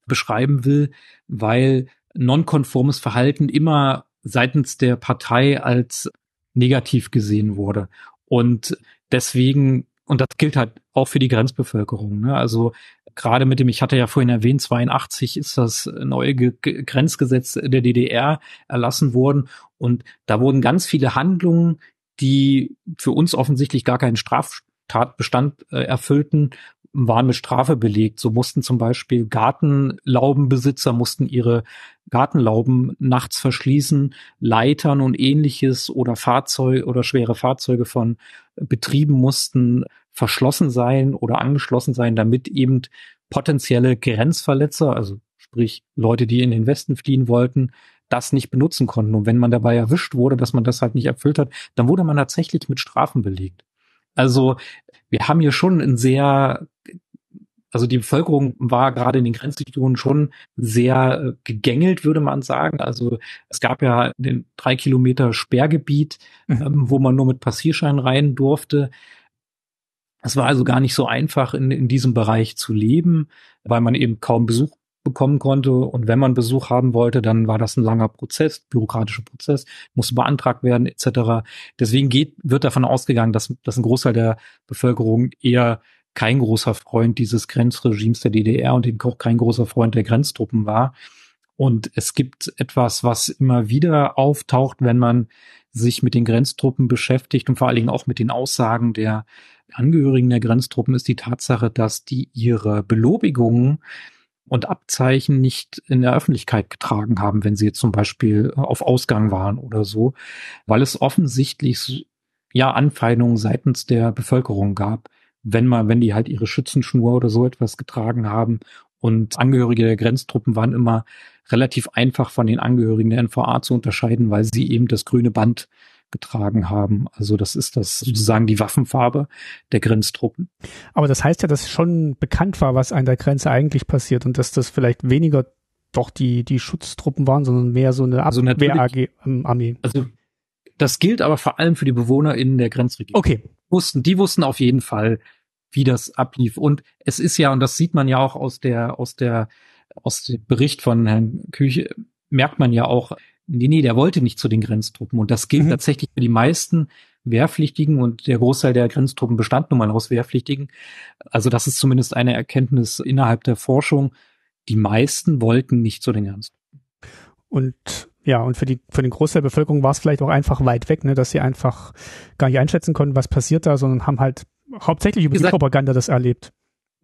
beschreiben will, weil nonkonformes Verhalten immer seitens der Partei als negativ gesehen wurde. Und deswegen, und das gilt halt auch für die Grenzbevölkerung. Ne? Also gerade mit dem, ich hatte ja vorhin erwähnt, 82 ist das neue Ge Grenzgesetz der DDR erlassen worden. Und da wurden ganz viele Handlungen, die für uns offensichtlich gar keinen Straftatbestand äh, erfüllten, waren mit Strafe belegt. So mussten zum Beispiel Gartenlaubenbesitzer mussten ihre Gartenlauben nachts verschließen, Leitern und ähnliches oder Fahrzeuge oder schwere Fahrzeuge von Betrieben mussten verschlossen sein oder angeschlossen sein, damit eben potenzielle Grenzverletzer, also sprich Leute, die in den Westen fliehen wollten, das nicht benutzen konnten. Und wenn man dabei erwischt wurde, dass man das halt nicht erfüllt hat, dann wurde man tatsächlich mit Strafen belegt. Also wir haben hier schon ein sehr also die Bevölkerung war gerade in den Grenzregionen schon sehr äh, gegängelt, würde man sagen. Also es gab ja den drei Kilometer Sperrgebiet, mhm. ähm, wo man nur mit Passierschein rein durfte. Es war also gar nicht so einfach, in, in diesem Bereich zu leben, weil man eben kaum Besuch bekommen konnte. Und wenn man Besuch haben wollte, dann war das ein langer Prozess, bürokratischer Prozess, musste beantragt werden etc. Deswegen geht, wird davon ausgegangen, dass, dass ein Großteil der Bevölkerung eher kein großer Freund dieses Grenzregimes der DDR und eben auch kein großer Freund der Grenztruppen war. Und es gibt etwas, was immer wieder auftaucht, wenn man sich mit den Grenztruppen beschäftigt und vor allen Dingen auch mit den Aussagen der Angehörigen der Grenztruppen, ist die Tatsache, dass die ihre Belobigungen und Abzeichen nicht in der Öffentlichkeit getragen haben, wenn sie jetzt zum Beispiel auf Ausgang waren oder so, weil es offensichtlich ja Anfeindungen seitens der Bevölkerung gab, wenn man, wenn die halt ihre Schützenschnur oder so etwas getragen haben. Und Angehörige der Grenztruppen waren immer relativ einfach von den Angehörigen der NVA zu unterscheiden, weil sie eben das grüne Band getragen haben. Also das ist das sozusagen die Waffenfarbe der Grenztruppen. Aber das heißt ja, dass schon bekannt war, was an der Grenze eigentlich passiert und dass das vielleicht weniger doch die, die Schutztruppen waren, sondern mehr so eine also Abwehr-Armee. Also das gilt aber vor allem für die Bewohner in der Grenzregion. Okay. Wussten, die wussten auf jeden Fall, wie das ablief. Und es ist ja, und das sieht man ja auch aus der, aus der, aus dem Bericht von Herrn Küche, merkt man ja auch, nee, nee, der wollte nicht zu den Grenztruppen. Und das gilt mhm. tatsächlich für die meisten Wehrpflichtigen und der Großteil der Grenztruppen bestand nun mal aus Wehrpflichtigen. Also das ist zumindest eine Erkenntnis innerhalb der Forschung. Die meisten wollten nicht zu den Grenztruppen. Und ja, und für die für den Großteil der Bevölkerung war es vielleicht auch einfach weit weg, ne, dass sie einfach gar nicht einschätzen konnten, was passiert da, sondern haben halt hauptsächlich über gesagt, die Propaganda das erlebt.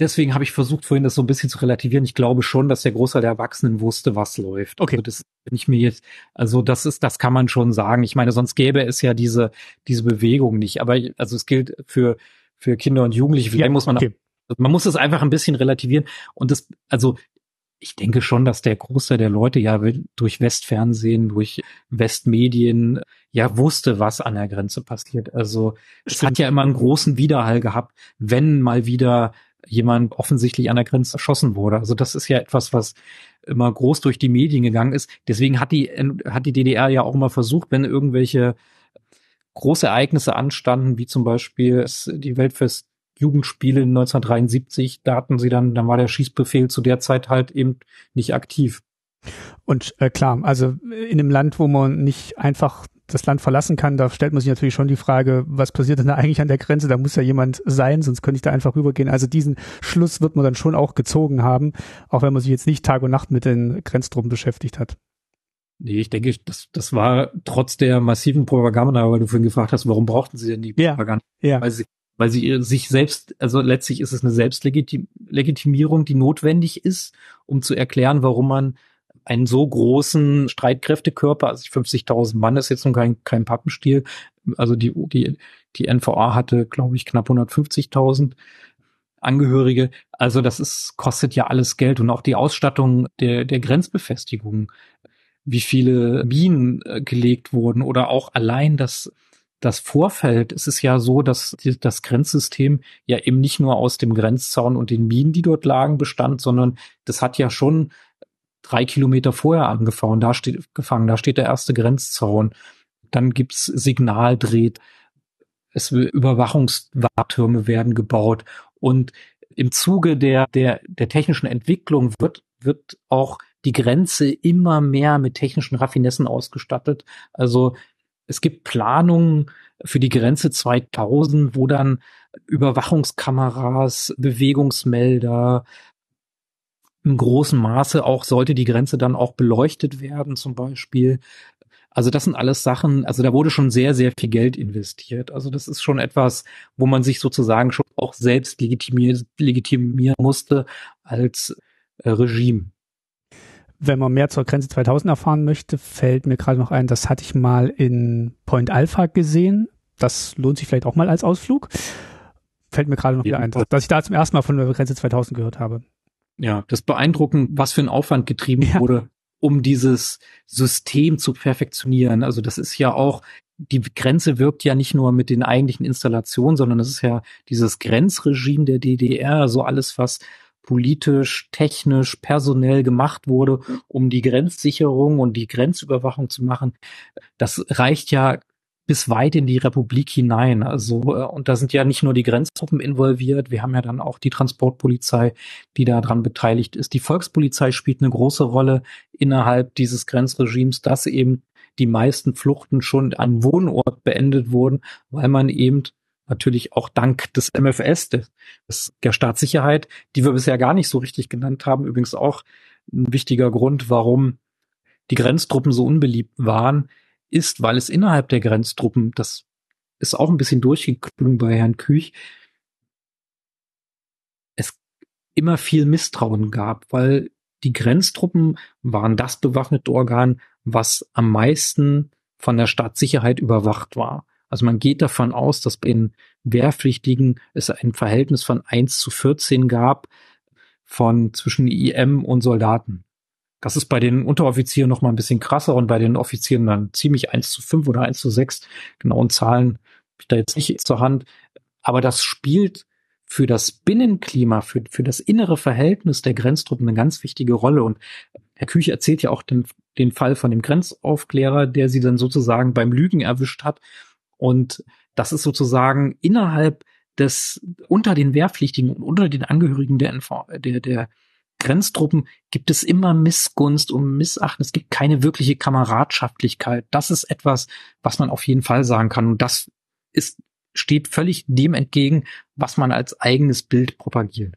Deswegen habe ich versucht, vorhin das so ein bisschen zu relativieren. Ich glaube schon, dass der Großteil der Erwachsenen wusste, was läuft. Okay. Also das bin ich mir jetzt, also das ist, das kann man schon sagen. Ich meine, sonst gäbe es ja diese, diese Bewegung nicht. Aber also es gilt für, für Kinder und Jugendliche. Vielleicht ja, muss man, okay. man muss es einfach ein bisschen relativieren. Und das, also ich denke schon, dass der Großteil der Leute ja durch Westfernsehen, durch Westmedien ja wusste, was an der Grenze passiert. Also es hat ja immer einen großen Widerhall gehabt, wenn mal wieder jemand offensichtlich an der Grenze erschossen wurde. Also das ist ja etwas, was immer groß durch die Medien gegangen ist. Deswegen hat die, hat die DDR ja auch immer versucht, wenn irgendwelche große Ereignisse anstanden, wie zum Beispiel die Weltfest Jugendspiele 1973, da hatten sie dann, dann war der Schießbefehl zu der Zeit halt eben nicht aktiv. Und äh, klar, also in einem Land, wo man nicht einfach das Land verlassen kann, da stellt man sich natürlich schon die Frage, was passiert denn da eigentlich an der Grenze? Da muss ja jemand sein, sonst könnte ich da einfach rübergehen. Also diesen Schluss wird man dann schon auch gezogen haben, auch wenn man sich jetzt nicht Tag und Nacht mit den Grenztruppen beschäftigt hat. Nee, ich denke, das, das war trotz der massiven Propaganda, weil du vorhin gefragt hast, warum brauchten sie denn die Propaganda? Ja, ja. Weil sie weil sie sich selbst, also letztlich ist es eine Selbstlegitimierung, die notwendig ist, um zu erklären, warum man einen so großen Streitkräftekörper, also 50.000 Mann ist jetzt noch kein, kein Pappenstiel, also die, die, die NVA hatte, glaube ich, knapp 150.000 Angehörige. Also das ist, kostet ja alles Geld und auch die Ausstattung der, der Grenzbefestigung, wie viele Minen äh, gelegt wurden oder auch allein das das Vorfeld, es ist ja so, dass das Grenzsystem ja eben nicht nur aus dem Grenzzaun und den Minen, die dort lagen, bestand, sondern das hat ja schon drei Kilometer vorher angefangen. Da steht, gefangen, da steht der erste Grenzzaun. Dann gibt's Signaldreht. Es Überwachungswartürme werden gebaut. Und im Zuge der, der, der technischen Entwicklung wird, wird auch die Grenze immer mehr mit technischen Raffinessen ausgestattet. Also es gibt Planungen für die Grenze 2000, wo dann Überwachungskameras, Bewegungsmelder, im großen Maße auch sollte die Grenze dann auch beleuchtet werden, zum Beispiel. Also das sind alles Sachen, also da wurde schon sehr, sehr viel Geld investiert. Also das ist schon etwas, wo man sich sozusagen schon auch selbst legitimieren, musste als äh, Regime. Wenn man mehr zur Grenze 2000 erfahren möchte, fällt mir gerade noch ein, das hatte ich mal in Point Alpha gesehen. Das lohnt sich vielleicht auch mal als Ausflug. Fällt mir gerade noch wieder ein, dass ich da zum ersten Mal von der Grenze 2000 gehört habe. Ja, das beeindruckend, was für ein Aufwand getrieben ja. wurde, um dieses System zu perfektionieren. Also das ist ja auch, die Grenze wirkt ja nicht nur mit den eigentlichen Installationen, sondern es ist ja dieses Grenzregime der DDR, so alles, was politisch, technisch, personell gemacht wurde, um die Grenzsicherung und die Grenzüberwachung zu machen. Das reicht ja bis weit in die Republik hinein. Also, äh, und da sind ja nicht nur die Grenztruppen involviert, wir haben ja dann auch die Transportpolizei, die daran beteiligt ist. Die Volkspolizei spielt eine große Rolle innerhalb dieses Grenzregimes, dass eben die meisten Fluchten schon an Wohnort beendet wurden, weil man eben natürlich auch dank des MFS, des, der Staatssicherheit, die wir bisher gar nicht so richtig genannt haben, übrigens auch ein wichtiger Grund, warum die Grenztruppen so unbeliebt waren, ist, weil es innerhalb der Grenztruppen, das ist auch ein bisschen durchgeklungen bei Herrn Küch, es immer viel Misstrauen gab, weil die Grenztruppen waren das bewaffnete Organ, was am meisten von der Staatssicherheit überwacht war. Also man geht davon aus, dass bei den Wehrpflichtigen es ein Verhältnis von 1 zu 14 gab von zwischen IM und Soldaten. Das ist bei den Unteroffizieren noch mal ein bisschen krasser und bei den Offizieren dann ziemlich 1 zu 5 oder 1 zu 6. Genauen Zahlen habe ich da jetzt nicht zur Hand. Aber das spielt für das Binnenklima, für, für das innere Verhältnis der Grenztruppen eine ganz wichtige Rolle. Und Herr Küche erzählt ja auch den, den Fall von dem Grenzaufklärer, der sie dann sozusagen beim Lügen erwischt hat. Und das ist sozusagen innerhalb des, unter den Wehrpflichtigen und unter den Angehörigen der, der, der Grenztruppen gibt es immer Missgunst und Missachten. Es gibt keine wirkliche Kameradschaftlichkeit. Das ist etwas, was man auf jeden Fall sagen kann. Und das ist, steht völlig dem entgegen, was man als eigenes Bild propagiert.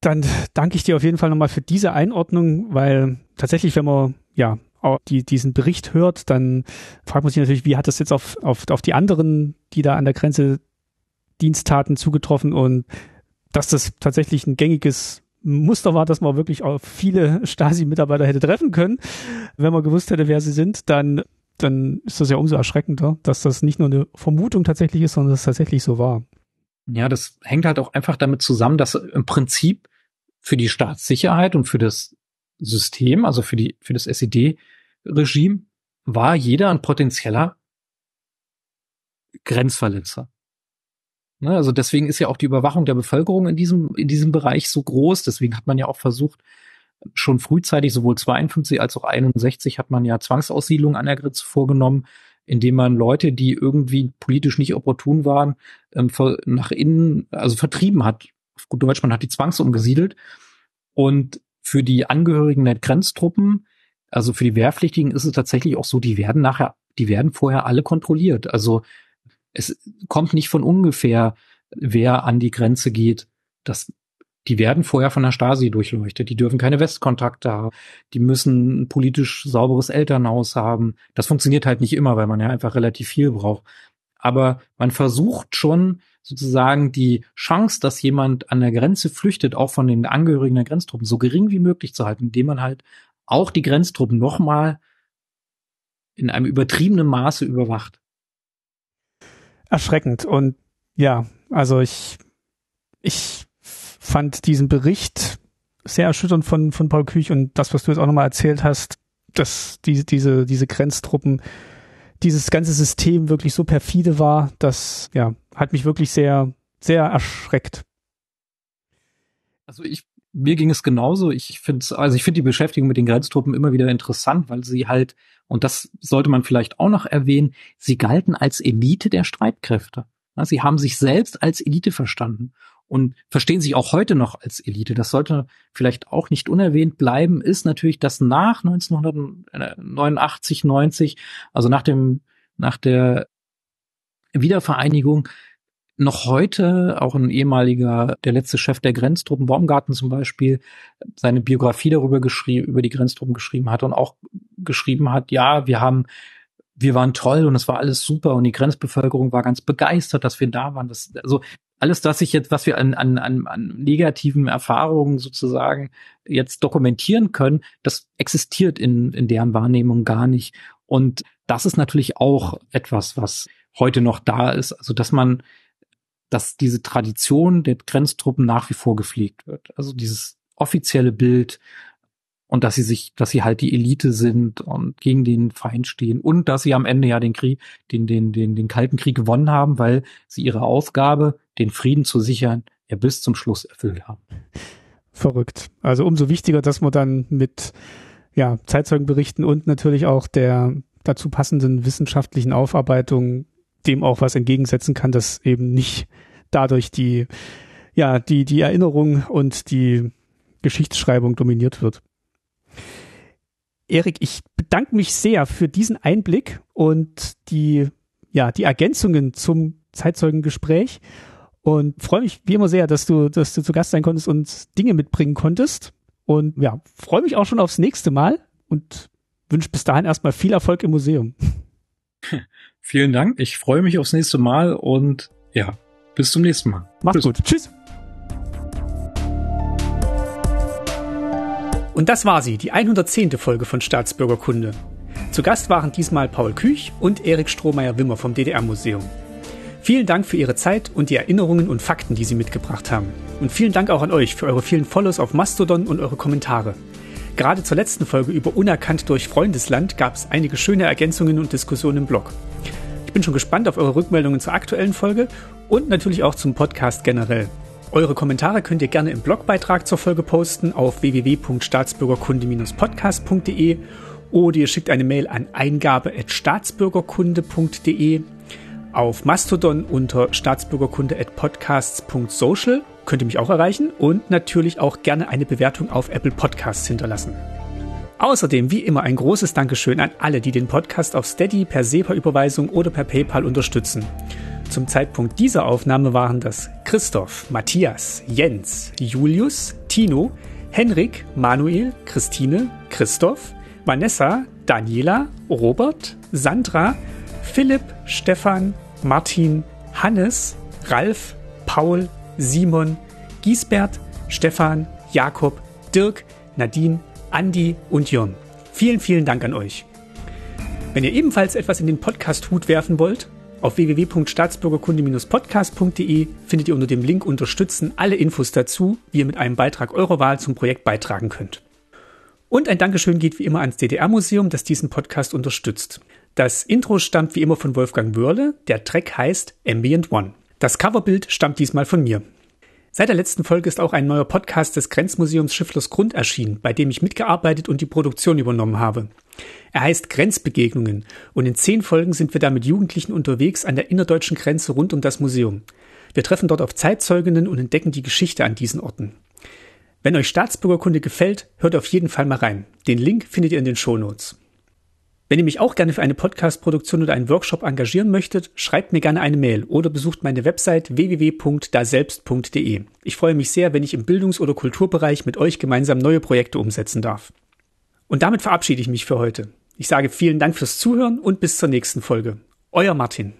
Dann danke ich dir auf jeden Fall nochmal für diese Einordnung, weil tatsächlich, wenn man ja die, diesen Bericht hört, dann fragt man sich natürlich, wie hat das jetzt auf, auf, auf die anderen, die da an der Grenze Diensttaten zugetroffen und dass das tatsächlich ein gängiges Muster war, dass man wirklich auf viele *laughs* Stasi-Mitarbeiter hätte treffen können. Wenn man gewusst hätte, wer sie sind, dann, dann ist das ja umso erschreckender, dass das nicht nur eine Vermutung tatsächlich ist, sondern dass es tatsächlich so war. Ja, das hängt halt auch einfach damit zusammen, dass im Prinzip für die Staatssicherheit und für das System, also für die, für das SED-Regime, war jeder ein potenzieller Grenzverletzer. Ne, also deswegen ist ja auch die Überwachung der Bevölkerung in diesem, in diesem Bereich so groß. Deswegen hat man ja auch versucht, schon frühzeitig, sowohl 52 als auch 61 hat man ja Zwangsaussiedlung an der Grenze vorgenommen, indem man Leute, die irgendwie politisch nicht opportun waren, ähm, nach innen, also vertrieben hat. Auf gut Deutsch, man hat die zwangsumgesiedelt. Und für die Angehörigen der Grenztruppen, also für die Wehrpflichtigen ist es tatsächlich auch so, die werden nachher, die werden vorher alle kontrolliert. Also es kommt nicht von ungefähr, wer an die Grenze geht. Das, die werden vorher von der Stasi durchleuchtet. Die dürfen keine Westkontakte haben. Die müssen ein politisch sauberes Elternhaus haben. Das funktioniert halt nicht immer, weil man ja einfach relativ viel braucht. Aber man versucht schon sozusagen die Chance, dass jemand an der Grenze flüchtet, auch von den Angehörigen der Grenztruppen, so gering wie möglich zu halten, indem man halt auch die Grenztruppen nochmal in einem übertriebenen Maße überwacht erschreckend. Und ja, also ich, ich fand diesen Bericht sehr erschütternd von, von Paul Küch und das, was du jetzt auch nochmal erzählt hast, dass diese, diese, diese Grenztruppen, dieses ganze System wirklich so perfide war, das, ja, hat mich wirklich sehr, sehr erschreckt. Also ich, mir ging es genauso. Ich finde, also ich finde die Beschäftigung mit den Grenztruppen immer wieder interessant, weil sie halt und das sollte man vielleicht auch noch erwähnen, sie galten als Elite der Streitkräfte. Sie haben sich selbst als Elite verstanden und verstehen sich auch heute noch als Elite. Das sollte vielleicht auch nicht unerwähnt bleiben, ist natürlich, dass nach 1989, 90, also nach dem, nach der Wiedervereinigung, noch heute auch ein ehemaliger, der letzte Chef der Grenztruppen, Baumgarten zum Beispiel, seine Biografie darüber geschrieben, über die Grenztruppen geschrieben hat und auch geschrieben hat, ja, wir haben, wir waren toll und es war alles super und die Grenzbevölkerung war ganz begeistert, dass wir da waren. Das, also alles, das ich jetzt, was wir an, an, an, an negativen Erfahrungen sozusagen jetzt dokumentieren können, das existiert in, in deren Wahrnehmung gar nicht. Und das ist natürlich auch etwas, was heute noch da ist. Also, dass man dass diese Tradition der Grenztruppen nach wie vor gepflegt wird. Also dieses offizielle Bild und dass sie sich, dass sie halt die Elite sind und gegen den Feind stehen und dass sie am Ende ja den Krieg, den, den, den, den Kalten Krieg gewonnen haben, weil sie ihre Aufgabe, den Frieden zu sichern, ja bis zum Schluss erfüllt haben. Verrückt. Also umso wichtiger, dass man dann mit ja, Zeitzeugenberichten und natürlich auch der dazu passenden wissenschaftlichen Aufarbeitung dem auch was entgegensetzen kann, dass eben nicht dadurch die, ja, die, die Erinnerung und die Geschichtsschreibung dominiert wird. Erik, ich bedanke mich sehr für diesen Einblick und die, ja, die Ergänzungen zum Zeitzeugengespräch und freue mich wie immer sehr, dass du, dass du zu Gast sein konntest und Dinge mitbringen konntest. Und ja, freue mich auch schon aufs nächste Mal und wünsche bis dahin erstmal viel Erfolg im Museum. *laughs* Vielen Dank. Ich freue mich aufs nächste Mal und ja, bis zum nächsten Mal. Mach's gut. Tschüss. Und das war sie, die 110. Folge von Staatsbürgerkunde. Zu Gast waren diesmal Paul Küch und Erik Strohmeier-Wimmer vom DDR-Museum. Vielen Dank für Ihre Zeit und die Erinnerungen und Fakten, die Sie mitgebracht haben. Und vielen Dank auch an euch für eure vielen Follows auf Mastodon und eure Kommentare. Gerade zur letzten Folge über Unerkannt durch Freundesland gab es einige schöne Ergänzungen und Diskussionen im Blog. Ich bin schon gespannt auf eure Rückmeldungen zur aktuellen Folge und natürlich auch zum Podcast generell. Eure Kommentare könnt ihr gerne im Blogbeitrag zur Folge posten auf www.staatsbürgerkunde-podcast.de oder ihr schickt eine Mail an eingabe.staatsbürgerkunde.de auf Mastodon unter staatsbürgerkunde.podcasts.social könnt ihr mich auch erreichen und natürlich auch gerne eine Bewertung auf Apple Podcasts hinterlassen. Außerdem wie immer ein großes Dankeschön an alle, die den Podcast auf Steady per SEPA-Überweisung oder per PayPal unterstützen. Zum Zeitpunkt dieser Aufnahme waren das Christoph, Matthias, Jens, Julius, Tino, Henrik, Manuel, Christine, Christoph, Vanessa, Daniela, Robert, Sandra, Philipp, Stefan, Martin, Hannes, Ralf, Paul, Simon, Giesbert, Stefan, Jakob, Dirk, Nadine, Andi und Jörn. Vielen, vielen Dank an euch. Wenn ihr ebenfalls etwas in den Podcast-Hut werfen wollt, auf www.staatsbürgerkunde-podcast.de findet ihr unter dem Link Unterstützen alle Infos dazu, wie ihr mit einem Beitrag eurer Wahl zum Projekt beitragen könnt. Und ein Dankeschön geht wie immer ans DDR-Museum, das diesen Podcast unterstützt. Das Intro stammt wie immer von Wolfgang Wörle, der Track heißt Ambient One. Das Coverbild stammt diesmal von mir. Seit der letzten Folge ist auch ein neuer Podcast des Grenzmuseums Schifflers Grund erschienen, bei dem ich mitgearbeitet und die Produktion übernommen habe. Er heißt Grenzbegegnungen und in zehn Folgen sind wir da mit Jugendlichen unterwegs an der innerdeutschen Grenze rund um das Museum. Wir treffen dort auf Zeitzeuginnen und entdecken die Geschichte an diesen Orten. Wenn euch Staatsbürgerkunde gefällt, hört auf jeden Fall mal rein. Den Link findet ihr in den Shownotes. Wenn ihr mich auch gerne für eine Podcast-Produktion oder einen Workshop engagieren möchtet, schreibt mir gerne eine Mail oder besucht meine Website www.daselbst.de. Ich freue mich sehr, wenn ich im Bildungs- oder Kulturbereich mit euch gemeinsam neue Projekte umsetzen darf. Und damit verabschiede ich mich für heute. Ich sage vielen Dank fürs Zuhören und bis zur nächsten Folge. Euer Martin.